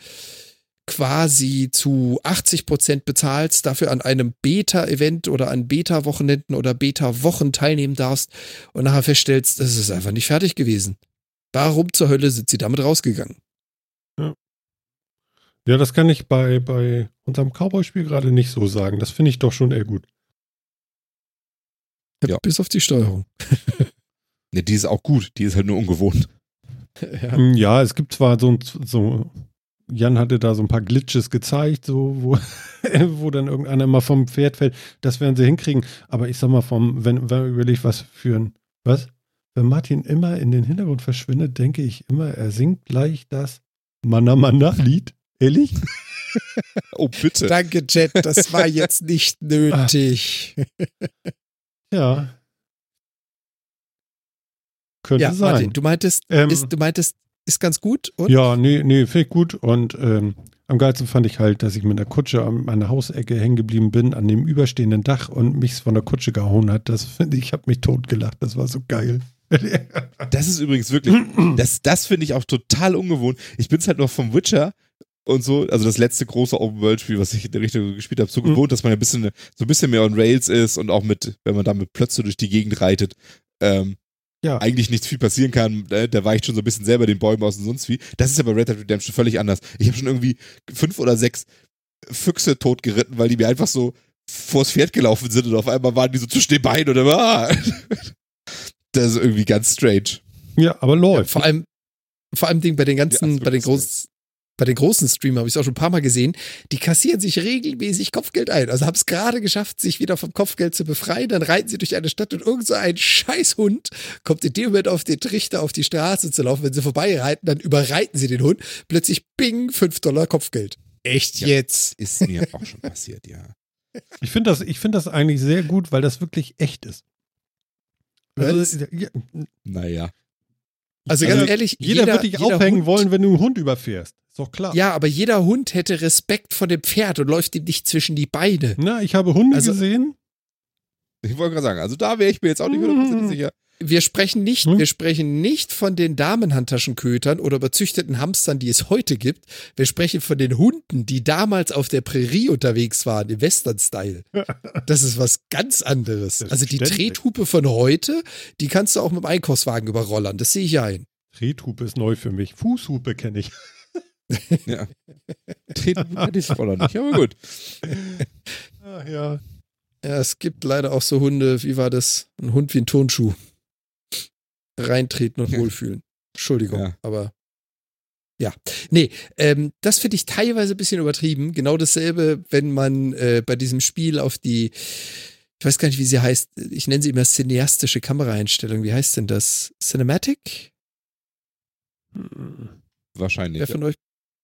quasi zu 80 Prozent bezahlst, dafür an einem Beta-Event oder an Beta-Wochenenden oder Beta-Wochen teilnehmen darfst und nachher feststellst, das ist einfach nicht fertig gewesen. Warum zur Hölle sind sie damit rausgegangen? Ja, das kann ich bei, bei unserem Cowboy-Spiel gerade nicht so sagen. Das finde ich doch schon eher gut. Ja. Bis auf die Steuerung. Ne, die ist auch gut, die ist halt nur ungewohnt. ja. Hm, Ja, es gibt zwar so, ein- so Jan hatte da so ein paar Glitches gezeigt, so, wo, wo dann irgendeiner mal vom Pferd fällt. Das werden sie hinkriegen. Aber ich sag mal, vom, wenn, wenn man überlegt, was für ein, was? Wenn Martin immer in den Hintergrund verschwindet, denke ich immer, er singt gleich das Mana Mana Lied. Ehrlich? Oh, bitte. Danke, Jet, das war jetzt nicht nötig. Ja. Könnte ja, sein. Martin, du meintest, Ähm, ist, du meintest, ist ganz gut und Ja, nee, nee, finde ich gut. Und ähm, am geilsten fand ich halt, dass ich mit der Kutsche an meiner Hausecke hängen geblieben bin, an dem überstehenden Dach und mich von der Kutsche gehauen hat. Das finde ich, ich habe mich totgelacht. Das war so geil. Das ist übrigens wirklich, das, das finde ich auch total ungewohnt. Ich bin es halt noch vom Witcher und so, also das letzte große Open-World-Spiel, was ich in der Richtung gespielt habe, so Mhm. gewohnt, dass man ein bisschen, so ein bisschen mehr on Rails ist und auch mit, wenn man da mit Plötze durch die Gegend reitet, ähm, Ja. eigentlich nichts viel passieren kann. Äh, Der weicht schon so ein bisschen selber den Bäumen aus und sonst wie. Das ist aber Red Dead Redemption völlig anders. Ich habe schon irgendwie fünf oder sechs Füchse totgeritten, weil die mir einfach so vors Pferd gelaufen sind und auf einmal waren die so zwischen den Beinen oder ah. Das ist irgendwie ganz strange. Ja, aber Ja, läuft. vor allem, vor allem Ding bei den ganzen, Ja, bei den großen, bei den großen Streamern habe ich es auch schon ein paar Mal gesehen, die kassieren sich regelmäßig Kopfgeld ein. Also haben es gerade geschafft, sich wieder vom Kopfgeld zu befreien. Dann reiten sie durch eine Stadt und irgend so ein Scheißhund kommt in dem Moment auf den Trichter auf die Straße zu laufen. Wenn sie vorbeireiten, dann überreiten sie den Hund. Plötzlich bing, 5 Dollar Kopfgeld. Echt Ja. jetzt? Ist mir auch schon passiert, ja. Ich finde das, ich finde das eigentlich sehr gut, weil das wirklich echt ist. Also, ja, Naja. Also ganz Also, ehrlich, jeder, wird dich jeder aufhängen Hund, wollen, wenn du einen Hund überfährst. Ist doch klar. Ja, aber jeder Hund hätte Respekt vor dem Pferd und läuft ihm nicht zwischen die Beine. Na, ich habe Hunde Also- gesehen. Ich wollte gerade sagen, also da wäre ich mir jetzt auch nicht hundertprozentig Mhm. sicher. Wir sprechen nicht, Hm? wir sprechen nicht von den Damenhandtaschenkötern oder überzüchteten Hamstern, die es heute gibt. Wir sprechen von den Hunden, die damals auf der Prärie unterwegs waren, im Western-Style. Das ist was ganz anderes. Also die. Trethupe von heute, die kannst du auch mit dem Einkaufswagen überrollern. Das sehe ich ein. Trethupe ist neu für mich. Fußhupe kenne ich. Ja. Treten kann ich voll nicht, aber gut. Ah, ja. Ja, es gibt leider auch so Hunde, wie war das? Ein Hund wie ein Turnschuh. Reintreten und Ja. wohlfühlen. Entschuldigung, Ja. aber ja. Nee, ähm, das finde ich teilweise ein bisschen übertrieben. Genau dasselbe, wenn man äh, bei diesem Spiel auf die, ich weiß gar nicht, wie sie heißt, ich nenne sie immer cineastische Kameraeinstellung. Wie heißt denn das? Cinematic? Wahrscheinlich. Wer von euch?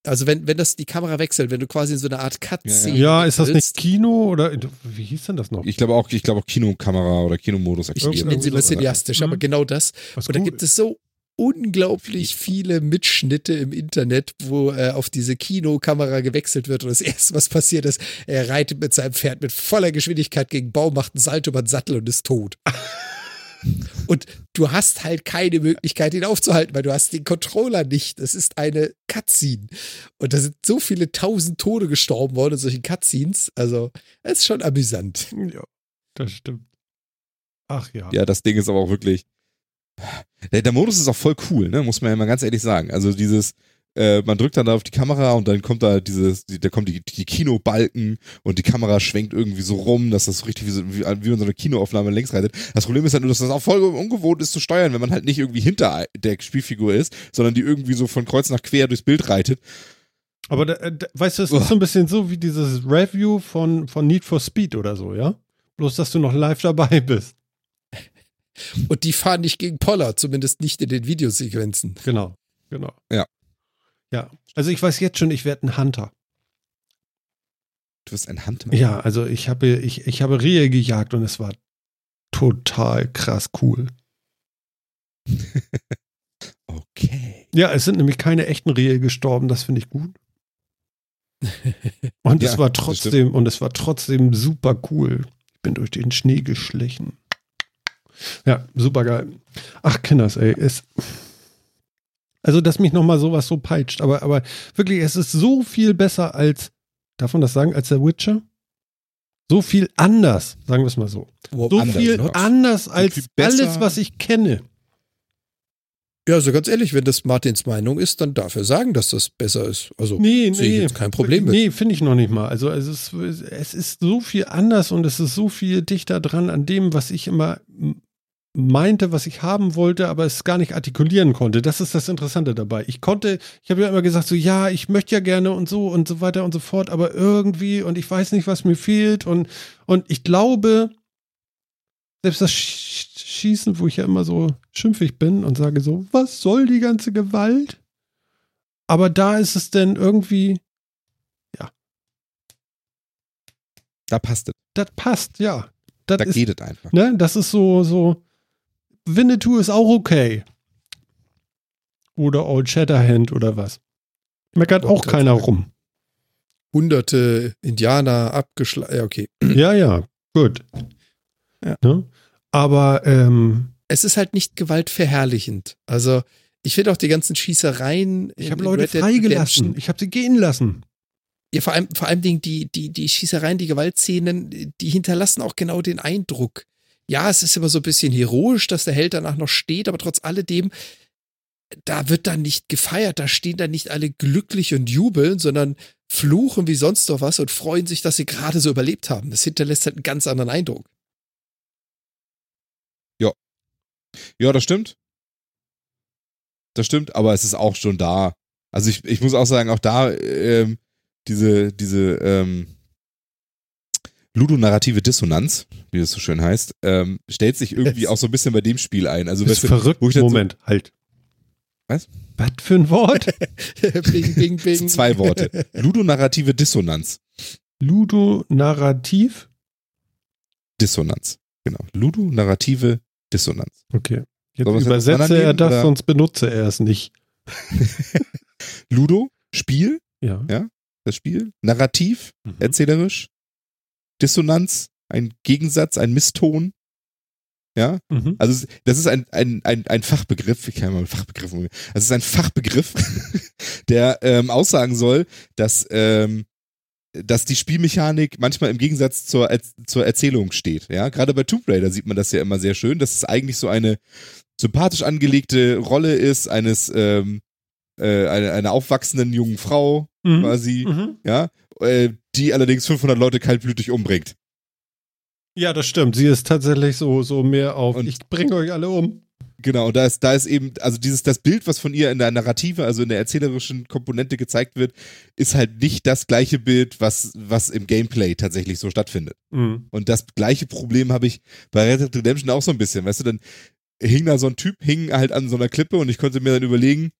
Also wenn, wenn das die Kamera wechselt, wenn du quasi in so eine Art Cutscene Ja, ist das nicht Kino oder wie hieß denn das noch? Ich glaube auch, ich glaube auch Kinokamera oder Kinomodus Ich, ich nenne sie immer so. cineastisch, aber Mhm. genau das. Was Und da gibt es so unglaublich viele Mitschnitte im Internet, wo äh, auf diese Kinokamera gewechselt wird. Und das Erste, was passiert ist, er reitet mit seinem Pferd mit voller Geschwindigkeit gegen Baum, macht einen Salto über den Sattel und ist tot. Und du hast halt keine Möglichkeit, ihn aufzuhalten, weil du hast den Controller nicht. Es ist eine Cutscene. Und da sind so viele tausend Tode gestorben worden in solchen Cutscenes. Also, es ist schon amüsant. Ja, das stimmt. Ach ja. Ja, das Ding ist aber auch wirklich. Der, der Modus ist auch voll cool, ne? Muss man ja mal ganz ehrlich sagen. Also dieses, äh, man drückt dann da auf die Kamera und dann kommt da dieses, die, da kommen die, die Kinobalken und die Kamera schwenkt irgendwie so rum, dass das so richtig wie, so, wie, wie man so eine Kinoaufnahme längs reitet. Das Problem ist halt nur, dass das auch voll ungewohnt ist zu steuern, wenn man halt nicht irgendwie hinter der Spielfigur ist, sondern die irgendwie so von Kreuz nach quer durchs Bild reitet. Aber da, da, weißt du, es ist so ein bisschen so wie dieses Review von, von Need for Speed oder so, ja? Bloß, dass du noch live dabei bist. Und die fahren nicht gegen Poller, zumindest nicht in den Videosequenzen. Genau, genau. Ja. Ja, also ich weiß jetzt schon, ich werde ein Hunter. Du wirst ein Hunter. Ja, also ich habe, ich, ich habe Rehe gejagt und es war total krass cool. Okay. Ja, es sind nämlich keine echten Rehe gestorben, das finde ich gut. Und Ja, es war trotzdem, und es war trotzdem super cool. Ich bin durch den Schnee geschlichen. Ja, super geil. Ach, Kinders, ey, es. Also, dass mich nochmal sowas so peitscht, aber, aber wirklich, es ist so viel besser als, darf man das sagen, als der Witcher? So viel anders, sagen wir es mal so. Wo- So Anders, viel ne? anders als viel besser. alles, was ich kenne. Ja, also ganz ehrlich, wenn das Martins Meinung ist, dann darf er sagen, dass das besser ist. Also Nee, sehe ich nee. jetzt kein Problem mit. Nee, finde ich noch nicht mal. Also es ist, es ist so viel anders und es ist so viel dichter dran an dem, was ich immer meinte, was ich haben wollte, aber es gar nicht artikulieren konnte. Das ist das Interessante dabei. Ich konnte, ich habe ja immer gesagt, so ja, ich möchte ja gerne und so und so weiter und so fort, aber irgendwie und ich weiß nicht, was mir fehlt und, und ich glaube, selbst das Sch- Schießen, wo ich ja immer so schimpfig bin und sage so, was soll die ganze Gewalt? Aber da ist es denn irgendwie, Da passt es. das passt, ja. Das Da ist, geht es einfach. ne, das ist so, so, Winnetou ist auch okay. Oder Old Shatterhand oder was. Meckert auch keiner rum. Hunderte Indianer abgeschlagen. Ja, okay. Ja, ja, gut. Ja. Ne? Aber, ähm, Es ist halt nicht gewaltverherrlichend. Also, ich finde auch die ganzen Schießereien. ich habe Leute freigelassen. Ich habe sie gehen lassen. Ja, vor allem, vor allem Dingen die, die, die Schießereien, die Gewaltszenen, die hinterlassen auch genau den Eindruck. Ja, es ist immer so ein bisschen heroisch, dass der Held danach noch steht, aber trotz alledem, da wird dann nicht gefeiert, da stehen dann nicht alle glücklich und jubeln, sondern fluchen wie sonst noch was und freuen sich, dass sie gerade so überlebt haben. Das hinterlässt halt einen ganz anderen Eindruck. Ja, das stimmt. Das stimmt, aber es ist auch schon da. Also ich, ich muss auch sagen, auch da ähm, diese, diese ähm, ludonarrative Dissonanz, wie das so schön heißt, ähm, stellt sich irgendwie Es- auch so ein bisschen bei dem Spiel ein. Also ist weißt du, verrückt. Moment, halt. Was? Was für ein Wort? bing, bing, So, bing. zwei Worte. Ludonarrative Dissonanz. Ludonarrativ? Dissonanz. Genau. Ludonarrative Dissonanz. Okay. Jetzt es übersetze er das, oder? sonst benutze er es nicht. Ludo, Spiel, Ja. das Spiel. Narrativ, Mhm. erzählerisch. Dissonanz, ein Gegensatz, ein Misston. Ja, Mhm. also das ist ein, ein, ein, ein Fachbegriff, ich kann mal umgehen. Das ist ein Fachbegriff, der ähm, aussagen soll, dass, ähm, dass die Spielmechanik manchmal im Gegensatz zur, Er- zur Erzählung steht. Ja, gerade bei Tomb Raider sieht man das ja immer sehr schön, dass es eigentlich so eine sympathisch angelegte Rolle ist eines ähm, äh, einer, einer aufwachsenden jungen Frau Mhm. quasi, Mhm. ja, äh, die allerdings 500 Leute kaltblütig umbringt. Ja, das stimmt. Sie ist tatsächlich so, so mehr auf, Und- ich bringe euch alle um. Genau, und da ist, da ist eben, also dieses, das Bild, was von ihr in der Narrative, also in der erzählerischen Komponente gezeigt wird, ist halt nicht das gleiche Bild, was, was im Gameplay tatsächlich so stattfindet. Mhm. Und das gleiche Problem habe ich bei Red Dead Redemption auch so ein bisschen, weißt du, dann hing da so ein Typ, hing halt an so einer Klippe und ich konnte mir dann überlegen,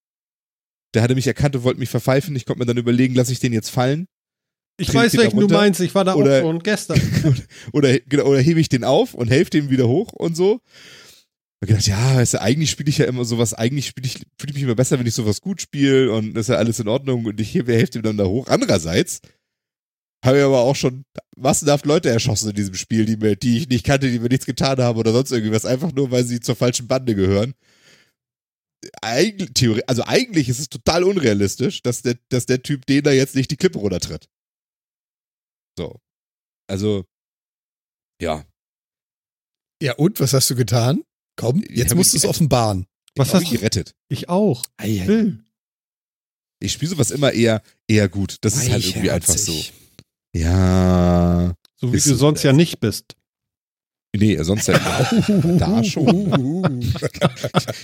der hatte mich erkannt und wollte mich verpfeifen, ich konnte mir dann überlegen, lasse ich den jetzt fallen Ich weiß, welchen du runter? meinst. Ich war da Oder- auch schon gestern. oder, genau, oder hebe ich den auf und helfe dem wieder hoch und so. Ich hab gedacht, ja, weißt du, eigentlich spiele ich ja immer sowas, eigentlich spiele ich, fühle ich mich immer besser, wenn ich sowas gut spiele und das ist ja alles in Ordnung und ich hebe helfe dem dann da hoch. Andererseits habe ich aber auch schon massenhaft Leute erschossen in diesem Spiel, die mir, die ich nicht kannte, die mir nichts getan haben oder sonst irgendwas, einfach nur, weil sie zur falschen Bande gehören. Eigentlich, Theorie, also eigentlich ist es total unrealistisch, dass der, dass der Typ den da jetzt nicht die Klippe runtertritt. So. Also, ja. Ja, und was hast du getan? Komm, jetzt musst du es offenbaren. Was ich hast du? gerettet? Ich auch. Ei, ei. Will. Ich spiele sowas immer eher, eher gut. Das ist halt irgendwie einfach so. Ja. So wie du sonst ja nicht bist. Nee, sonst ja da schon.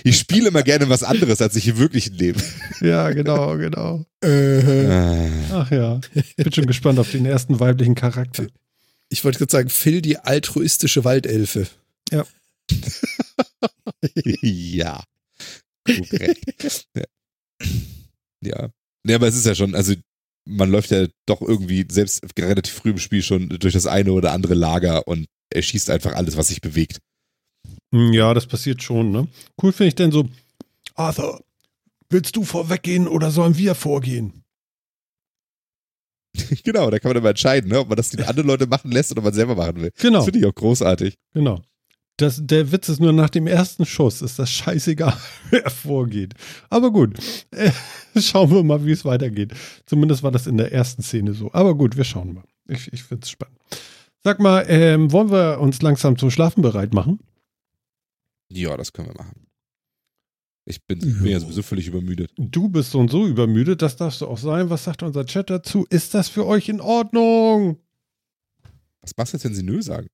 Ich spiele immer gerne was anderes, als ich im wirklichen Leben. Ja, genau, genau. Äh. Ach ja. Ich bin schon gespannt auf den ersten weiblichen Charakter. ich wollte gerade sagen, Phil, die altruistische Waldelfe. ja. Korrekt. Ja. ja. Aber es ist ja schon, also man läuft ja doch irgendwie selbst relativ früh im Spiel schon durch das eine oder andere Lager und er schießt einfach alles, was sich bewegt. Hm, Ja, das passiert schon, ne? Cool finde ich denn so, Arthur, willst du vorweggehen oder sollen wir vorgehen? genau, da kann man immer entscheiden, ne, ob man das die anderen Leute machen lässt oder man selber machen will. Genau, Das finde ich auch großartig. genau. Das, der Witz ist nur, nach dem ersten Schuss ist das scheißegal, wer vorgeht. Aber gut, äh, schauen wir mal, wie es weitergeht. Zumindest war das in der ersten Szene so. Aber gut, wir schauen mal. Ich, ich finde es spannend. Sag mal, ähm, wollen wir uns langsam zum Schlafen bereit machen? Ja, das können wir machen. Ich bin, bin ja sowieso völlig übermüdet. Du bist so und so übermüdet, das darfst du auch sein. Was sagt unser Chat dazu? Ist das für euch in Ordnung? Was machst du jetzt, wenn sie Nö sagen?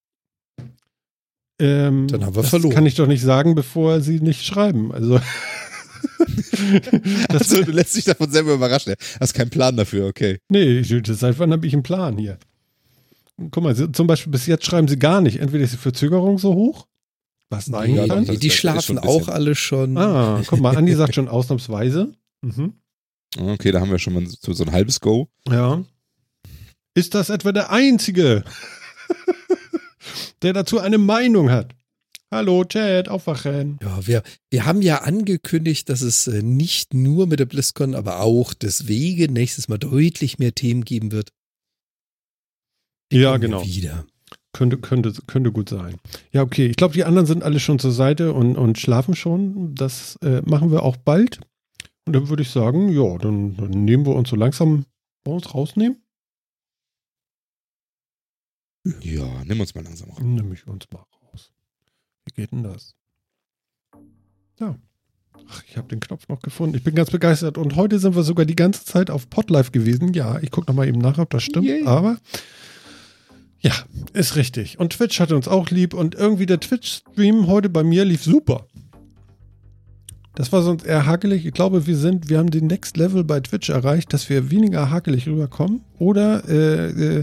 Ähm, Dann haben wir das verloren. kann ich doch nicht sagen, bevor sie nicht schreiben. Also. das, Also, du lässt dich davon selber überraschen. Hast keinen Plan dafür, okay. nee, ich- seit wann habe ich einen Plan hier? Guck mal, sie- zum Beispiel bis jetzt schreiben sie gar nicht. Entweder ist die Verzögerung so hoch, was sein Ja, doch, kann. das- die ist schlafen auch alle schon. Ah, guck mal, Andi sagt schon ausnahmsweise. Mhm. Okay, da haben wir schon mal so, so ein halbes Go. Ja. Ist das etwa der Einzige, der dazu eine Meinung hat? Hallo, Chat, aufwachen. Ja, wir, wir haben ja angekündigt, dass es äh, nicht nur mit der BlizzCon, aber auch deswegen nächstes Mal deutlich mehr Themen geben wird. Ja, Kommen genau. Wieder. Könnte, könnte, könnte gut sein. Ja, okay. Ich glaube, die anderen sind alle schon zur Seite und, und schlafen schon. Das äh, machen wir auch bald. Und dann würde ich sagen, ja, dann, dann nehmen wir uns so langsam uns rausnehmen. Ja, nimm uns mal langsam raus. Dann nehme ich uns mal raus. Wie geht denn das? Ja. Ach, ich habe den Knopf noch gefunden. Ich bin ganz begeistert. Und heute sind wir sogar die ganze Zeit auf Podlife gewesen. Ja, ich gucke nochmal eben nach, ob das stimmt. Yay. Aber ja, ist richtig. Und Twitch hatte uns auch lieb. Und irgendwie der Twitch-Stream heute bei mir lief super. Das war sonst eher hakelig. Ich glaube, wir sind, wir haben den Next Level bei Twitch erreicht, dass wir weniger hakelig rüberkommen. Oder äh, äh,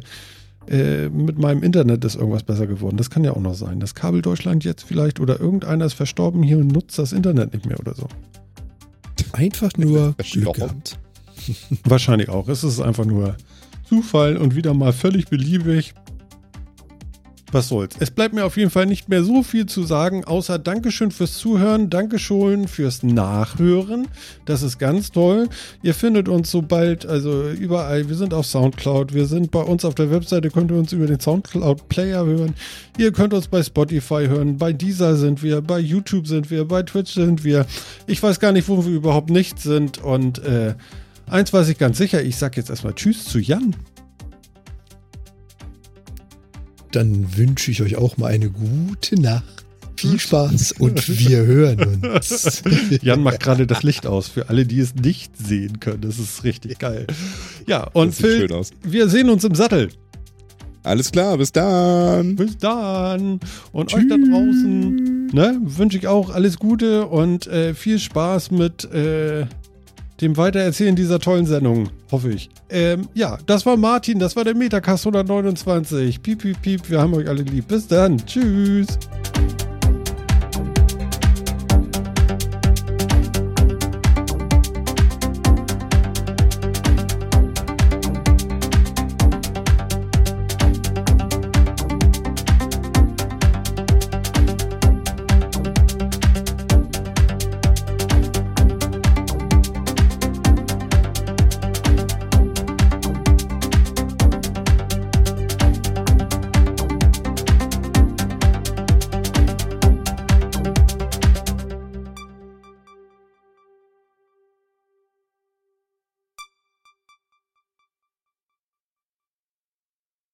äh, mit meinem Internet ist irgendwas besser geworden. Das kann ja auch noch sein. Das Kabel Deutschland jetzt vielleicht oder irgendeiner ist verstorben hier und nutzt das Internet nicht mehr oder so. Einfach nur. Glück gehabt. Wahrscheinlich auch. Es ist einfach nur Zufall und wieder mal völlig beliebig. Was soll's. Es bleibt mir auf jeden Fall nicht mehr so viel zu sagen, außer Dankeschön fürs Zuhören, Dankeschön fürs Nachhören. Das ist ganz toll. Ihr findet uns sobald, also überall. Wir sind auf Soundcloud. Wir sind bei uns auf der Webseite, könnt ihr uns über den Soundcloud Player hören. Ihr könnt uns bei Spotify hören. Bei Deezer sind wir, bei YouTube sind wir, bei Twitch sind wir. Ich weiß gar nicht, wo wir überhaupt nicht sind. Und äh, eins weiß ich ganz sicher. Ich sag jetzt erstmal Tschüss zu Jan. Dann wünsche ich euch auch mal eine gute Nacht. Viel Spaß und wir hören uns. Jan macht gerade das Licht aus für alle, die es nicht sehen können. Das ist richtig geil. Ja, und Phil, schön aus. wir sehen uns im Sattel. Alles klar, bis dann. Bis dann. Und euch da draußen ne, wünsche ich auch alles Gute und äh, viel Spaß mit äh, dem Weitererzählen dieser tollen Sendung, hoffe ich. Ähm, ja, das war Martin, das war der Metacast 129. Piep, piep, piep, wir haben euch alle lieb. Bis dann. Tschüss.